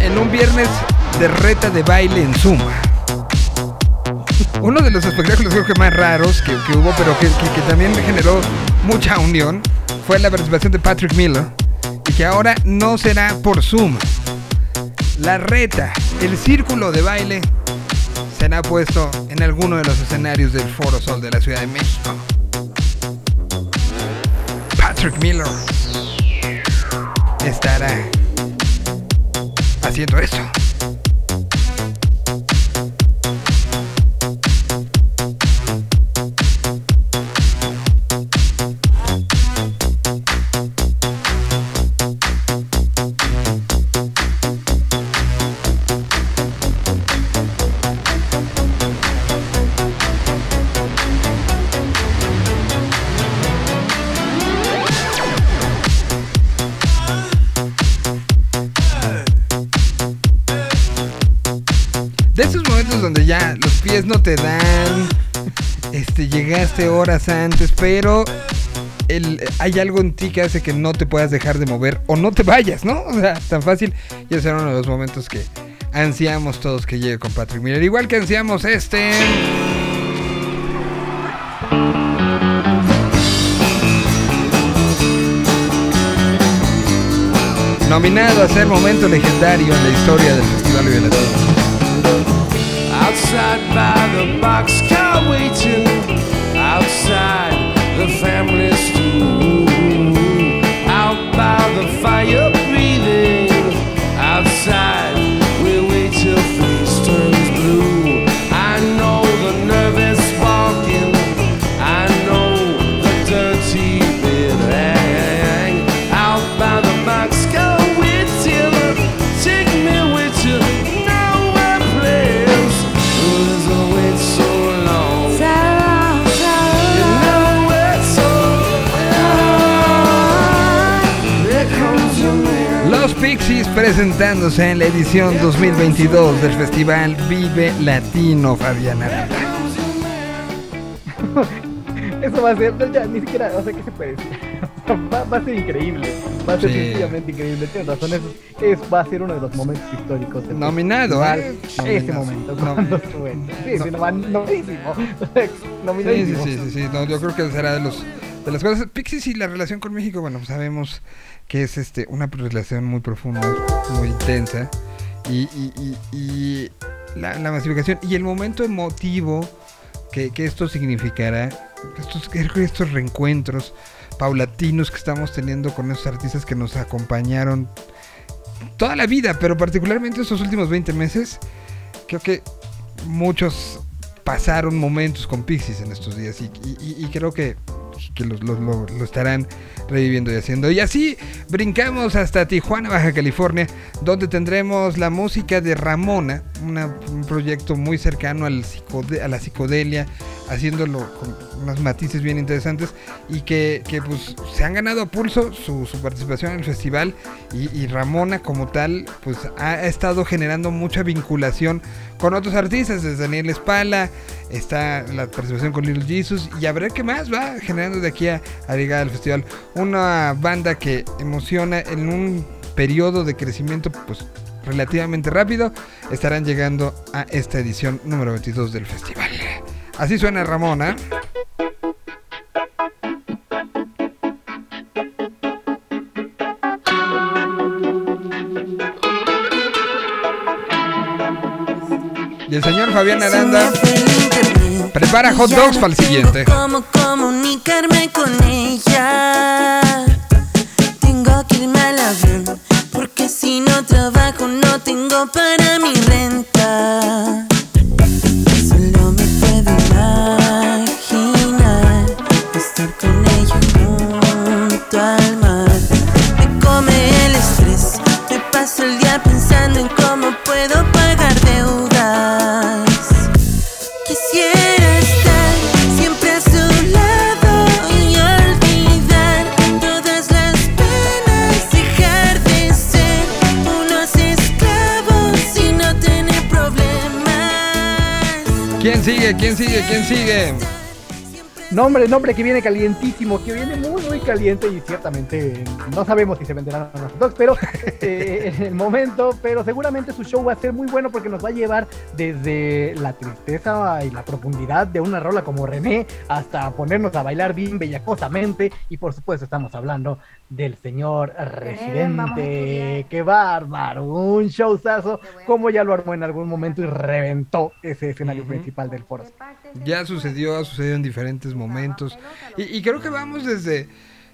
en un viernes de reta de baile en Zumba. Uno de los espectáculos creo que más raros que, que hubo, pero que, que- que también generó mucha unión, fue la participación de Patrick Miller, y que ahora no será por Zoom. La reta, el círculo de baile, será puesto en alguno de los escenarios del Foro Sol de la Ciudad de México. Patrick Miller estará haciendo eso. Pies no te dan, este, llegaste horas antes, pero el, hay algo en ti que hace que no te puedas dejar de mover o no te vayas, ¿no? O sea, tan fácil. Y ese era uno de los momentos que ansiamos todos que llegue con Patrick Miller. Igual que ansiamos este. Nominado a ser momento legendario en la historia del Festival Vive Latino. Outside by the boxcar waiting. Outside the family stew. Out by the fire presentándose en la edición 2022 del Festival Vive Latino, Fabián Aranda. Eso va a ser, ya, ni siquiera, o sea, ¿qué se puede decir? va, va a ser increíble, va a ser Sí. sencillamente increíble, tienes razón, es, es- va a ser uno de los momentos históricos. del Nominado, festival, ¿eh? Ese momento, cuando. Sí, sí, no, nominadísimo. Sí, sí, sí, sí, sí, no, yo creo que será de los de las cosas. Pixies y la relación con México, bueno, sabemos que es este una relación muy profunda, muy intensa. Y, la, masificación y el momento emotivo que, que esto significará, estos, estos reencuentros paulatinos que estamos teniendo con esos artistas que nos acompañaron toda la vida, pero particularmente estos últimos 20 meses, creo que muchos pasaron momentos con Pixies en estos días y creo que, que los- los- lo, estarán reviviendo y haciendo. Y así brincamos hasta Tijuana, Baja California, donde tendremos la música de Ramona, un proyecto muy cercano al a la psicodelia, haciéndolo con unos matices bien interesantes y que, que, pues se han ganado a pulso su, participación en el festival y, y Ramona como tal pues ha estado generando mucha vinculación con otros artistas, desde Daniel Espala, está la participación con Little Jesus y a ver qué más va generando de aquí a, a llegar al festival. Una banda que emociona en un periodo de crecimiento pues relativamente rápido, estarán llegando a esta edición número 22 del festival. Así suena Ramona. Y el señor Fabián Aranda prepara hot dogs para el siguiente. Cómo comunicarme con ella. Tengo que irme al avión. Porque si no trabajo, no tengo para mi renta. Estar con ella junto al mar. Me come el estrés. Me paso el día pensando en cómo puedo pagar deudas. Quisiera estar siempre a su lado y olvidar todas las penas, dejar de ser unos esclavos y no tener problemas. ¿Quién sigue? ¿Quién sigue? ¿Quién sigue? Nombre, nombre que viene calientísimo, que viene muy, muy caliente y ciertamente no sabemos si se venderán o no los dogs, pero eh, en el momento, pero seguramente su show va a ser muy bueno porque nos va a llevar desde la tristeza y la profundidad de una rola como René hasta ponernos a bailar bien bellacosamente y por supuesto estamos hablando del señor Residente, qué bárbaro, un showzazo. Como ya lo armó en algún momento y reventó ese escenario principal del foro. Ya sucedió, ha sucedido en diferentes momentos. Y, y creo que vamos desde,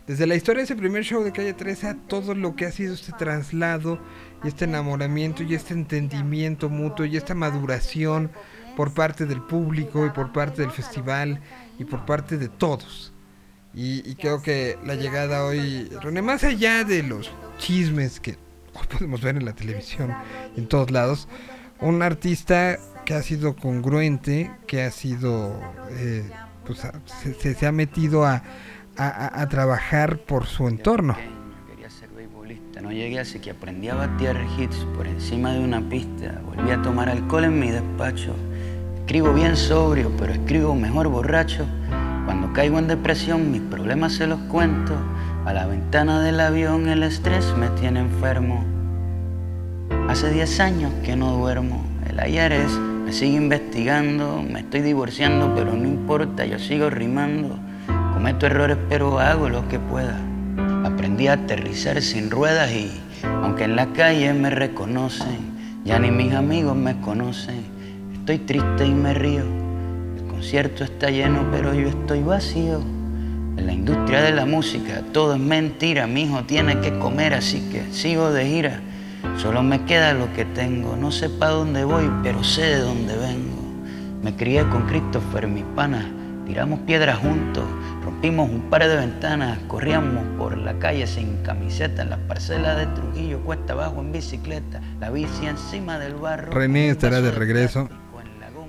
desde la historia de ese primer show de Calle 13 a todo lo que ha sido este traslado y este enamoramiento y este entendimiento mutuo y esta maduración por parte del público y por parte del festival y por parte de todos. Y, y creo que la llegada hoy, René, más allá de los chismes que hoy podemos ver en la televisión y en todos lados, un artista que ha sido congruente, que ha sido, eh, pues a- se, se- se ha metido a, a- a- a trabajar por su entorno. No llegué así que aprendí a batear hits por encima de una pista. Volví a tomar alcohol en mi despacho. Escribo bien sobrio, pero escribo mejor borracho. Cuando caigo en depresión, mis problemas se los cuento. A la ventana del avión el estrés me tiene enfermo. Hace 10 años que no duermo. El ayer es, me sigue investigando. Me estoy divorciando, pero no importa, yo sigo rimando. Cometo errores, pero hago lo que pueda. Aprendí a aterrizar sin ruedas y, aunque en la calle me reconocen, ya ni mis amigos me conocen. Estoy triste y me río. Concierto está lleno, pero yo estoy vacío. En la industria de la música todo es mentira. Mi hijo tiene que comer, así que sigo de gira. Solo me queda lo que tengo. No sé para dónde voy, pero sé de dónde vengo. Me crié con Christopher, mi pana. Tiramos piedras juntos. Rompimos un par de ventanas. Corríamos por la calle sin camiseta. En las parcelas de Trujillo, cuesta abajo en bicicleta. La bici encima del barro. René estará de regreso.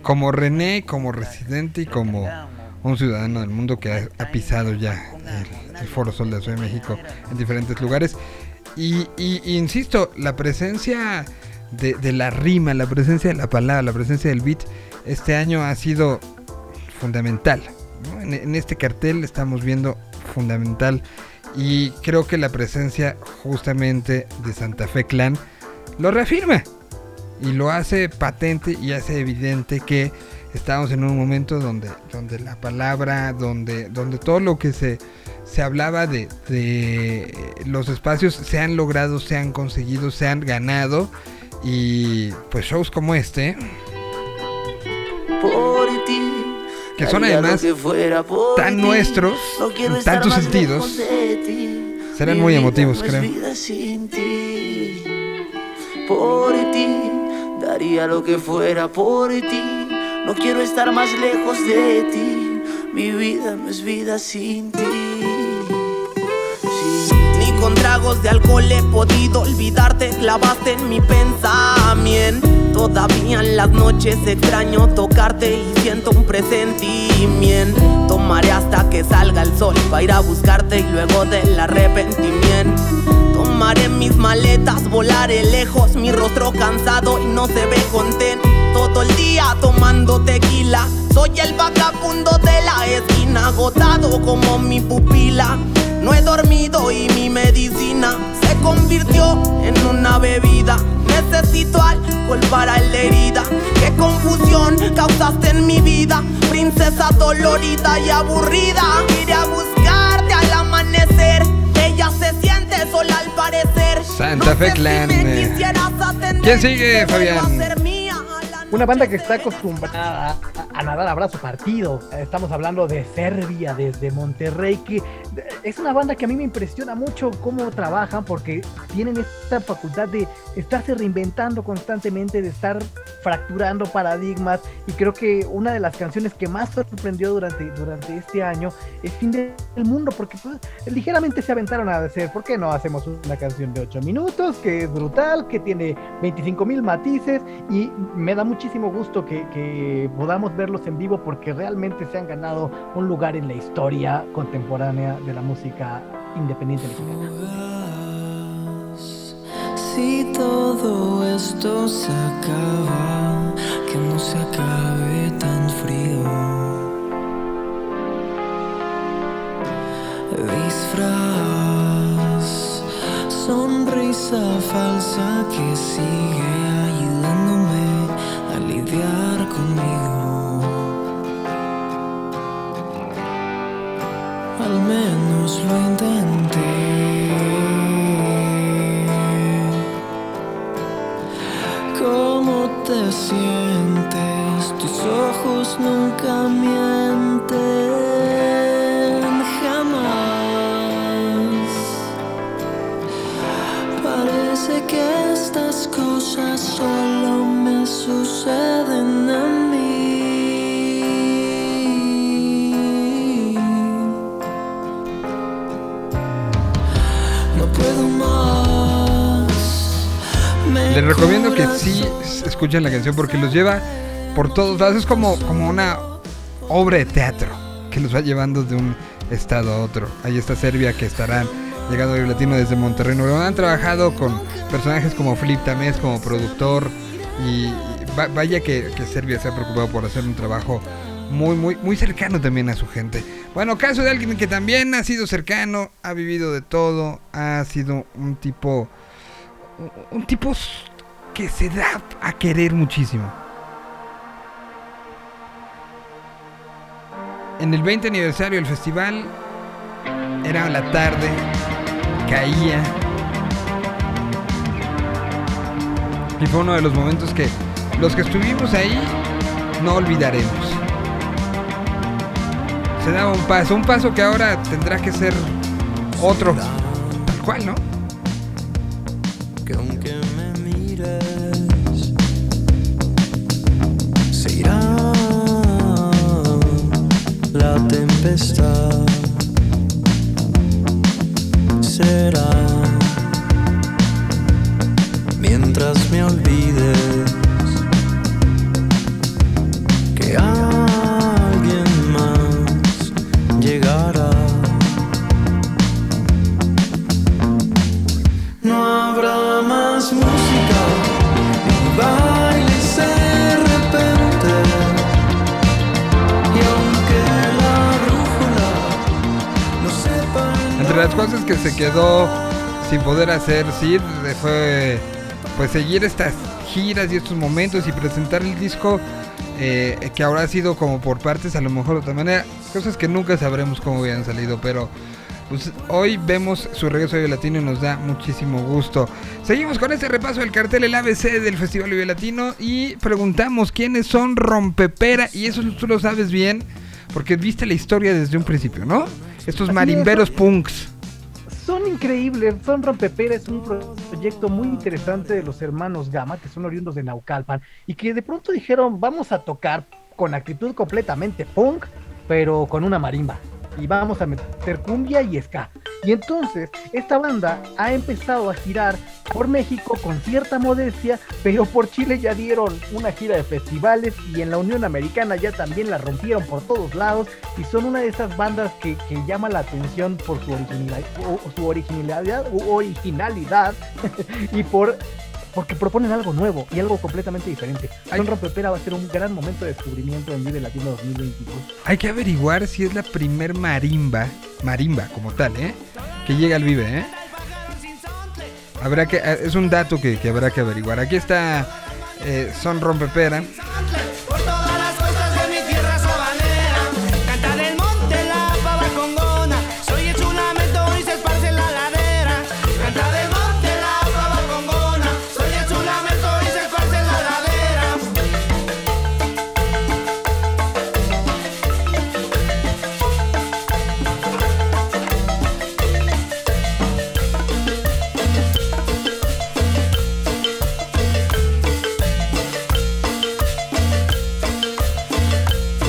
Como René, como residente y como un ciudadano del mundo que ha, ha pisado ya el, el Foro Sol de Ciudad de México en diferentes lugares. Y, y- y insisto, la presencia de, de la rima, la presencia de la palabra, la presencia del beat, este año ha sido fundamental. ¿no? En, en este cartel estamos viendo fundamental. Y creo que la presencia justamente de Santa Fe Clan lo reafirma y lo hace patente y hace evidente que estamos en un momento donde, donde la palabra, donde, donde todo lo que se, se hablaba de, de los espacios se han logrado, se han conseguido, se han ganado y pues shows como este Por ti. que son además que fuera por tan ti. nuestros No en tantos sentidos ti. serán muy emotivos creo. Por ti, daría lo que fuera por ti. No quiero estar más lejos de ti. Mi vida no es vida sin ti. Ni con tragos de alcohol he podido olvidarte, clavaste en mi pensamiento. Todavía en las noches extraño tocarte y siento un presentimiento. Tomaré hasta que salga el sol para ir a buscarte y luego del arrepentimiento. Tomaré mis maletas, volaré lejos, mi rostro cansado y no se ve contento. Todo el día tomando tequila, soy el vagabundo de la esquina, agotado como mi pupila. No he dormido y mi medicina se convirtió en una bebida. Necesito alcohol para la herida. Qué confusión causaste en mi vida, princesa dolorida y aburrida. Iré a buscarte al amanecer. Ella se siente sola al parecer. Santa Fe Clan. eh. Quisieras atender. ¿Quién sigue, Fabián? Una banda que está acostumbrada a, a nadar a brazo partido. Estamos hablando de Serbia, desde Monterrey, que es una banda que a mí me impresiona mucho cómo trabajan, porque tienen esta facultad de estarse reinventando constantemente, de estar fracturando paradigmas. Y creo que una de las canciones que más sorprendió durante, durante este año es Fin del Mundo, porque pues, ligeramente se aventaron a decir, ¿por qué no hacemos una canción de 8 minutos, que es brutal, que tiene 25 mil matices? Y me da muchísimo gusto que, podamos verlos en vivo porque realmente se han ganado un lugar en la historia contemporánea de la música independiente mexicana. Si todo esto se acaba, que no se acabe tan frío. Disfraz, sonrisa falsa que sigue lidiar conmigo. Al menos escuchen la canción porque los lleva por todos lados. Es como, como una obra de teatro que los va llevando de un estado a otro. Ahí está Serbia que estarán llegando a Vive Latino desde Monterrey. Nuevo. Han trabajado con personajes como Flip Tamés como productor y y va- vaya que, que Serbia se ha preocupado por hacer un trabajo muy, muy, muy cercano también a su gente. Bueno, caso de alguien que también ha sido cercano, ha vivido de todo, ha sido un tipo, un- tipo que se da a querer muchísimo. En el 20 aniversario del festival, era la tarde, caía. Y fue uno de los momentos que los que estuvimos ahí no olvidaremos. Se daba un paso, un paso que ahora tendrá que ser otro. Tal cual, ¿no? Tempestad será las cosas que se quedó sin poder hacer Sid fue pues seguir estas giras y estos momentos y presentar el disco eh, que ahora ha sido como por partes a lo mejor de otra manera, cosas que nunca sabremos cómo hubieran salido, pero pues hoy vemos su regreso a Vive Latino y nos da muchísimo gusto. Seguimos con este repaso del cartel, el ABC del Festival Vive Latino y preguntamos quiénes son Rompepera y eso tú lo sabes bien porque viste la historia desde un principio, ¿no? Estos marimberos punks. Son increíbles, son Rompepera, es un pro- proyecto muy interesante de los hermanos Gama, que son oriundos de Naucalpan, y que de pronto dijeron, vamos a tocar con actitud completamente punk, pero con una marimba. Y vamos a meter cumbia y ska. Y entonces, esta banda ha empezado a girar por México con cierta modestia, pero por Chile ya dieron una gira de festivales y en la Unión Americana ya también la rompieron por todos lados y son una de esas bandas que, que llama la atención por su originalidad, su originalidad, originalidad y por porque proponen algo nuevo y algo completamente diferente. Son Rompepera va a ser un gran momento de descubrimiento en Vive Latino 2022. Hay que averiguar si es la primer marimba, marimba como tal, ¿eh? Que llega al Vive, ¿eh? Habrá que, eh, es un dato que, que habrá que averiguar. Aquí está eh, Son Rompepera.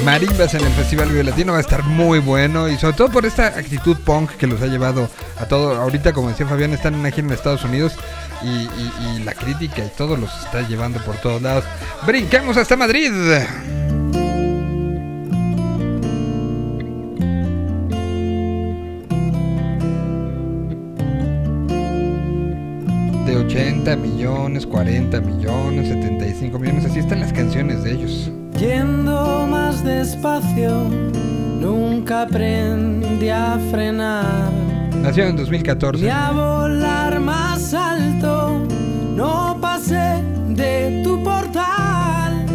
Marimbas en el Festival Vive Latino va a estar muy bueno y sobre todo por esta actitud punk que los ha llevado a todo. Ahorita, como decía Fabián, están en una en Estados Unidos y, y- la crítica y todo los está llevando por todos lados. Brinquemos hasta Madrid. De 80 millones, 40 millones, 75 millones, así están las canciones de ellos. Yendo más despacio, nunca aprendí a frenar. Nació en 2014. Ni a volar más alto, no pasé de tu portal.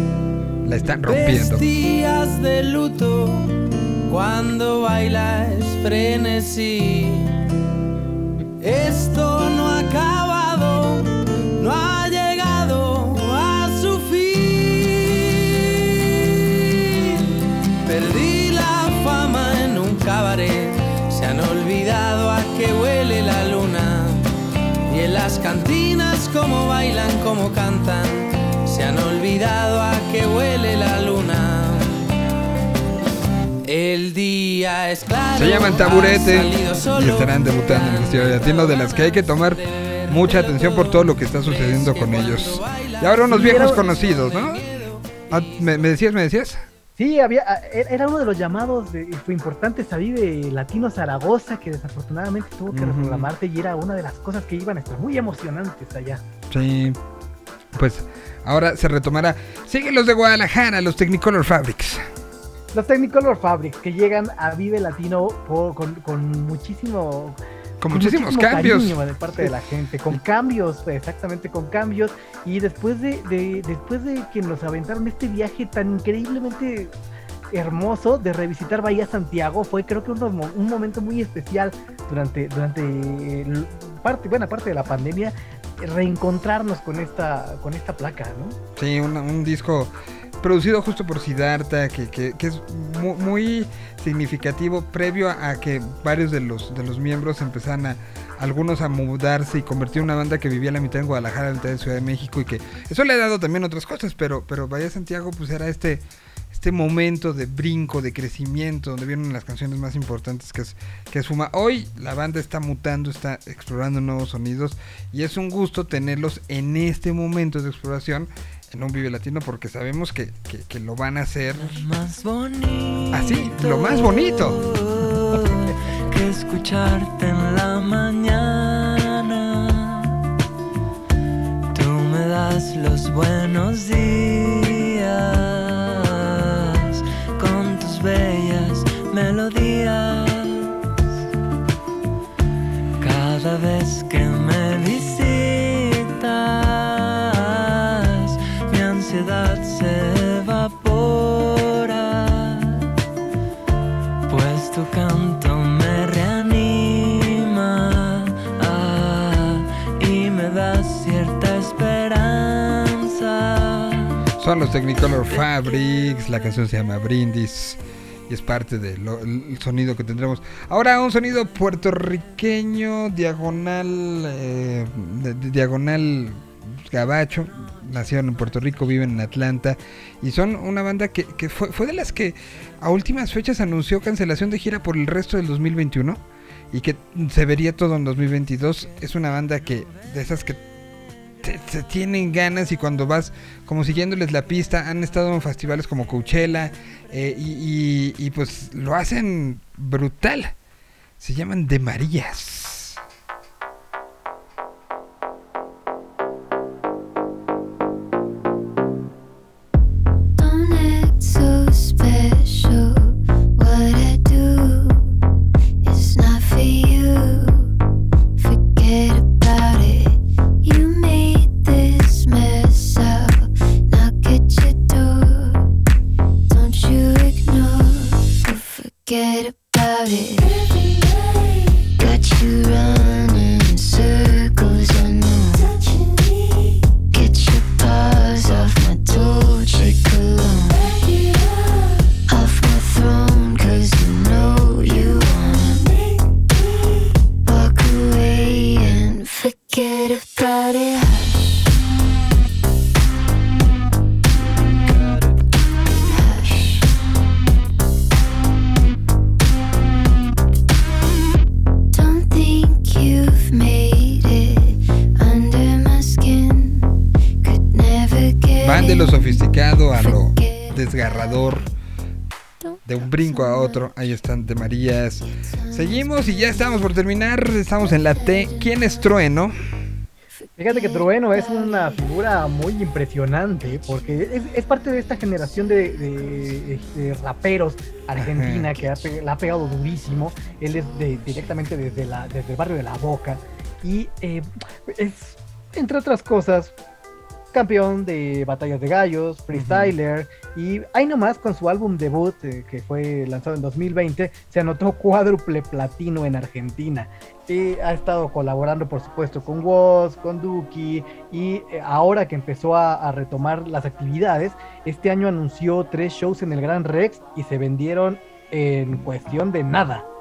La están rompiendo. Vestías de luto cuando bailas frenesí. Esto no ha acabado, no ha cantinas como bailan, como cantan, se han olvidado a qué huele la luna. El día es claro. Se llaman Taburete y estarán debutando en el Festival Latino de las que hay que tomar mucha atención por todo lo que está sucediendo con ellos. Y ahora unos viejos conocidos, ¿no? Ah, ¿me, me decías, me decías? Sí, había, e- era uno de los llamados de, fue importante a Vive Latino Zaragoza, que desafortunadamente tuvo que reprogramarte y era una de las cosas que iban a estar muy emocionantes allá. Sí. Pues ahora se retomará. Siguen los de Guadalajara, los Technicolor Fabrics. Los Technicolor Fabrics que llegan a Vive Latino con muchísimo... Con muchísimos muchísimo cambios. cariño de parte de la gente, con cambios, exactamente con cambios. Y después de, de- después de que nos aventaron este viaje tan increíblemente hermoso de revisitar Bahía Santiago, fue creo que un, mo- un momento muy especial durante, durante el- parte, buena parte de la pandemia, reencontrarnos con esta, con esta placa, ¿no? Sí, un, un disco producido justo por Siddhartha, que, es mu- muy, significativo previo a, a que varios de los, de los miembros empezaran a, algunos a mudarse y convertir una banda que vivía la mitad en Guadalajara, la mitad en Ciudad de México y que eso le ha dado también otras cosas, pero, pero Bahía Santiago pues era este, este momento de brinco, de crecimiento, donde vienen las canciones más importantes que es, que es Fuma. Hoy la banda está mutando, está explorando nuevos sonidos y es un gusto tenerlos en este momento de exploración en un Vive Latino porque sabemos que, que- que lo van a hacer Más bonito. así, lo más bonito. que escucharte en la mañana. Tú me das los buenos días con tus bellas melodías. Cada vez que me Son los Technicolor Fabrics, la canción se llama Brindis y es parte del sonido que tendremos. Ahora un sonido puertorriqueño, diagonal, eh, diagonal gabacho. Nacieron en Puerto Rico, viven en Atlanta y son una banda que, que fue, fue de las que a últimas fechas anunció cancelación de gira por el resto del 2021 y que se vería todo en 2022. Es una banda que de esas que te, tienen ganas y cuando vas como siguiéndoles la pista, han estado en festivales como Coachella eh, y, y- y, pues lo hacen brutal. Se llaman De Marías. forget about it. Lo sofisticado a lo desgarrador. De un brinco a otro, ahí están de Marías. Seguimos y ya estamos por terminar. Estamos en la T. ¿Quién es Trueno? Fíjate que Trueno es una figura muy impresionante porque es, es parte de esta generación de, de, este, raperos argentina que ha la ha pegado durísimo. Él es de- directamente desde, la, desde el barrio de La Boca y eh, es, entre otras cosas, campeón de batallas de gallos, freestyler y ahí nomás con su álbum debut eh, que fue lanzado en 2020 se anotó cuádruple platino en Argentina. Y ha estado colaborando por supuesto con Woz, con Duki y eh, ahora que empezó a, a retomar las actividades, este año anunció tres shows en el Gran Rex y se vendieron en cuestión de nada.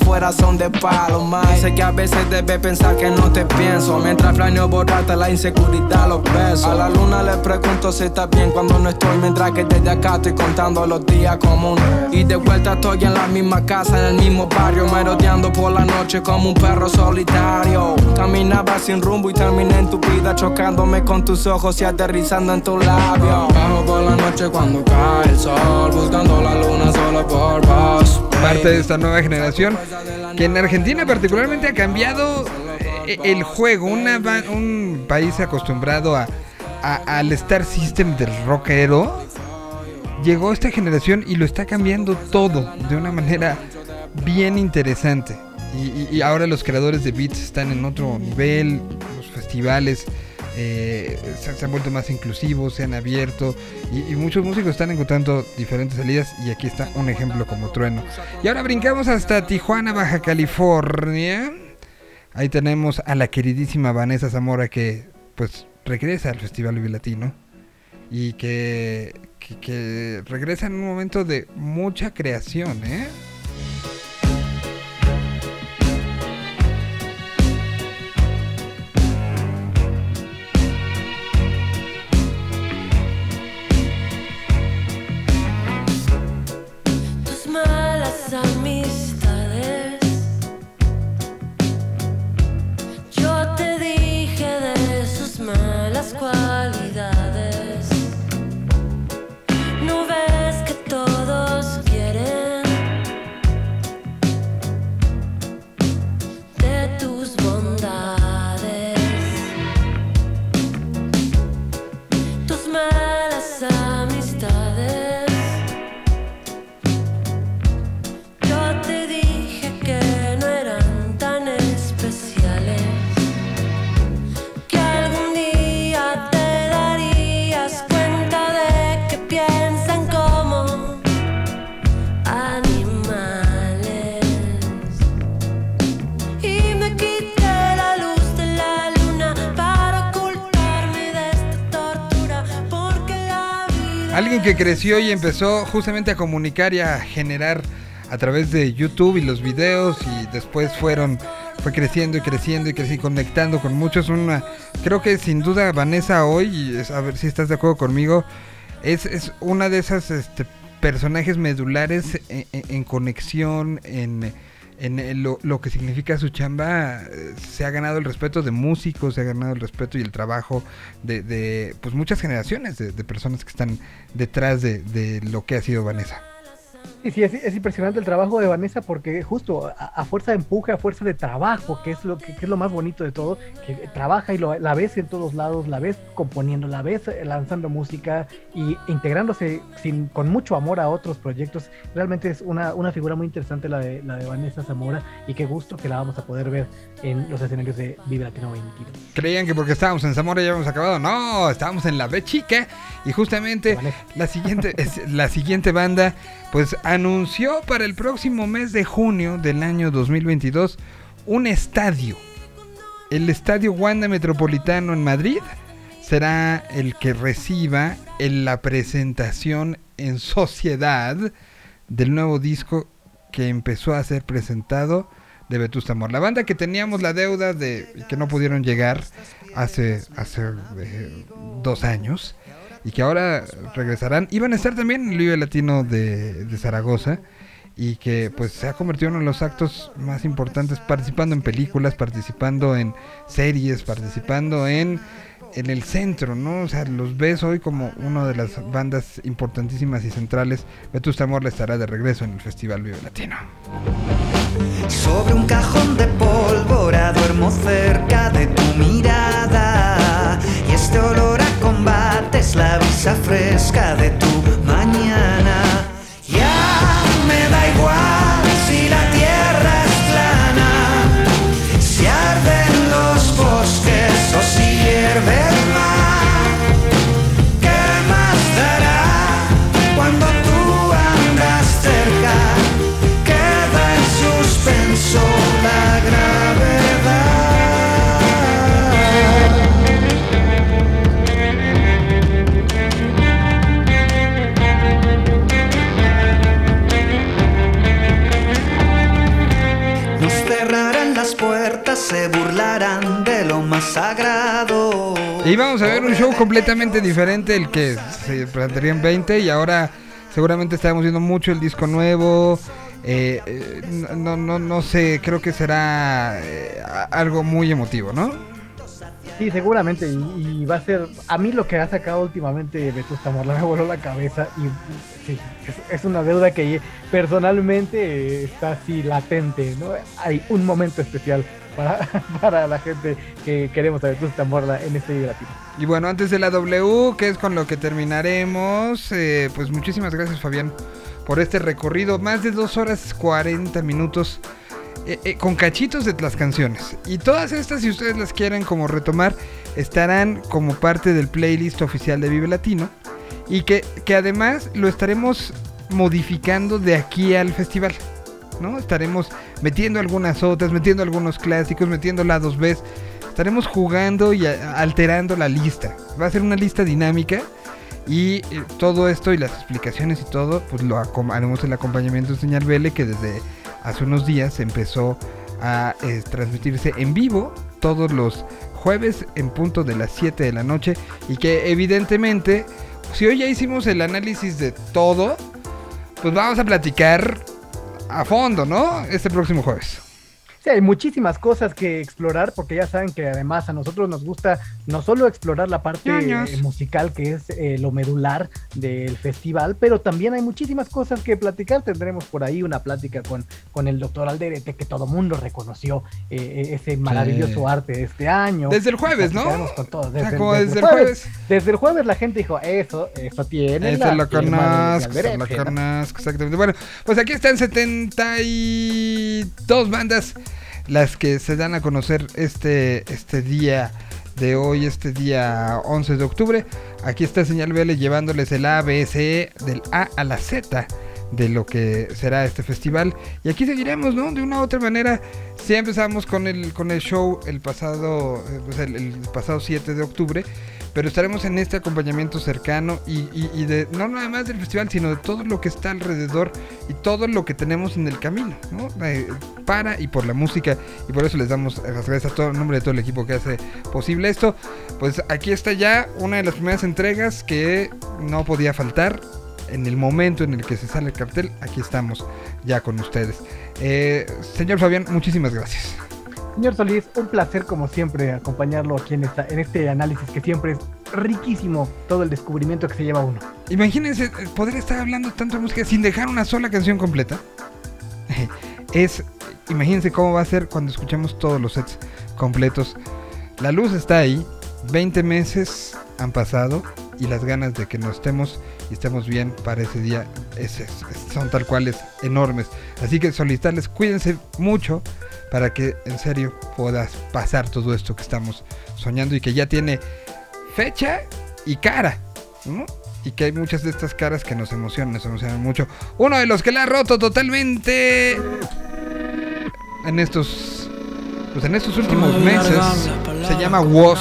afuera son de palo Mami, sé que a veces debes pensar que no te pienso. Mientras planeo borrarte la inseguridad, los besos. A la luna le pregunto si está bien cuando no estoy. Mientras que desde acá estoy contando los días comunes. Y de vuelta estoy en la misma casa, en el mismo barrio Merodeando por la noche como un perro solitario. Caminaba sin rumbo y terminé en tu vida Chocándome con tus ojos y aterrizando en tu labio. Bajo por la noche cuando cae el sol Buscando la luna solo por vos Parte de esta nueva generación que en Argentina particularmente ha cambiado eh, el juego. Un país acostumbrado al Star System del rockero. Llegó esta generación y lo está cambiando todo de una manera bien interesante. Y ahora los creadores de beats están en otro nivel, los festivales eh, se, han vuelto más inclusivos, se han abierto y, muchos músicos están encontrando diferentes salidas y aquí está un ejemplo como Trueno. Y ahora brincamos hasta Tijuana, Baja California. Ahí tenemos a la queridísima Vanessa Zamora que pues regresa al Festival Vive Latino y que, que, que regresa en un momento de mucha creación, ¿eh? Que creció y empezó justamente a comunicar y a generar a través de YouTube y los videos y después fueron fue creciendo y creciendo y creciendo conectando con muchos. Una creo que sin duda Vanessa hoy y a ver si estás de acuerdo conmigo es, es una de esas este, personajes medulares en, en- en conexión en en lo, lo que significa su chamba, eh, se ha ganado el respeto de músicos, se ha ganado el respeto y el trabajo de, de, pues muchas generaciones de, de personas que están detrás de, de lo que ha sido Vanessa. Sí, sí, es, es impresionante el trabajo de Vanessa porque justo a, a fuerza de empuje, a fuerza de trabajo, que es lo que, que es lo más bonito de todo, que trabaja y lo- la ves en todos lados, la ves componiendo, la ves eh, lanzando música y integrándose sin, con mucho amor a otros proyectos. Realmente es una, una figura muy interesante la de, la de Vanessa Zamora y qué gusto que la vamos a poder ver en los escenarios de Vive Latino 22. Creían que porque estábamos en Zamora ya habíamos acabado. No, estábamos en la B chica. Y justamente la siguiente, es- la siguiente banda, pues anunció para el próximo mes de junio del año 2022 un estadio. El Estadio Wanda Metropolitano en Madrid será el que reciba en la presentación en sociedad del nuevo disco que empezó a ser presentado de Vetusta Amor. La banda que teníamos la deuda de que no pudieron llegar hace, hace eh, dos años y que ahora regresarán. Iban a estar también en el Vive Latino de, de Zaragoza y que pues se ha convertido en uno de los actos más importantes participando en películas, participando en series, participando en en el centro, ¿no? O sea, los ves hoy como una de las bandas importantísimas y centrales. Vetusta Amor estará de regreso en el Festival Vive Latino. Sobre un cajón de pólvora duermo cerca de tu mirada y este olor combate es la brisa fresca de tu mañana. Ya me da igual si la Y vamos a ver un show completamente diferente el que se plantearía en 20 y ahora seguramente estaremos viendo mucho el disco nuevo. eh, eh, no, no, no sé, creo que será eh, algo muy emotivo, ¿no? Sí, seguramente. Y, va a ser. A mí lo que ha sacado últimamente Vetusta Morla me voló la cabeza. Y sí, es, una deuda que personalmente está así latente. ¿no? Hay un momento especial para, la gente que queremos a Vetusta Morla en este latino. Y bueno, antes de la W, que es con lo que terminaremos, eh, pues muchísimas gracias Fabián por este recorrido. Más de 2 horas 40 minutos eh, eh, con cachitos de las canciones. Y todas estas, si ustedes las quieren como retomar, estarán como parte del playlist oficial de Vive Latino. Y que, que además lo estaremos modificando de aquí al festival. ¿No? Estaremos metiendo algunas otras, metiendo algunos clásicos, metiendo lados B. Estaremos jugando y alterando la lista. Va a ser una lista dinámica. Y eh, todo esto y las explicaciones y todo, pues lo haremos el acompañamiento de Señal BL que desde hace unos días empezó a eh, transmitirse en vivo todos los jueves en punto de las 7 de la noche y que evidentemente, si hoy ya hicimos el análisis de todo, pues vamos a platicar a fondo, ¿no? Este próximo jueves. Sí, hay muchísimas cosas que explorar porque ya saben que además a nosotros nos gusta no solo explorar la parte Ñoños. eh, musical que es eh, lo medular del festival, pero también hay muchísimas cosas que platicar. Tendremos por ahí una plática con, con el doctor Alderete que todo mundo reconoció eh, eh, ese maravilloso arte de este año. Desde el jueves, ¿no? Platicaremos con todos. O sea, Desde, como desde desde el jueves. jueves. Desde el jueves la gente dijo, eso, eso tiene. La lo conozco, lo conozco, exactamente. Bueno, pues aquí están 72 bandas las que se dan a conocer este, este día de hoy, este día 11 de octubre. Aquí está Señal BL llevándoles el A, B, C, del A a la Z de lo que será este festival. Y aquí seguiremos, ¿no? De una u otra manera. Si empezamos con el, con el show el pasado, eh, pues el, el pasado 7 de octubre. Pero estaremos en este acompañamiento cercano y, de no nada más del festival, sino de todo lo que está alrededor y todo lo que tenemos en el camino, ¿no? Para y por la música. Y por eso les damos las gracias a todo el nombre de todo el equipo que hace posible esto. Pues aquí está ya una de las primeras entregas que no podía faltar. En el momento en el que se sale el cartel, aquí estamos ya con ustedes. Eh, señor Fabián, muchísimas gracias. Señor Solís, un placer como siempre acompañarlo aquí en, esta, en este análisis que siempre es riquísimo todo el descubrimiento que se lleva uno. Imagínense eh, poder estar hablando tanto de música sin dejar una sola canción completa. Es, imagínense cómo va a ser cuando escuchemos todos los sets completos. La luz está ahí, 20 meses han pasado y las ganas de que nos estemos y estemos bien para ese día es- es- es- son tal cuales enormes. Así que solicitarles, cuídense mucho para que en serio puedas pasar todo esto que estamos soñando y que ya tiene fecha y cara. ¿no? Y que hay muchas de estas caras que nos emocionan, nos emocionan mucho. Uno de los que la ha roto totalmente en estos, pues en estos últimos meses se llama Woz.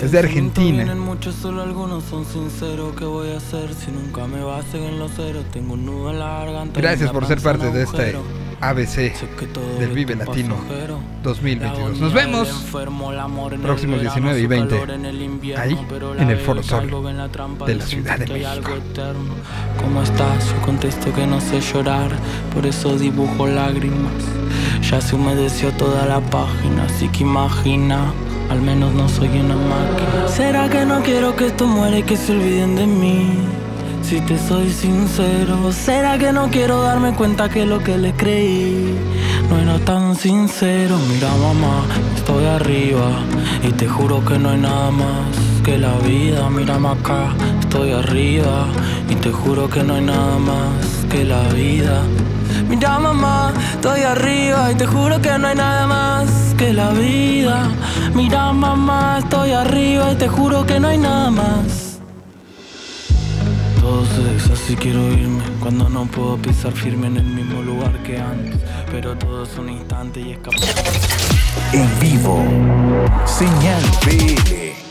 Es de Argentina. Vienen muchos, solo algunos son sinceros. ¿Qué voy a hacer si nunca me basen en los ceros? Tengo un nudo en la garganta. y Gracias por ser parte de este. ABC del Vive Latino 2022. Nos vemos próximos 19 y 20 ahí en el Foro Sol de la Ciudad de México. ¿Cómo estás? Yo contesto que no sé llorar, por eso dibujo lágrimas. Ya se humedeció toda la página, así que imagina, al menos no soy una máquina. ¿Será que no quiero que esto muera y que se olviden de mí? Si te soy sincero, ¿será que no quiero darme cuenta que lo que le creí no era tan sincero? Mira mamá, estoy arriba y te juro que no hay nada más que la vida. Mírame acá, estoy arriba y te juro que no hay nada más que la vida. Mira mamá, estoy arriba y te juro que no hay nada más que la vida. Mira mamá, estoy arriba y te juro que no hay nada más. Todo es así quiero irme cuando no puedo pisar firme en el mismo lugar que antes. Pero todo es un instante y escapar. En vivo, señal BL.